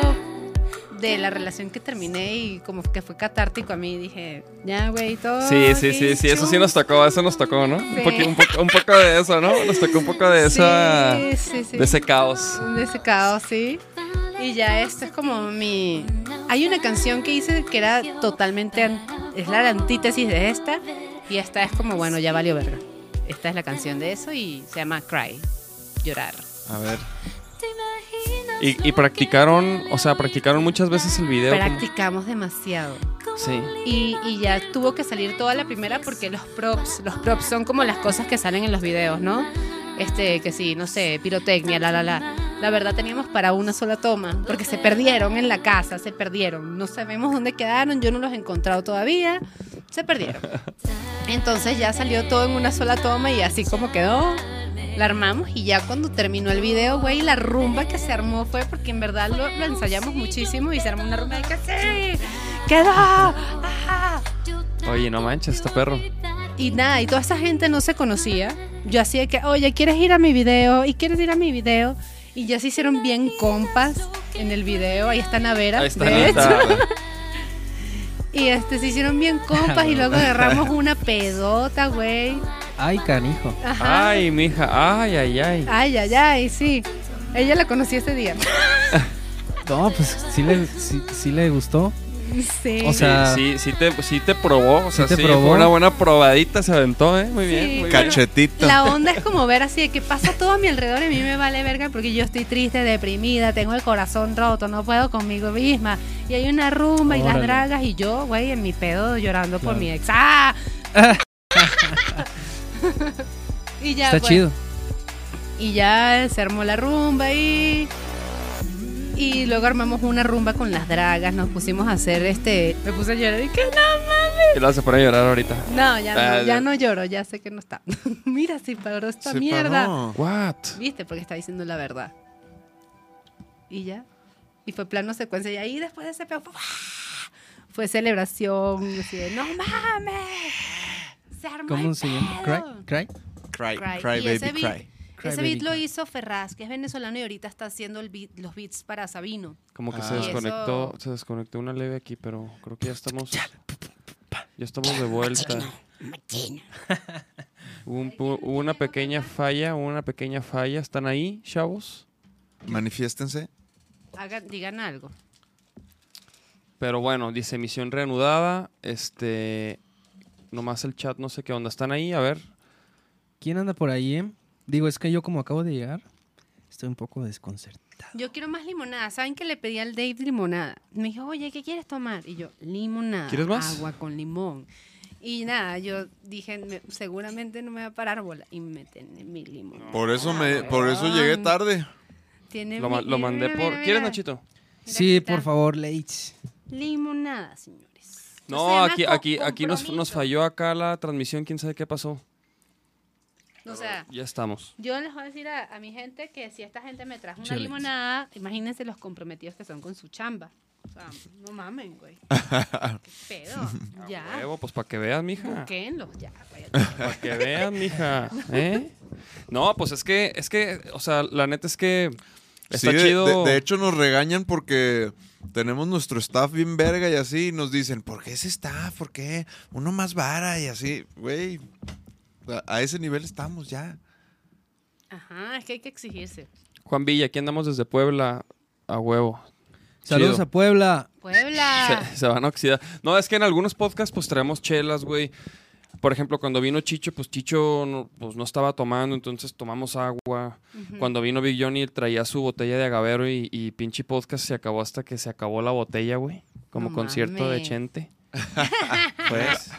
de la relación que terminé y como que fue catártico a mí. Dije, ya, güey, todo. Sí, sí, sí, sí, eso sí nos tocó, eso nos tocó, ¿no? Un, poqui- un, poco, un poco de eso, ¿no? Nos tocó un poco de esa, Sí, sí, sí. de ese caos. De ese caos, sí. Y ya esto es como mi... Hay una canción que hice que era totalmente... Es la antítesis de esta. Y esta es como, bueno, ya valió verga. Esta es la canción de eso y se llama Cry. Llorar. A ver. Y, y practicaron, o sea, practicaron muchas veces el video. como- Practicamos demasiado. Sí. Y, y ya tuvo que salir toda la primera porque los props, los props son como las cosas que salen en los videos, ¿no? Este, que sí, no sé, pirotecnia, la, la, la. La verdad teníamos para una sola toma, porque se perdieron en la casa, se perdieron. No sabemos dónde quedaron, yo no los he encontrado todavía, se perdieron. Entonces ya salió todo en una sola toma y así como quedó, la armamos y ya cuando terminó el video, güey, la rumba que se armó fue porque en verdad lo, lo ensayamos muchísimo y se armó una rumba de que sí, quedó, ajá. Oye, no manches, este perro. Y nada, y toda esa gente no se conocía. Yo hacía que, oye, ¿quieres ir a mi video? ¿Y quieres ir a mi video? Y ya se hicieron bien compas en el video. Ahí está Navera, Ahí está de hecho. Y este, se hicieron bien compas y luego agarramos una pedota, güey. Ay, canijo. Ajá. Ay, mija, ay, ay, ay. Ay, ay, ay, sí. Ella la conocí ese día. No, pues sí le, sí, sí le gustó. Sí. O sea- sí, sí, sí te, sí te probó, o sea, te sí, probó. fue una buena probadita, se aventó, ¿eh? Muy bien, muy bien. Cachetita. La onda es como ver así de que pasa todo a mi alrededor y a mí me vale verga porque yo estoy triste, deprimida, tengo el corazón roto, no puedo conmigo misma. Y hay una rumba y las dragas y yo, güey, en mi pedo llorando por mi ex. ¡Ah! y ya, Está pues. chido. Y ya se armó la rumba y. Y luego armamos una rumba con las dragas. Nos pusimos a hacer este. Me puse a llorar y que no mames. Que lo hace poner a llorar ahorita. No, ya Ah, no, ya. ya no lloro, ya sé que no está. Mira, si paró esta Se mierda. paró. What? ¿Viste? Porque está diciendo la verdad. Y ya. Y fue plano secuencia. Y ahí después de ese peo, fue, fue celebración. Así de, no mames. Se armó ¿Cómo el se llama? pedo". ¿Cry? ¿Cry? Cry, Cry. cry, Y baby, cry. Cry Ese Baby beat lo hizo Ferraz, que es venezolano y ahorita está haciendo el beat- los beats para Sabino. Como que se Ah. Y desconectó, eso- se desconectó una leve aquí, pero creo que ya estamos. Ya estamos de vuelta. Hubo, un pu- hubo una pequeña falla, hubo una pequeña falla. ¿Están ahí, chavos? Manifiéstense. Hagan, digan algo. Pero bueno, dice misión reanudada. Este. Nomás el chat, no sé qué onda. ¿Están ahí? A ver. ¿Quién anda por ahí? eh? Digo, es que yo como acabo de llegar, estoy un poco desconcertado. Yo quiero más limonada. ¿Saben que le pedí al Dave limonada? Me dijo, oye, ¿qué quieres tomar? Y yo, limonada. ¿Quieres más? Agua con limón. Y nada, yo dije, me- seguramente no me va a parar bola. Y me tiene mi limón. Por eso me, por eso llegué tarde. Tiene Lo, mi- lo mandé mira, por. mira, ¿Quieres, mira. Nachito? Mira, Sí, por favor, Leitz. Limonada, señores. No, aquí, aquí, aquí nos, nos falló acá la transmisión. ¿Quién sabe qué pasó? O sea, Ya estamos. yo les voy a decir a, a mi gente que si esta gente me trajo una limonada, imagínense los comprometidos que son con su chamba. O sea, no mamen, güey. ¿Qué pedo? Ya. Huevo, pues para que veas, mija. Busquenlos, ya. Para que vean, mija. ¿Eh? No, pues es que, es que, o sea, la neta es que está Sí, de- chido. De, de hecho, nos regañan porque tenemos nuestro staff bien verga y así. Y nos dicen, ¿por qué ese staff? ¿Por qué? Uno más vara y así. Güey, a, ese nivel estamos ya. Ajá, es que hay que exigirse. Juan Villa, aquí andamos desde Puebla a huevo. Saludos Chido. a Puebla. Puebla. Se, se van a oxidar. No, es que en algunos podcasts pues traemos chelas, güey. Por ejemplo, cuando vino Chicho, pues Chicho no, pues, no estaba tomando, entonces tomamos agua. Cuando vino Big Johnny traía su botella de agavero y, y pinche podcast se acabó hasta que se acabó la botella, güey. Como No concierto de. Chente. Pues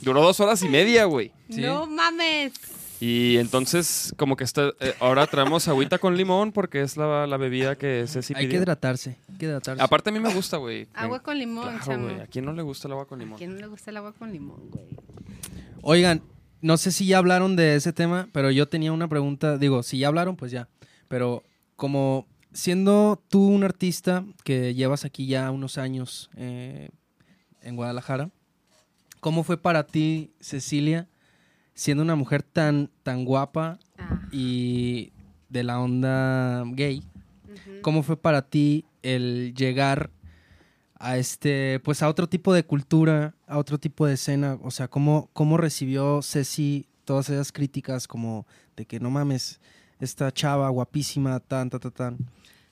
duró dos horas y media, güey. Sí. No mames. Y entonces, como que está, eh, ahora traemos agüita con limón porque es la, la bebida que Ceci Hay que hidratarse. Hay que hidratarse. Aparte, a mí me gusta, güey. Agua con limón, Claro, güey. ¿A quién no le gusta el agua con ¿A limón? quién no le gusta el agua con limón, güey? Oigan, no sé si ya hablaron de ese tema, pero yo tenía una pregunta. Digo, si ya hablaron, pues ya. Pero como siendo tú un artista que llevas aquí ya unos años eh, en Guadalajara, ¿cómo fue para ti, Cecilia, siendo una mujer tan, tan guapa Ah, y de la onda gay? ¿Cómo fue para ti el llegar a este, pues a otro tipo de cultura, a otro tipo de escena? O sea, ¿cómo, cómo recibió Ceci todas esas críticas como de que no mames, esta chava guapísima, tan, tan, tan, tan?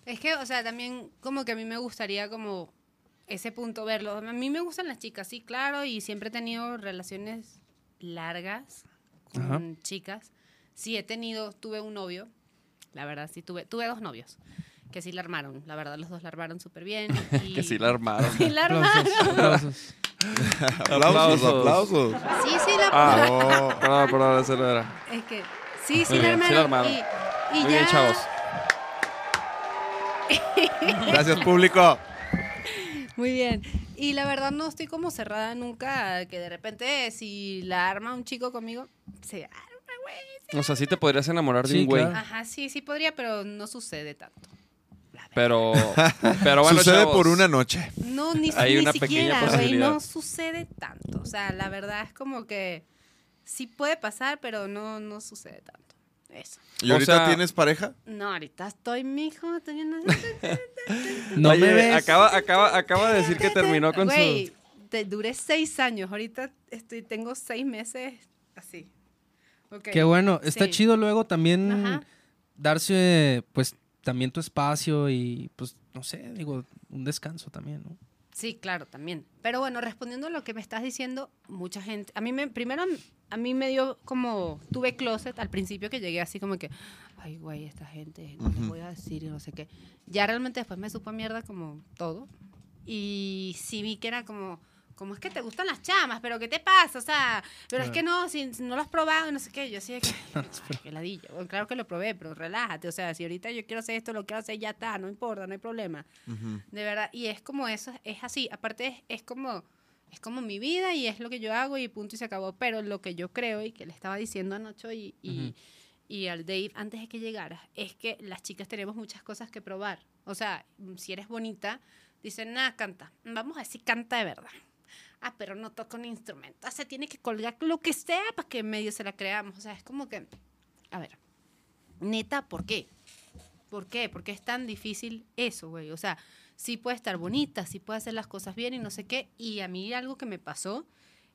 Es que, o sea, también como que a mí me gustaría como ese punto verlo. A mí me gustan las chicas, sí, claro, y siempre he tenido relaciones largas con Ajá. chicas. Sí, he tenido, tuve un novio, la verdad, sí, tuve, tuve dos novios que sí la armaron, la verdad, los dos la armaron súper bien. y- Que sí la armaron. Sí la armaron. Aplausos. Aplausos, aplausos. Sí, sí la Ah, Oh, perdón, perdón, eso no era. Es que sí, sí Muy la bien, armaron. sí la armaron. Y, y Muy ya, bien, chavos. gracias, público. Muy bien. Y la verdad no estoy como cerrada nunca que de repente si la arma un chico conmigo, se arma, güey. O sea, sí te podrías enamorar de Sí, un güey. claro. Ajá, sí, sí podría, pero no sucede tanto. Pero, pero bueno, Sucede chavos, por una noche. No, ni, Hay ni una siquiera, güey, no sucede tanto. O sea, la verdad es como que sí puede pasar, pero no, no sucede tanto. Eso. ¿Y O ahorita sea- tienes pareja? No, ahorita estoy, mijo, estoy en- No Oye, me ves. Acaba, acaba, acaba de decir que terminó con Güey, su... te duré seis años. Ahorita estoy, tengo seis meses así. Ok. Qué bueno. Está Sí. chido luego también Ajá. darse, pues, también tu espacio y, pues, no sé, digo, un descanso también, ¿no? Sí, claro, también. Pero bueno, respondiendo a lo que me estás diciendo, mucha gente, a mí me, primero a mí me dio como, tuve closet al principio que llegué así como que, ay, güey, esta gente, no les Ujú. voy a decir y no sé qué. Ya realmente después me supo a mierda como todo. Y sí vi que era como, ¿cómo es que te gustan las chamas? ¿Pero qué te pasa? O sea, pero es que no, si, no lo has probado, no sé qué. Yo así de que, ay, qué ladilla. Bueno, claro que lo probé, pero relájate. O sea, si ahorita yo quiero hacer esto, lo quiero hacer, ya está, no importa, no hay problema. De verdad. Y es como eso, es así. Aparte, es, es como es como mi vida y es lo que yo hago y punto y se acabó. Pero lo que yo creo y que le estaba diciendo anoche y, y, y al Dave antes de que llegara es que las chicas tenemos muchas cosas que probar. O sea, si eres bonita, dicen, nada, canta. Vamos a decir canta de verdad. Ah, pero no toca un instrumento. Ah, se tiene que colgar lo que sea para que en medio se la creamos. O sea, es como que, a ver, neta, ¿por qué? ¿Por qué? ¿Por qué es tan difícil eso, güey? O sea, sí puede estar bonita, sí puede hacer las cosas bien y no sé qué. Y a mí algo que me pasó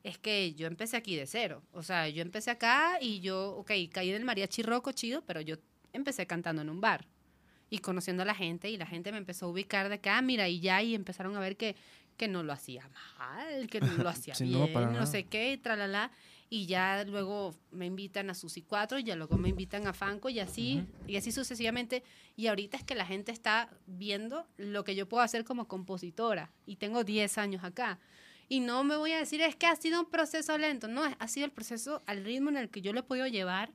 es que yo empecé aquí de cero. O sea, yo empecé acá y yo, ok, caí en el mariachi roco chido, pero yo empecé cantando en un bar y conociendo a la gente y la gente me empezó a ubicar de acá, mira, y ya, y empezaron a ver que, que no lo hacía mal, que no lo hacía Sí, bien, no, sé qué, y tralala. Y ya luego me invitan a Susi 4, y ya luego me invitan a Fanco y así, y así sucesivamente. Y ahorita es que la gente está viendo lo que yo puedo hacer como compositora. Y tengo 10 años acá. Y no me voy a decir, es que ha sido un proceso lento. No, ha sido el proceso al ritmo en el que yo lo he podido llevar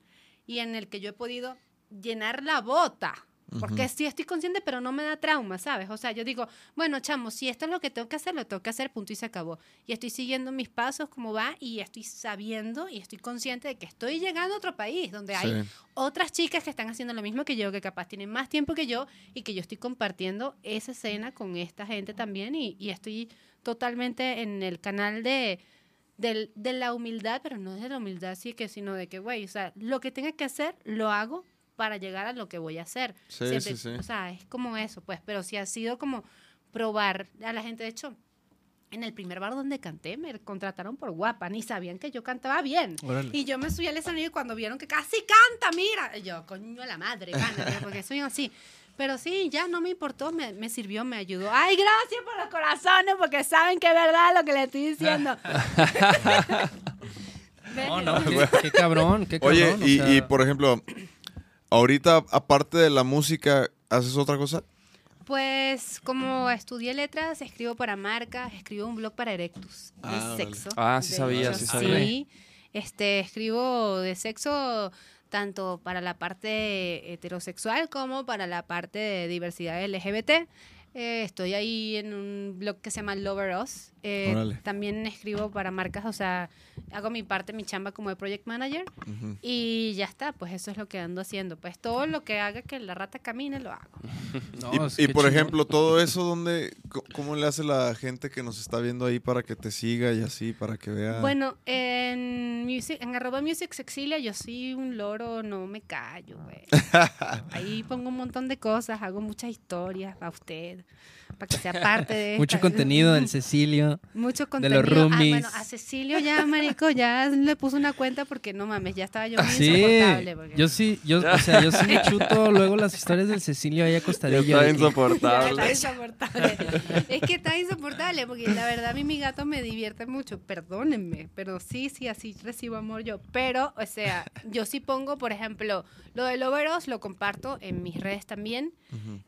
y en el que yo he podido llenar la bota. Porque sí estoy consciente, pero no me da trauma, ¿sabes? O sea, yo digo, bueno, chamo, si esto es lo que tengo que hacer, lo tengo que hacer, punto y se acabó. Y estoy siguiendo mis pasos como va y estoy sabiendo y estoy consciente de que estoy llegando a otro país donde hay otras chicas que están haciendo lo mismo que yo, que capaz tienen más tiempo que yo y que yo estoy compartiendo esa escena con esta gente también y, y estoy totalmente en el canal de, del- de la humildad, pero no de la humildad sí que, sino de que, güey, o sea, lo que tenga que hacer, lo hago para llegar a lo que voy a hacer. Sí, Siempre- sí, sí. O sea, es como eso, pues, pero sí ha sido como probar a la gente, de hecho. En el primer bar donde canté me contrataron por guapa, ni sabían que yo cantaba bien. Órale. Y yo me subí al escenario y cuando vieron que casi canta, mira, y yo, coño, la madre, pana, mira, porque soy así. Pero sí, ya no me importó, me, me sirvió, me ayudó. Ay, gracias por los corazones, porque saben que es verdad lo que le estoy diciendo. No, no, qué, qué cabrón, qué cabrón. Oye, o y, sea, y, por ejemplo, ahorita, aparte de la música, ¿haces otra cosa? Pues como estudié letras, escribo para marcas, escribo un blog para Erectus de Ah, sexo. Ah, sí sabía, hecho, sí sabía. Sí, este, escribo de sexo tanto para la parte heterosexual como para la parte de diversidad LGBT. Eh, estoy ahí en un blog que se llama Lover Us. Eh, también escribo para marcas, o sea, hago mi parte, mi chamba como de project manager. Y ya está, pues eso es lo que ando haciendo. Pues todo lo que haga que la rata camine, lo hago. no, y, por ejemplo, todo eso, ¿dónde, co- ¿cómo le hace la gente que nos está viendo ahí para que te siga y así, para que vea? Bueno, en, music, en arroba music sexilia yo soy un loro, no me callo, güey. Ahí pongo un montón de cosas, hago muchas historias para usted, para que sea parte de Mucho esta- contenido del Cecilio. Mucho de contenido. los Ah, roomies. bueno, a Cecilio ya, marico, ya le puso una cuenta porque no mames, ya estaba yo muy Sí, insoportable. porque- yo sí, yo, o sea, yo sí me chuto luego las historias del Cecilio ahí acostadillo. Está de insoportable. está insoportable. es que está insoportable, porque la verdad a mí mi gato me divierte mucho, perdónenme, pero sí, sí, así recibo amor yo. Pero, o sea, yo sí pongo, por ejemplo, lo de Loveros lo comparto en mis redes también,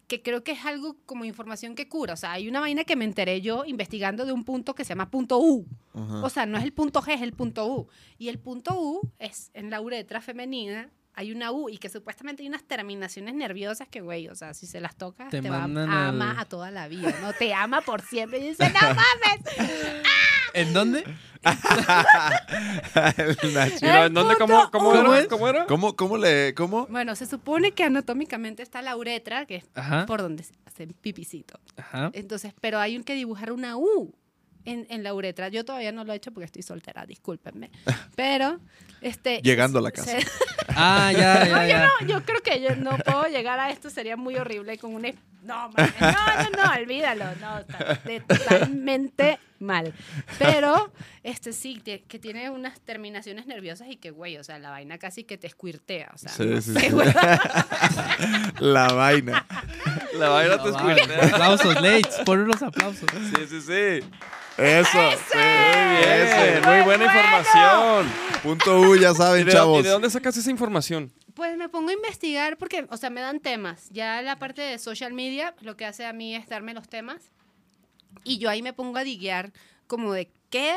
que creo que es algo como información que cura. O sea, hay una vaina que me enteré yo investigando de un punto que se llama punto U. Ajá. O sea, no es el punto G, es el punto U. Y el punto U es en la uretra femenina. Hay una U y que supuestamente hay unas terminaciones nerviosas que, güey, o sea, si se las tocas, Te te, va mandan a al- amar a toda la vida, ¿no? Te ama por siempre y dice, no mames. ¿En dónde? Nacho. El ¿dónde, punto cómo, cómo era? ¿Cómo era? ¿Cómo, ¿Cómo le, cómo? Bueno, se supone que anatómicamente está la uretra, que es Ajá. por donde se hace pipicito. Ajá. Entonces, pero hay un que dibujar una U en, en la uretra. Yo todavía no lo he hecho porque estoy soltera, discúlpenme. Pero, este... Llegando a la casa. se- Ah, ya, ya, No, yo no, yo creo que yo no puedo llegar a esto, sería muy horrible con un... No, mames, no, no, no, olvídalo, no, totalmente mal. Pero, este sí, te- que tiene unas terminaciones nerviosas y que, güey, o sea, la vaina casi que te escuirtea, o sea, Sí, no sí, sé, sí. La vaina. La vaina te No, vale. escucha. Aplausos, Lates, pon unos aplausos. Sí, sí, sí. Eso. Muy bien, Ese. muy buena información. Punto U, ya ¿Y saben, de, chavos. y de dónde sacas esa información? Pues me pongo a investigar porque, o sea, me dan temas. Ya la parte de social media, lo que hace a mí es darme los temas. Y yo ahí me pongo a diguear como de ¿qué,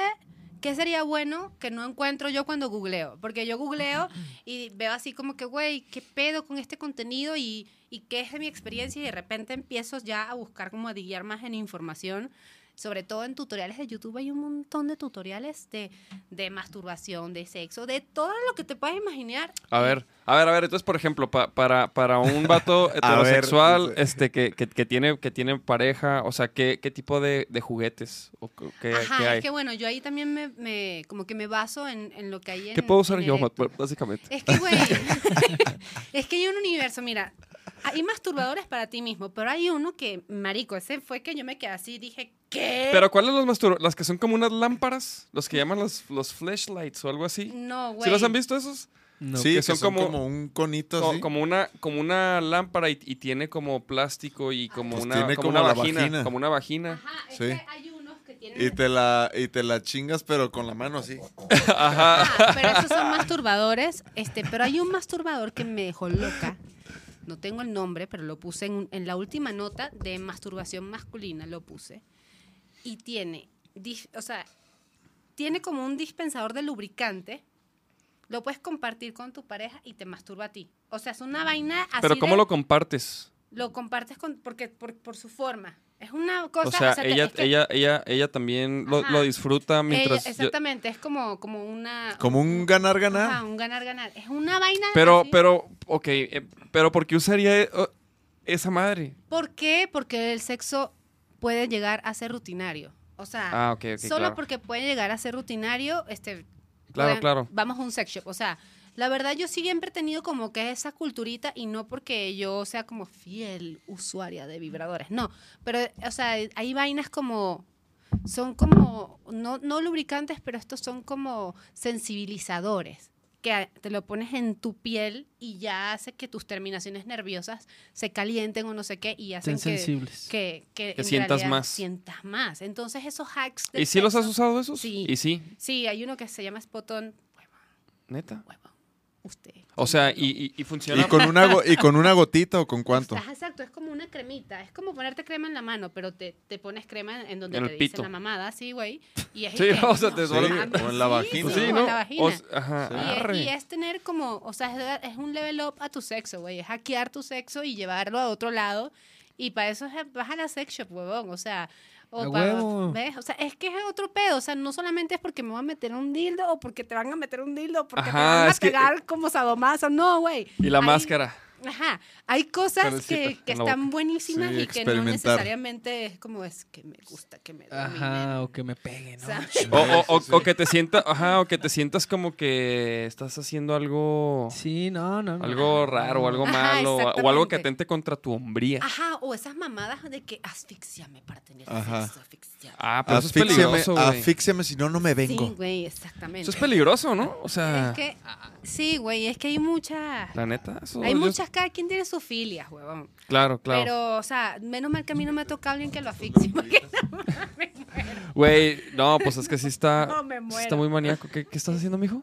¿qué sería bueno que no encuentro yo cuando googleo? Porque yo googleo y veo así como que, güey, ¿qué pedo con este contenido y, y qué es de mi experiencia? Y de repente empiezo ya a buscar como a guiar más en información. Sobre todo en tutoriales de YouTube hay un montón de tutoriales de, de masturbación, de sexo, de todo lo que te puedas imaginar. A ver, a ver, a ver. Entonces, por ejemplo, pa- para, para un vato heterosexual este, que, que, que tiene, que tiene pareja, o sea, ¿qué, qué tipo de, de juguetes o qué, qué Ajá, hay? es que bueno, yo ahí también me, me- como que me baso en, en lo que hay en ¿Qué puedo usar yo, básicamente? Es que, güey, es que hay un universo, mira, hay masturbadores para ti mismo, pero hay uno que, marico, ese fue que yo me quedé así y dije, ¿qué? Pero ¿cuáles los mastur Las que son como unas lámparas, los que llaman los, los flashlights o algo así. no, güey. ¿Sí los han visto esos? No. sí, que que son son, como- como, un conito Co- así. como una como una lámpara y, y tiene como plástico y como Pues una tiene como, como una vagina, vagina. como una vagina. Ajá, es Sí. que hay unos que tienen... Y te la y te la chingas pero con la mano así. Ajá. Ajá, pero esos son masturbadores, este, pero hay un masturbador que me dejó loca. No tengo el nombre, pero lo puse en, en la última nota de masturbación masculina, lo puse. Y tiene, o sea, tiene como un dispensador de lubricante. Lo puedes compartir con tu pareja y te masturba a ti. O sea, es una vaina así Pero ¿cómo de- lo compartes? lo compartes con, porque, por, por su forma. Es una cosa... O sea, te- ella, es que ella, ella, ella también lo, disfruta ella- mientras. yo- exactamente, es como, como una... Como un ganar ganar. Ajá, un ganar-ganar. Es una vaina... pero, así. pero, ok, eh, pero ¿por qué usaría eh, esa madre? ¿Por qué? Porque el sexo puede llegar a ser rutinario. O sea, Ah, ok, ok, solo claro. porque puede llegar a ser rutinario, este, Claro, claro. vamos a un sex shop. O sea, la verdad yo siempre he tenido como que esa culturita y no porque yo sea como fiel usuaria de vibradores, no. Pero, o sea, hay vainas como, son como, no, no lubricantes, pero estos son como sensibilizadores que te lo pones en tu piel y ya hace que tus terminaciones nerviosas se calienten o no sé qué y hacen que, sensibles. que, que Que en sientas más. Sientas más. Entonces esos hacks ¿Y sí los has usado esos? Sí. Y sí, Sí, hay uno que se llama Spotón. Neta. huevo. Usted. O sea, y, y, y funciona. Y con una y con una gotita o con cuánto? Ajá, exacto, es como una cremita. Es como ponerte crema en la mano, pero te, te pones crema en, donde En te dicen la mamada, sí, güey. Y es Sí, o sea, te Sí, duele- o en la vagina. Sí, sí, o ¿no? en la vagina. O s- ajá, Y es, y es tener como, o sea, es, es un level up a tu sexo, güey. Es hackear tu sexo y llevarlo a otro lado. Y para eso es- vas a la sex shop, huevón. O sea, o A pa- huevo. ¿ves? O sea, es que es otro pedo. O sea, no solamente es porque me voy a meter un dildo o porque te van a meter un dildo o porque te Ajá, van a es que- pegar como sadomaso. No, güey. Y la máscara. Ajá, hay cosas que, que en la están boca. buenísimas Sí, y que no necesariamente es como es que me gusta que me dominen. Ajá, o que me peguen, ¿no? O, o- o- o que te sientas, ajá, o que te sientas como que estás haciendo algo, Sí, no, no. no. algo raro, o algo Ajá, malo, o- o algo que atente contra tu hombría. Ajá, o esas mamadas de que asfixiame para tener Ajá. sexo, asfixiame. Ah, pero eso es peligroso, güey. si no, no me vengo. Sí, güey, exactamente. Eso es peligroso, ¿no? O sea, Es que, sí, güey, es que hay muchas... la neta, eso Hay yo- cada quien tiene sus filias, huevón. Claro, claro. Pero, o sea, menos mal que a mí no me toca alguien que lo asfixie. Güey, no, pues es que sí está, No, me sí muero. está muy maníaco. ¿Qué, qué estás haciendo, mijo?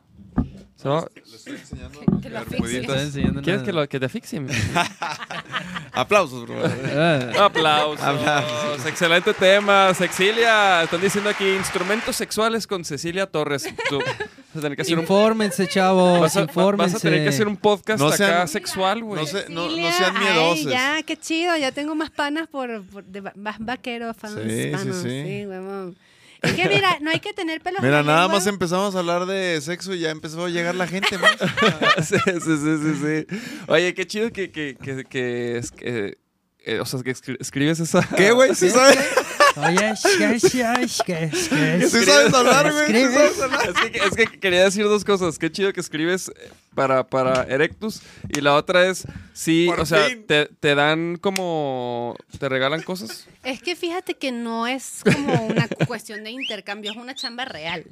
¿Se va- Le estoy enseñando Que enseñando ¿Quieres que, lo, que te asfixie? Aplausos, bro. Ah, Aplausos. Excelente tema, Sexilia. Están diciendo aquí instrumentos sexuales con Cecilia Torres. Tú vas a tener que hacer un, Infórmense, chavos, vas a, infórmense. vas a tener que hacer un podcast No acá sean- sexual, güey. No, se- no, no Cecilia, sean miedosos. ya, qué chido. Ya tengo más panas por, por- de más vaqueros, fans, Sí, sí, panos, sí. huevón. Es que mira, no hay que tener pelos en Mira, la nada lengua. más empezamos a hablar de sexo y ya empezó a llegar la gente más. sí, sí, sí, sí, sí. Oye, qué chido que, que, que, que, es- que, eh, o sea, que escri- escribes esa... ¿Qué, güey? ¿Sí sabes? Oye, es que, es que, es que, es que- ¿Sí sabes hablar, güey? ¿Sí sabes hablar? Es que, es que quería decir dos cosas. Qué chido que escribes eh, para, para Erectus. Y la otra es, sí, Por o sea, te, te dan como... ¿Te regalan cosas? Es que fíjate que no es como una cuestión de intercambio, es una chamba real.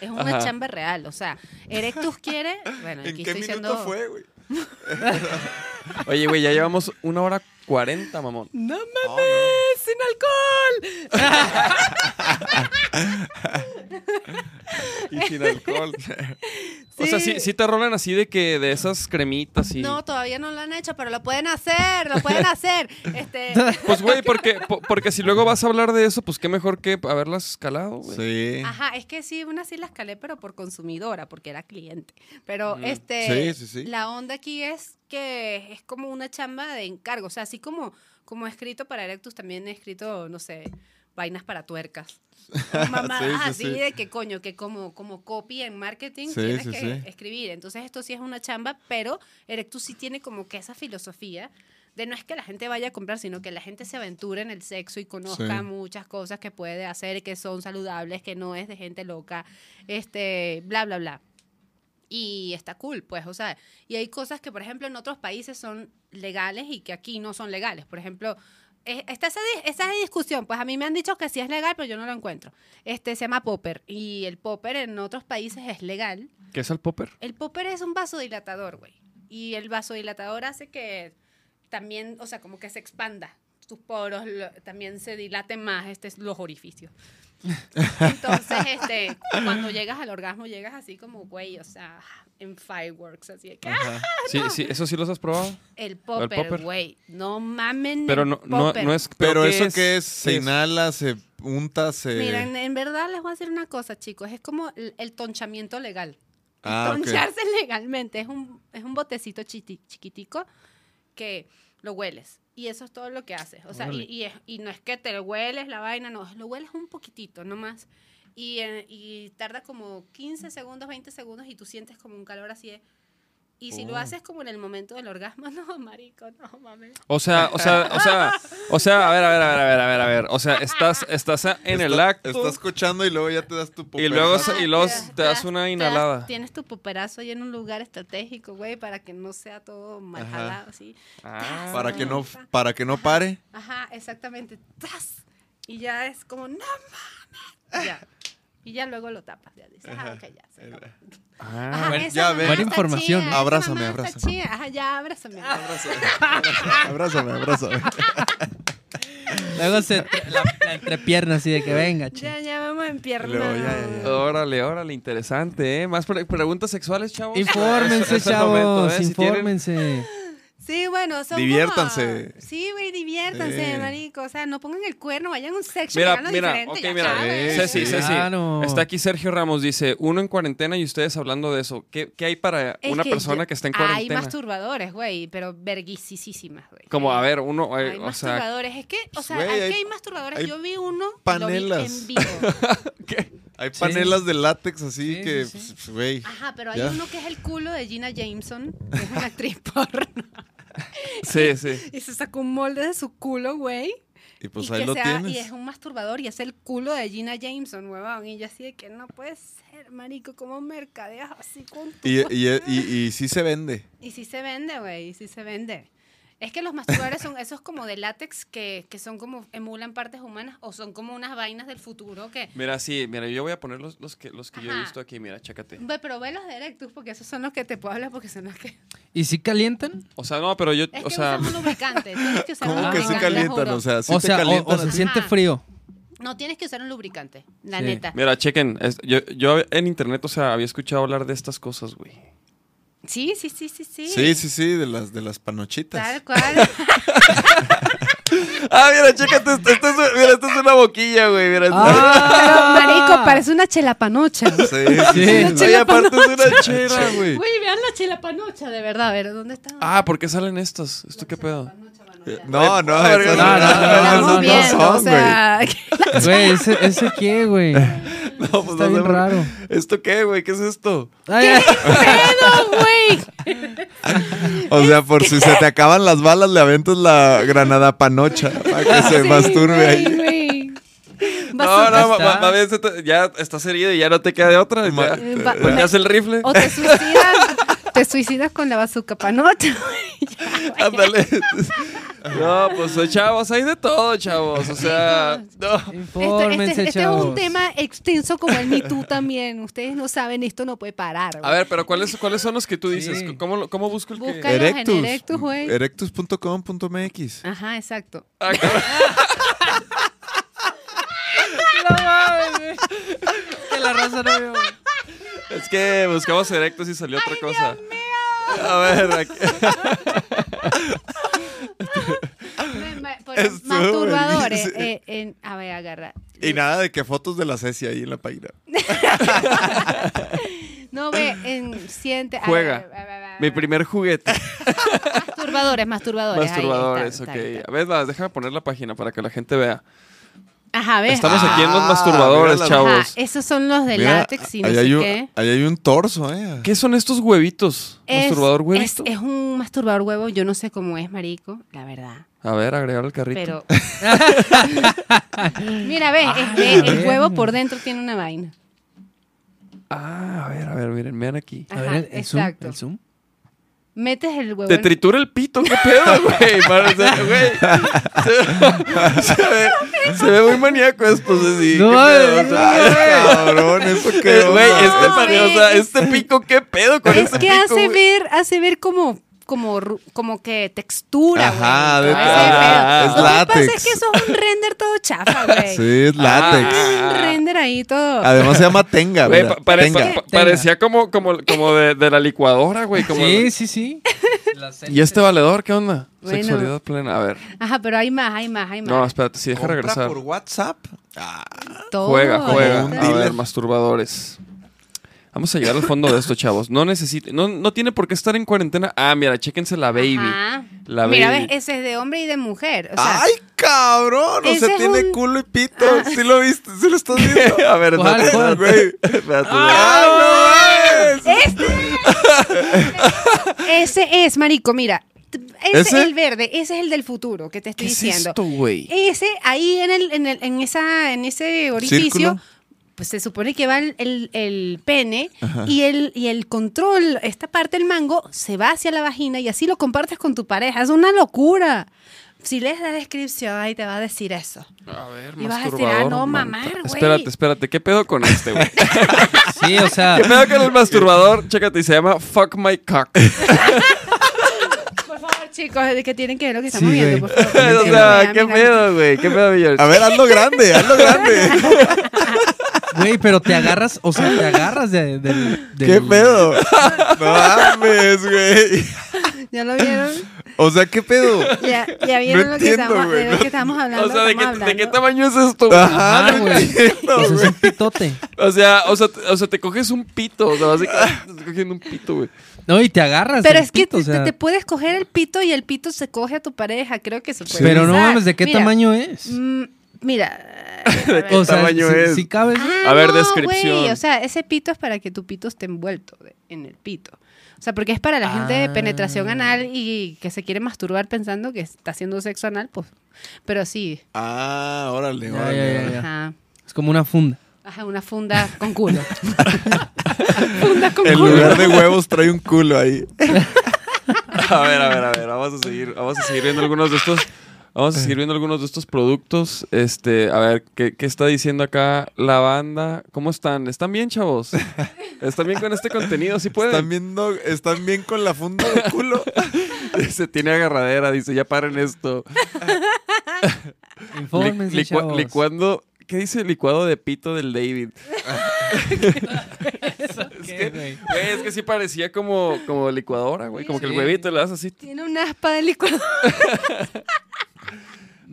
Es una Ajá. chamba real. O sea, Erectus quiere. Bueno, ¿En aquí qué estoy minuto diciendo. fue, güey? Oye, güey, ya llevamos una hora cuarenta, mamón. ¡No mames! No, no. ¡Sin alcohol! y sin alcohol. O sea, sí, sí te rolan así de que de esas cremitas y... No, todavía no lo han hecho, pero lo pueden hacer, lo pueden hacer. Este, Pues, güey, porque, po- porque si luego vas a hablar de eso, pues qué mejor que haberlas escalado, güey. Sí. Ajá, es que sí, una sí la escalé, pero por consumidora, porque era cliente. Pero Mm. este, Sí, sí, sí. la onda aquí es que es como una chamba de encargo. O sea, así como, como he escrito para Erectus, también he escrito, no sé, vainas para tuercas. Mamadas Sí, sí, así sí. de que coño, que como, como copy en marketing tienes que escribir. Entonces esto sí es una chamba, pero Erectus sí tiene como que esa filosofía de no es que la gente vaya a comprar, sino que la gente se aventure en el sexo y conozca muchas cosas que puede hacer, que son saludables, que no es de gente loca, este, bla, bla, bla. Y está cool, pues, o sea, y hay cosas que, por ejemplo, en otros países son legales y que aquí no son legales. Por ejemplo, está esa, esa discusión, pues a mí me han dicho que sí es legal, pero yo no lo encuentro. Este se llama popper y el popper en otros países es legal. ¿Qué es el popper? El popper es un vasodilatador, güey. Y el vasodilatador hace que también, o sea, como que se expanda. Tus poros lo- también se dilaten más este, los orificios. Entonces, este, cuando llegas al orgasmo, llegas así como, güey, o sea, en fireworks, así de que, ¡ah! Sí, sí, ¿eso sí los has probado? el popper. güey. No mamen. Pero el no, no, no es... Pero ¿qué eso qué es, se ¿Qué inhala, se unta, se... Mira, en, en verdad les voy a decir una cosa, chicos. Es como el, el tonchamiento legal. Ah. Toncharse legalmente. Es un, es un botecito chiti- chiquitico que lo hueles. Y eso es todo lo que haces. O sea, y, y, es- y no es que te hueles la vaina, no, lo hueles un poquitito nomás. Y, eh, y tarda como 15 segundos, 20 segundos y tú sientes como un calor así de... Y si lo Oh. haces como en el momento del orgasmo, no, marico, no mames. O sea, o sea, o sea, o sea, a ver, a ver, a ver, a ver, a ver, a ver. O sea, estás, estás en el acto Estás escuchando y luego ya te das tu y luego, poperazo. y luego das- te das das- una te das- inhalada. tienes tu poperazo ahí en un lugar estratégico, güey, para que no sea todo mal jalado, así. Ah. Para que no, para que no pare. Ajá, exactamente. ¡Tas! Y ya es como, no mames. Ya. Y ya luego lo tapas. Ya dices, ah, ok, ya. se acabó. Ah. Ajá, Bueno, esa ya mamá ven. Buena está información. chida, esa Abrázame, mamá está abrázame. chida. Ajá, ya, abrázame. Abrázame, abrázame. Luego se la, la entrepierna así de que venga, che. Ya, ya vamos en pierna. Luego, ya, ya, ya. Órale, órale, interesante, ¿eh? Más pre- preguntas sexuales, chavos. Infórmense, Es- es el momento, chavos, ¿eh? Si tienen- infórmense. Sí, bueno, son Diviértanse. como- Sí, güey, diviértanse, marico. O sea, no pongan el cuerno, vayan a un sex shop, Mira, mira, diferente, ok, ya mira. sabes. Ceci, Ceci. claro. Está aquí Sergio Ramos, dice, uno en cuarentena y ustedes hablando de eso. ¿Qué, qué hay para Es una que persona yo- que está en Hay cuarentena? masturbadores, güey, pero verguisísimas, güey. Como, Hay- a ver, uno, eh, Hay o sea, masturbadores. Es que, o sea, Güey, hay, hay- hay masturbadores. hay Yo vi uno y panelas. lo vi en vivo. Hay panelas de látex así Sí, que, sí, sí. pues, güey. Ajá, pero hay Ya. uno que es el culo de Gina Jameson, que es una actriz porno. sí, sí. Y se sacó un molde de su culo, güey. Y pues y ahí lo sea- tienes. Y es un masturbador y es el culo de Gina Jameson, huevón. Y yo así de que no puede ser, marico, como mercadeas así con tu... Y, y, y, y sí se vende. Y sí se vende, güey, y sí se vende. Es que los masturbadores son esos como de látex que, que son como, emulan partes humanas o son como unas vainas del futuro que... Mira, sí, mira, yo voy a poner los, los que, los que yo he visto aquí, mira, chécate. Ve, pero ve los de Erectus porque esos son los que te puedo hablar porque son los que... ¿Y si calientan? O sea, no, pero yo, Es o que sea, usan un lubricante. Tienes que usar un ¿Cómo que sí lubricante, calientan? O sea, sí o sea, calientan. o se siente Ajá. frío. No, tienes que usar un lubricante, la Sí. neta. mira, chequen, es- yo, yo en internet, o sea, había escuchado hablar de estas cosas, güey. Sí, sí, sí, sí, sí. Sí, sí, sí, de las, de las panochitas. Tal cual. Ah, mira, chécate, esto, esto es, mira, esto es una boquilla, güey, mira. Ah. Pero, marico, parece una chelapanocha. Sí, sí, sí. Oye, aparte es una chera, güey. Güey, vean la chelapanocha, de verdad. A ver, ¿dónde está? Ah, ¿por qué salen estos? ¿Esto qué pedo? No, no, no, no, no, no, no viendo, o son, güey. sea, Güey, ¿ese, ese qué, güey? No, pues Está no bien raro. ¿Esto qué, güey? ¿Qué es esto? Ay, ay. pedo, güey. O sea, por si se te acaban las balas, le aventas la granada panocha para que se Sí, masturbe ahí. güey. No, no, ma- está. ma- bien te- ya estás herido y ya no te queda de otra. Ma- Ya, Eh, volteas el rifle. O te suicidas, te suicidas con la bazooka panocha. güey. Ándale. No, pues eh, chavos, hay de todo, chavos. O sea, no. Este, Infórmense, este- este es chavos. un tema extenso como el Me Too también. Ustedes no saben, esto no puede parar. A ver, pero ¿cuáles, ¿cuáles son los que tú dices? Sí. ¿Cómo, cómo busco el que...? Búscalos en Erectus, güey. Erectus.com.mx. Ajá, exacto. Ah. No mames, güey. Que La raza no vio. Es que buscamos erectos y salió otra cosa. A ver, aquí- Me- me- por- Estuvo Masturbadores. buenísimo. eh, en- a ver, agarra. Y nada de que fotos de la Ceci ahí en la página. No ve, en siente. a Juega. ver, a ver, a ver, a mi ver. primer juguete. Masturbadores, masturbadores. ahí Masturbadores, está, ok. está, está. A ver, vas, déjame poner la página para que la gente vea. Ajá, ves. Estamos aquí en los Ah, masturbadores, chavos. Ajá, esos son los de Mira, látex y no ahí, sé hay un, qué. ahí hay un torso, ¿eh? ¿Qué son estos huevitos? Es, ¿Masturbador huevito? es un masturbador huevo, yo no sé cómo es, marico, la verdad. A ver, agregar al carrito. Pero. Mira, ves, es- ve, el huevo por dentro tiene una vaina. Ah, a ver, a ver, miren, vean aquí. A ver, el, el zoom. exacto. El zoom. Metes el huevo. Te en- tritura el pito, qué pedo, güey. Para- o sea, güey. Se, se ve, se ve muy maníaco esto, Ceci. No, qué pedo, ay, o sea, cabrón, eso eh, que. Güey, este, No, pare- o sea, es- este pico, qué pedo con es este que pico, hace güey? ver, hace ver como, como, como que textura, Ajá, güey. de- Todo ese ah, es Lo que pasa látex. es que eso es un render todo chafa, güey. Sí, es látex. Ah. Un render ahí todo. Además se llama Tenga, Güey, pare- pa- pa- parecía como, como, como de, de la licuadora, güey. Como Sí, sí, sí. ¿Y este valedor qué onda? Bueno. Sexualidad plena. A ver. Ajá, pero hay más, hay más, hay más. No, espérate, si deja Compra regresar. por WhatsApp. Ah, Todo, Juega, juega. un A dealer. ver, masturbadores. Vamos a llegar al fondo de esto, chavos. No necesita, no, no tiene por qué estar en cuarentena. Ah, mira, chéquense la baby. Ajá. La Mira, baby. ves, ese es de hombre y de mujer. O sea, ¡Ay, cabrón! O ese sea, es tiene un- culo y pito. ¿Sí lo viste? ¿Sí lo estás viendo? a ver, ¿Cuál, no, cuál? güey. Espérate. ¡Ah, no mames! ese es, marico, mira. Ese, ¿Ese? el verde, ese es el del futuro que te ¿Qué estoy es diciendo. esto, güey? Ese, ahí en el, en el, en esa, en ese orificio, Círculo. Pues se supone que va el, el- el pene y el, y el control, esta parte del mango, se va hacia la vagina y así lo compartes con tu pareja. Es una locura. Si lees la descripción, ahí te va a decir eso. A ver, Y vas a decir, ah, no, mamar, güey. Espérate, espérate. ¿Qué pedo con este, güey? Sí, o sea. ¿Qué pedo con el masturbador? Chécate, y se llama Fuck My Cock. Por favor, chicos, de que tienen que ver lo que Sí, estamos viendo, güey. por favor. o sea, ¿qué pedo, güey? ¿Qué pedo, George? A ver, hazlo grande, hazlo grande. Güey, pero te agarras, o sea, te agarras de, del- del- ¿Qué pedo? No mames, güey. ¿Ya lo vieron? O sea, ¿qué pedo? Ya, ya vieron No lo, que entiendo, estamos, güey, de lo que estamos hablando. O sea, ¿de qué, ¿de qué tamaño es esto? güey? Ajá, güey. entiendo, Eso es güey. un pitote. O sea, o sea, te- o sea, te coges un pito. O sea, básicamente te estás cogiendo un pito, güey. No, y te agarras. Pero es que pito, o te, sea, te puedes coger el pito y el pito se coge a tu pareja. Creo que se puede Pero no mames, ¿de qué Mira, tamaño es? mm, mira. ¿De qué O sea, tamaño si, es? si cabes. Ah, A ver, no, descripción. O sea, ese pito es para que tu pito esté envuelto de- en el pito. O sea, porque es para la gente de Ah. penetración anal y que se quiere masturbar pensando que está haciendo sexo anal, pues. Pero sí. Ah, órale, Ya, órale. ya, ya, órale. ya. Ajá. Es como una funda. Ajá, una funda con culo. funda con En culo. lugar de huevos trae un culo ahí. A ver, a ver, a ver. Vamos a seguir, vamos a seguir viendo algunos de estos. Vamos a seguir viendo algunos de estos productos. Este, a ver, ¿qué, qué está diciendo acá la banda? ¿Cómo están? ¿Están bien, chavos? ¿Están bien con este contenido? ¿Sí pueden? ¿Están viendo, están bien con la funda de culo? Dice, tiene agarradera. Dice, ya paren esto. Infórmense, chavos. licuando... ¿Qué dice licuado de pito del David? ¿Qué, güey? Güey, es que sí parecía como, como licuadora, güey. Como que el huevito le das así. Tiene un aspa de licuador.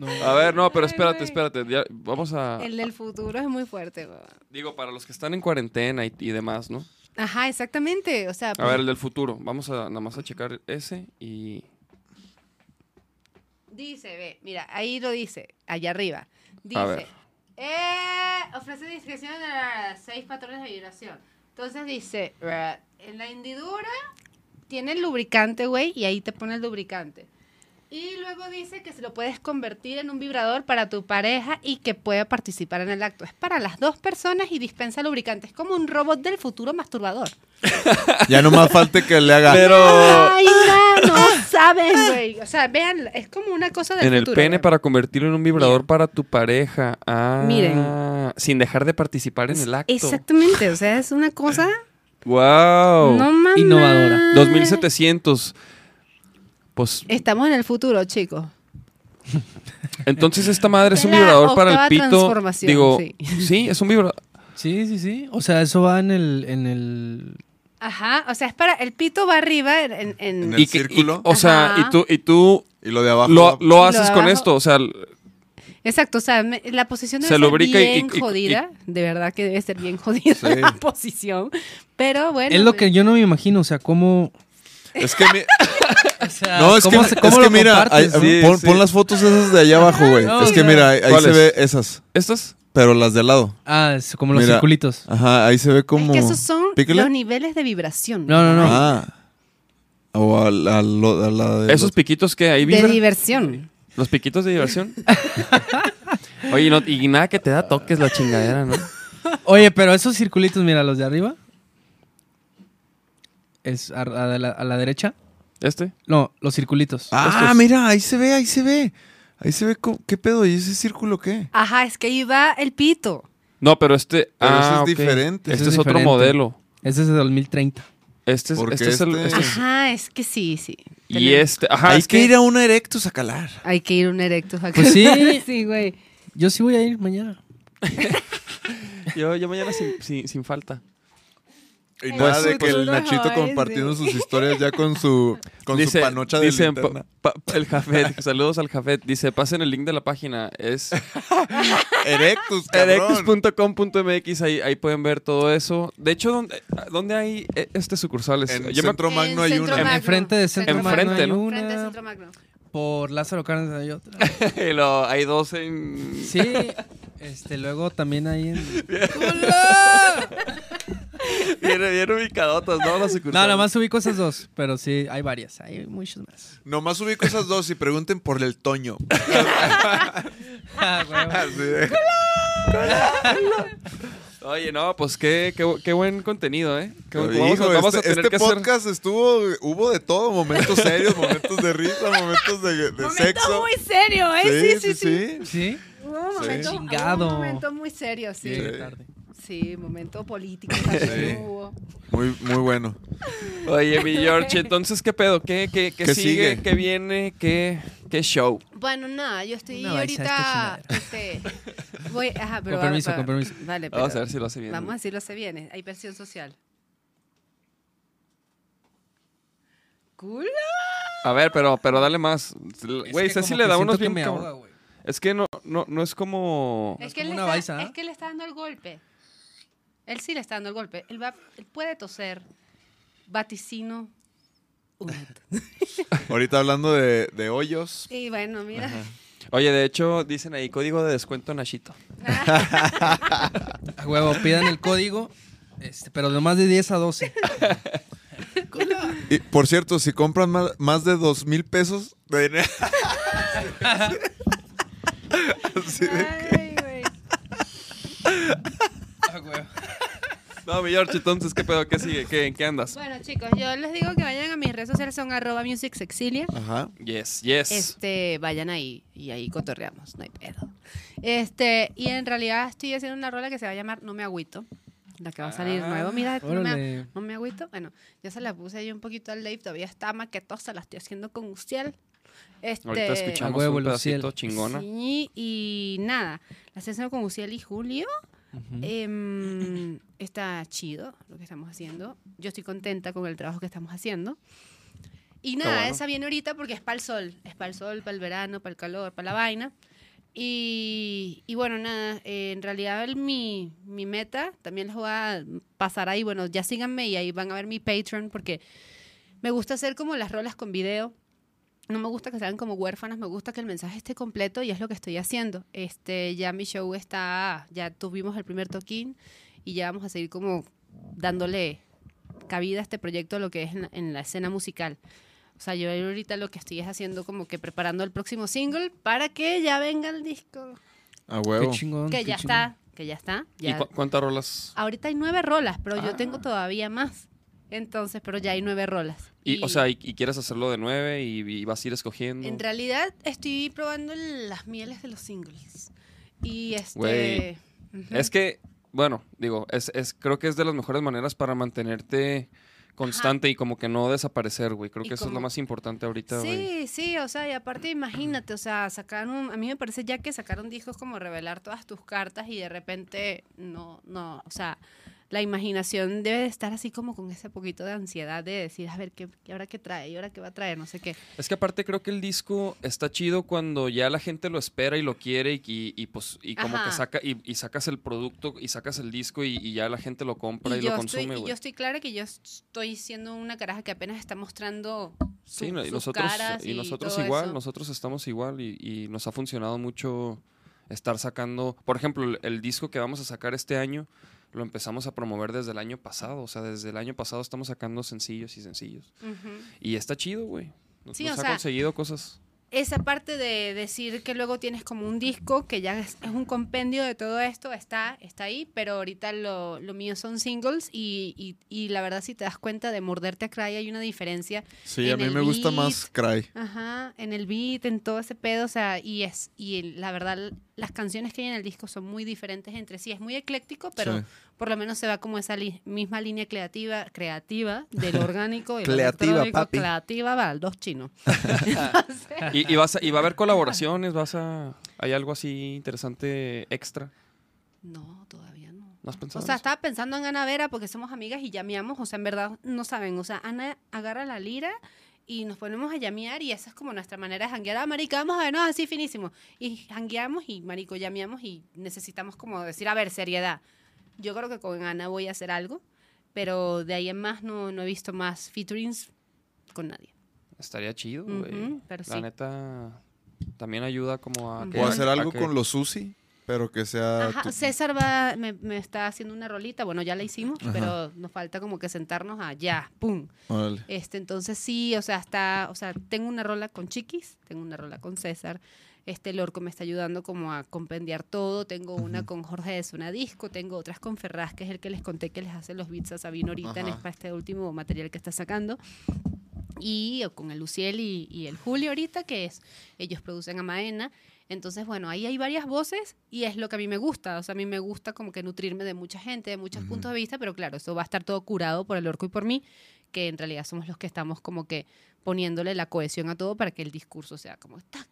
No. A ver, no, pero espérate, espérate. ya- vamos a... El del futuro es muy fuerte, güey. Digo, para los que están en cuarentena y, y demás, ¿no? Ajá, exactamente. O sea, A ver, el del futuro. Vamos a nada más a checar ese y... Dice, ve, mira, ahí lo dice, allá arriba. Dice, A ver. eh, ofrece discreción a las seis patrones de vibración. Entonces dice, en la hendidura tiene el lubricante, güey, y ahí te pone el lubricante. Y luego dice que se lo puedes convertir en un vibrador para tu pareja y que pueda participar en el acto. Es para las dos personas y dispensa lubricante. Es como un robot del futuro masturbador. Ya no más falta que le haga. Pero... Ay, no, no saben, güey. O sea, vean, es como una cosa del En el futuro, pene güey. para convertirlo en un vibrador para tu pareja. Ah, Miren. Sin dejar de participar en el acto. Exactamente, o sea, es una cosa. Wow. No mames. Innovadora. 2700. Pues Estamos en el futuro, chicos. entonces esta madre es un La vibrador para el pito. transformación, Digo, sí. sí, es un vibrador. Sí, sí, sí. O sea, eso va en el, en el... Ajá, o sea, es para. El pito va arriba en. en- el Y círculo. o sea, Ajá. y tú, y tú Y lo de abajo. lo, lo haces con abajo. esto, o sea, Exacto, o sea, me- la posición debe Se ser bien y- y- jodida. De verdad que debe ser bien jodida Sí. la posición. Pero bueno. Es lo que yo no me imagino, o sea, cómo... Es que, mi- o sea, no, es que, ¿cómo se- es que mira, Sí, pon, sí. pon las fotos esas de allá abajo, güey. No, es que mira, ahí, ahí se ve esas, ¿Estas? pero las de al lado. Ah, es como los Mira. circulitos. Ajá, ahí se ve como... Es que esos son Pícale. los niveles de vibración. No, no, no. Ah. O a, la- a lo- a la de Esos los- piquitos que ahí De vibran. diversión. Los piquitos de diversión. Oye, no, y nada que te da toques la chingadera, ¿no? Oye, pero esos circulitos, mira, los de arriba. Es a, a la, a la derecha. ¿Este? No, los circulitos. Ah, Estos. mira, ahí se ve, ahí se ve. Ahí se ve qué pedo, ¿y ese círculo qué? Ajá, es que ahí va el pito. No, pero este. Pero ese ah, es ok. diferente. Este Ese es, es otro diferente. modelo. Ese es de 2030. Este es, Porque este es el. este- este es- Ajá, es que sí, sí. y Tenemos- este. Ajá, Hay es que, ir a una Erectus a calar. Hay que ir a un erecto. acá. Pues sí. sí, güey. Yo sí voy a ir mañana. Yo, yo mañana sin, sin, sin falta. Y nada de que el Nachito compartiendo sí. sus historias ya con su, con su panocha de dice, linterna. pa- pa- el Jafet, saludos al Jafet. Dice, pasen el link de la página. Es Erectus, erectus.com.mx. Ahí, ahí pueden ver todo eso. De hecho, ¿dónde, dónde hay eh, este sucursales? En Yo me- Centro Magno hay Centro una. Magno. Enfrente de Centro Centro Magno Magno. hay ¿no? una. Frente a Centro Magno. Por Lázaro Cárdenas hay otra. y lo- hay dos en... Sí. Este, luego también hay en... Bien, bien ubicadotas, ¿no? Las sucursales. No, nada más ubico esas dos, pero sí, hay varias, hay muchas más. Nomás ubico esas dos y pregunten por el Toño. Ah. Así de- Oye, no, pues qué, qué, qué buen contenido, ¿eh? Qué buen- vamos a, vamos a este, tener este que hacer... podcast estuvo, hubo de todo, momentos serios, momentos de risa, momentos de, de Momento sexo. muy serio, ¿eh? Sí, sí, sí. ¿Sí? Hubo un momento, hubo un Chingado. momento muy serio, sí. Llegué tarde. Sí, momento político Sí. Muy, muy bueno. Oye, mi George, entonces, ¿qué pedo? ¿Qué, qué, qué ¿Qué sigue? sigue? ¿Qué viene? ¿Qué, qué show? Bueno, nada, yo estoy baisa ahorita. Este, voy, ajá, pero Con permiso, va- con permiso. Vale, pero Vamos a ver si lo hace bien. Vamos a decirlo se viene. Hay presión social. ¡Culo! A ver, pero, pero dale más. Es Güey, Ceci le da unos que bien ahoga. Es que no, no, no es como... Es que, él como le una está, baisa, ¿ah? es que le está dando el golpe. Él sí le está dando el golpe. Él, va, él puede toser. Vaticino. Ahorita hablando de, de hoyos. Y bueno, mira. Oye, de hecho, dicen ahí código de descuento Nachito. A huevo, pidan el código, este, pero de más de 10 a 12. Y, por cierto, si compran más, más de dos mil pesos, de- Así de- Ay, güey. No, mi George, entonces, ¿qué pedo? ¿Qué sigue? ¿Qué, ¿En qué andas? Bueno, chicos, yo les digo que vayan a mis redes sociales, son arroba music sexilia. Ajá. Yes, yes. Este, vayan ahí y ahí cotorreamos, no hay pedo. Este, y en realidad estoy haciendo una rola que se va a llamar No me agüito. La que va a salir Ah, nuevo. Mira, no me, no me agüito. Bueno, ya se la puse ahí un poquito al Dave, todavía está maquetosa, la estoy haciendo con Uciel. Este, Ahorita escuchamos A huevo, un pedacito chingona. Sí, y nada, la estoy haciendo con Uciel y Julio. Em, está chido lo que estamos haciendo. Yo estoy contenta con el trabajo que estamos haciendo. Y nada, bueno. esa viene ahorita porque es para el sol. Es para el sol, para el verano, para el calor, para la vaina. Y, y bueno, nada, eh, en realidad el- mi, mi meta, también les voy a pasar ahí, bueno, ya síganme y ahí van a ver mi Patreon porque me gusta hacer como las rolas con video. No me gusta que sean como huérfanas, me gusta que el mensaje esté completo y es lo que estoy haciendo. Este, ya mi show está, ya tuvimos el primer toquín y ya vamos a seguir como dándole cabida a este proyecto, lo que es en la, en la escena musical. O sea, yo ahorita lo que estoy es haciendo como que preparando el próximo single para que ya venga el disco. A Qué huevo. chingón. Que qué ya chingón. está, que ya está. ¿Y cu- cuántas rolas? Ahorita hay nueve rolas, pero yo Ah. tengo todavía más. Entonces, pero ya hay nueve rolas. Y, o sea, y, y quieres hacerlo de nueve y, y vas a ir escogiendo. En realidad estoy probando las mieles de los singles. Y este... Es que, bueno, digo, es, es, creo que es de las mejores maneras para mantenerte constante y como que no desaparecer, güey. Creo que eso es lo más importante ahorita. Sí, sí, o sea, y aparte imagínate, o sea, sacaron, a mí me parece ya que sacaron discos como revelar todas tus cartas y de repente no, no, o sea, la imaginación debe de estar así como con ese poquito de ansiedad de decir, a ver, ¿qué, ahora qué trae? ¿Y ahora qué va a traer? No sé qué. Es que aparte creo que el disco está chido cuando ya la gente lo espera y lo quiere y, y- y, pues y como que saca y, y sacas el producto y sacas el disco y, ya la gente lo compra y, lo consume, estoy, y yo estoy clara que yo estoy siendo una caraja que apenas está mostrando su- Sí, no, y sus nosotros, caras y nosotros igual, eso. nosotros estamos igual y, y nos ha funcionado mucho estar sacando, por ejemplo, el, el disco que vamos a sacar este año lo empezamos a promover desde el año pasado, o sea, desde el año pasado estamos sacando sencillos y sencillos. Ujú. Y está chido, güey. Nos, Sí, nos o ha sea, conseguido cosas. esa parte de decir que luego tienes como un disco que ya es, es un compendio de todo esto, está, está ahí, pero ahorita lo, lo mío son singles y, y, y la verdad si te das cuenta de morderte a Cry hay una diferencia. Sí, a mí me gusta beat. más Cry. Ajá, en el beat, en todo ese pedo, o sea, y es, y la verdad las canciones que hay en el disco son muy diferentes entre sí, es muy ecléctico, pero Sí. por lo menos se va como esa li- misma línea creativa, creativa del orgánico y Creativa, papi. creativa va al dos chino. Y, y vas a- y va a haber colaboraciones, vas a... ¿Hay algo así interesante extra? No, todavía no. ¿No has pensado O sea, eso? estaba pensando en Ana Vera porque somos amigas y llameamos, o sea, en verdad no saben, o sea, Ana agarra la lira y nos ponemos a llamear y esa es como nuestra manera de janguear. Ah, marica, vamos a vernos así finísimo. Y jangueamos y, marico, llameamos y necesitamos como decir, a ver, seriedad. Yo creo que con Ana voy a hacer algo, pero de ahí en más no, no he visto más featurings con nadie. Estaría chido, güey. Ujú, pero La sí. neta también ayuda como a... Ujú. que- O hacer algo que- con los Susi, pero que sea... Ajá, tu- César va, me, me está haciendo una rolita, bueno, ya la hicimos, Ajá. pero nos falta como que sentarnos allá, pum. Este, entonces sí, o sea, está, o sea, tengo una rola con Chiquis, tengo una rola con César. Este Lorco me está ayudando como a compendiar todo. Tengo una con Jorge de Zona Disco, tengo otras con Ferraz, que es el que les conté que les hace los beats a Sabino ahorita en este último material que está sacando. Y con el Luciel y, y el Julio ahorita, que es, ellos producen a Maena. Entonces, bueno, ahí hay varias voces y es lo que a mí me gusta. O sea, a mí me gusta como que nutrirme de mucha gente, de muchos puntos de vista, pero claro, eso va a estar todo curado por el Orco y por mí, que en realidad somos los que estamos como que poniéndole la cohesión a todo para que el discurso sea como está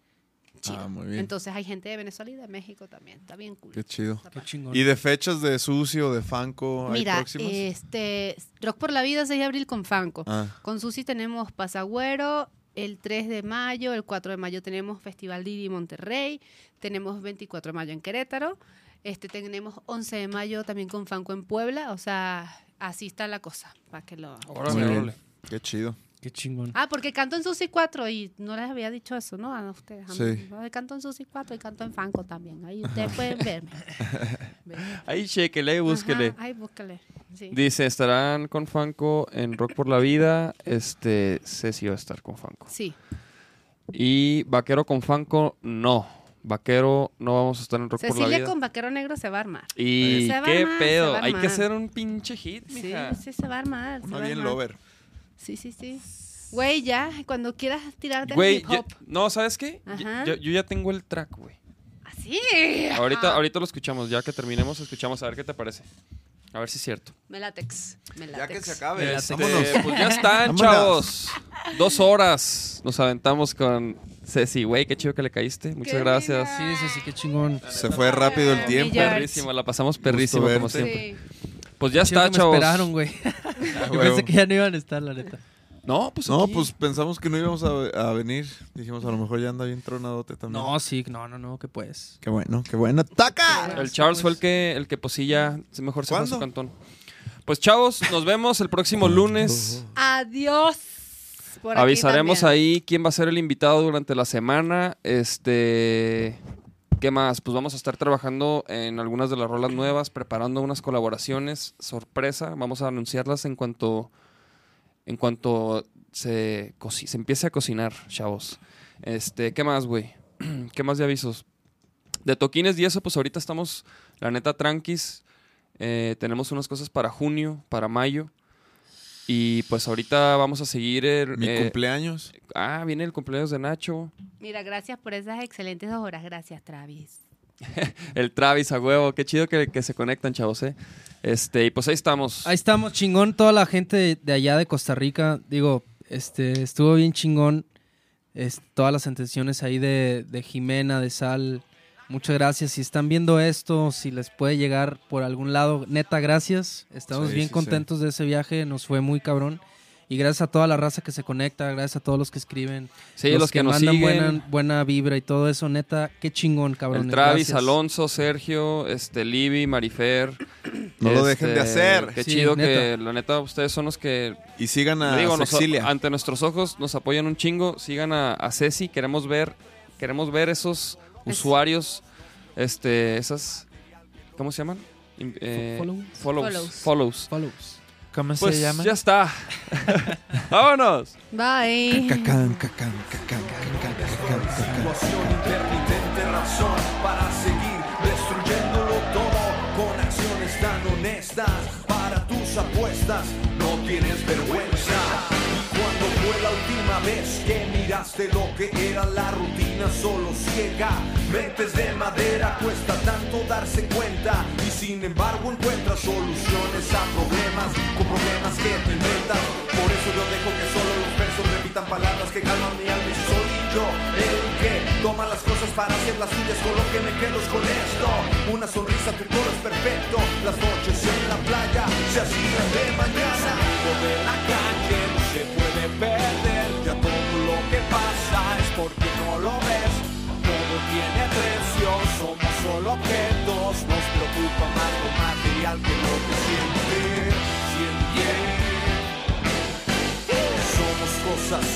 chido. Ah, muy bien. Entonces hay gente de Venezuela y de México también, está bien cool. Qué chido. Qué chingón. ¿Y de fechas de Susi o de Fanco Mira, próximas? este, Rock por la Vida 6 de abril con Fanco. Ah, Con Susi tenemos Pasagüero, el 3 de mayo, el 4 de mayo tenemos Festival Didi Monterrey, tenemos 24 de mayo en Querétaro, este tenemos 11 de mayo también con Fanco en Puebla, o sea, así está la cosa, para que lo... Órale, qué chido. Qué chingón. Ah, porque canto en Susi 4 y no les había dicho eso, ¿no? A ustedes. a mí. Sí. Ay, Canto en Susi 4 y canto en Fanco también. Ahí ustedes pueden verme. Ahí chéquele, búsquele. Ajá, ahí búsquele. Sí. Dice, estarán con Fanco en Rock por la Vida. Este, Ceci va a estar con Fanco. Sí. Y Vaquero con Fanco, no. Vaquero, no vamos a estar en Rock por la Cecilia Vida. con Vaquero Negro se va a armar. Y Se qué armar, pedo, hay que hacer un pinche hit, Sí, mija. sí, se va a armar. se Una bien armar. lover. Sí, sí, sí. Güey, ya, cuando quieras tirarte Güey, el hip ya- hop. no, ¿sabes qué? Yo- Ajá. Yo, yo ya tengo el track, güey. Así. Ahorita, ahorita lo escuchamos, ya que terminemos, escuchamos a ver qué te parece. A ver si es cierto. Me látex. Me Ya que se acabe. Este, pues ya están, Vámonos. chavos. Dos horas nos aventamos con Ceci, güey, qué chido que le caíste. Muchas Qué gracias. Sí, sí, sí, qué chingón. Se fue rápido el tiempo. La pasamos perrísimo Gusto como siempre. Sí. Pues ya está, que me chavos. esperaron, güey. Ah, Yo pensé que ya no iban a estar, la neta. No, pues No, aquí. pues pensamos que no íbamos a, a venir. Dijimos, a lo mejor ya anda bien tronadote también. No, sí, no, no, no, que pues. Qué bueno, qué bueno. ¡Taca! El Charles fue el que, el que pues sí ya mejor se fue a su cantón. Pues chavos, nos vemos el próximo lunes. Adiós. Por Avisaremos ahí quién va a ser el invitado durante la semana. Este. ¿Qué más? Pues vamos a estar trabajando en algunas de las rolas nuevas, preparando unas colaboraciones. Sorpresa. Vamos a anunciarlas en cuanto. En cuanto se, se empiece a cocinar, chavos. Este, ¿qué más, güey? ¿Qué más de avisos? De toquines y eso, pues ahorita estamos, la neta, tranquis. Eh, tenemos unas cosas para junio, para mayo. Y pues ahorita vamos a seguir. el- Mi eh, cumpleaños. Ah, viene el cumpleaños de Nacho. Mira, gracias por esas excelentes dos horas. Gracias, Travis. El Travis a huevo. Qué chido que, que se conectan, chavos, ¿eh? Este, y pues ahí estamos. Ahí estamos, chingón. Toda la gente de, de allá de Costa Rica, digo, este, estuvo bien chingón. Es, todas las intenciones ahí de, de Jimena, de Sal. Muchas gracias. Si están viendo esto, si les puede llegar por algún lado, neta, gracias. Estamos Sí, bien sí, contentos de ese viaje. Nos fue muy cabrón. Y gracias a toda la raza que se conecta, gracias a todos los que escriben. Sí, los, que, nos mandan siguen. buena, buena vibra y todo eso, neta, qué chingón, cabrón. El Travis, Alonso, Sergio, este, Libby, Marifer. No lo dejen de Este, hacer. Qué Sí, chido neta. que, la neta, ustedes son los que, Y sigan a digo, nos- ante nuestros ojos nos apoyan un chingo. Sigan a, a Ceci, queremos ver, queremos ver esos Es- usuarios, este, esas, ¿cómo se llaman? Eh, follows. follows. Follows. Follows. ¿Cómo Pues se llama? ya está. Vámonos. Bye. Cacán, cacán, cacán, cacán, cacán, cacán. situación intermitente razón para seguir destruyéndolo todo con acciones tan honestas para tus apuestas no tienes vergüenza y cuando fue la última vez que miraste lo que era la rutina solo ciega. Mentes de madera cuesta tanto darse cuenta. Y sin embargo encuentras soluciones a problemas con problemas que te inventas. Por eso yo dejo que solo los versos repitan palabras que calman mi alma. Y soy yo el que toma las cosas para hacer las suyas con lo que me quedo con esto. Una sonrisa tu todo es perfecto. Las noches en la playa se hacían de mañana. De la calle no se puede perder porque no lo ves. Todo tiene precio somos solo objetos. Nos preocupa más lo material que lo que siente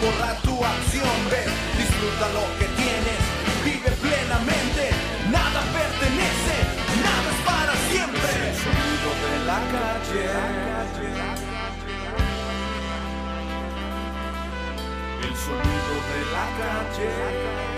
borra tu acción ves disfruta lo que tienes vive plenamente nada pertenece nada es para siempre. El sonido de la calle. El sonido de la calle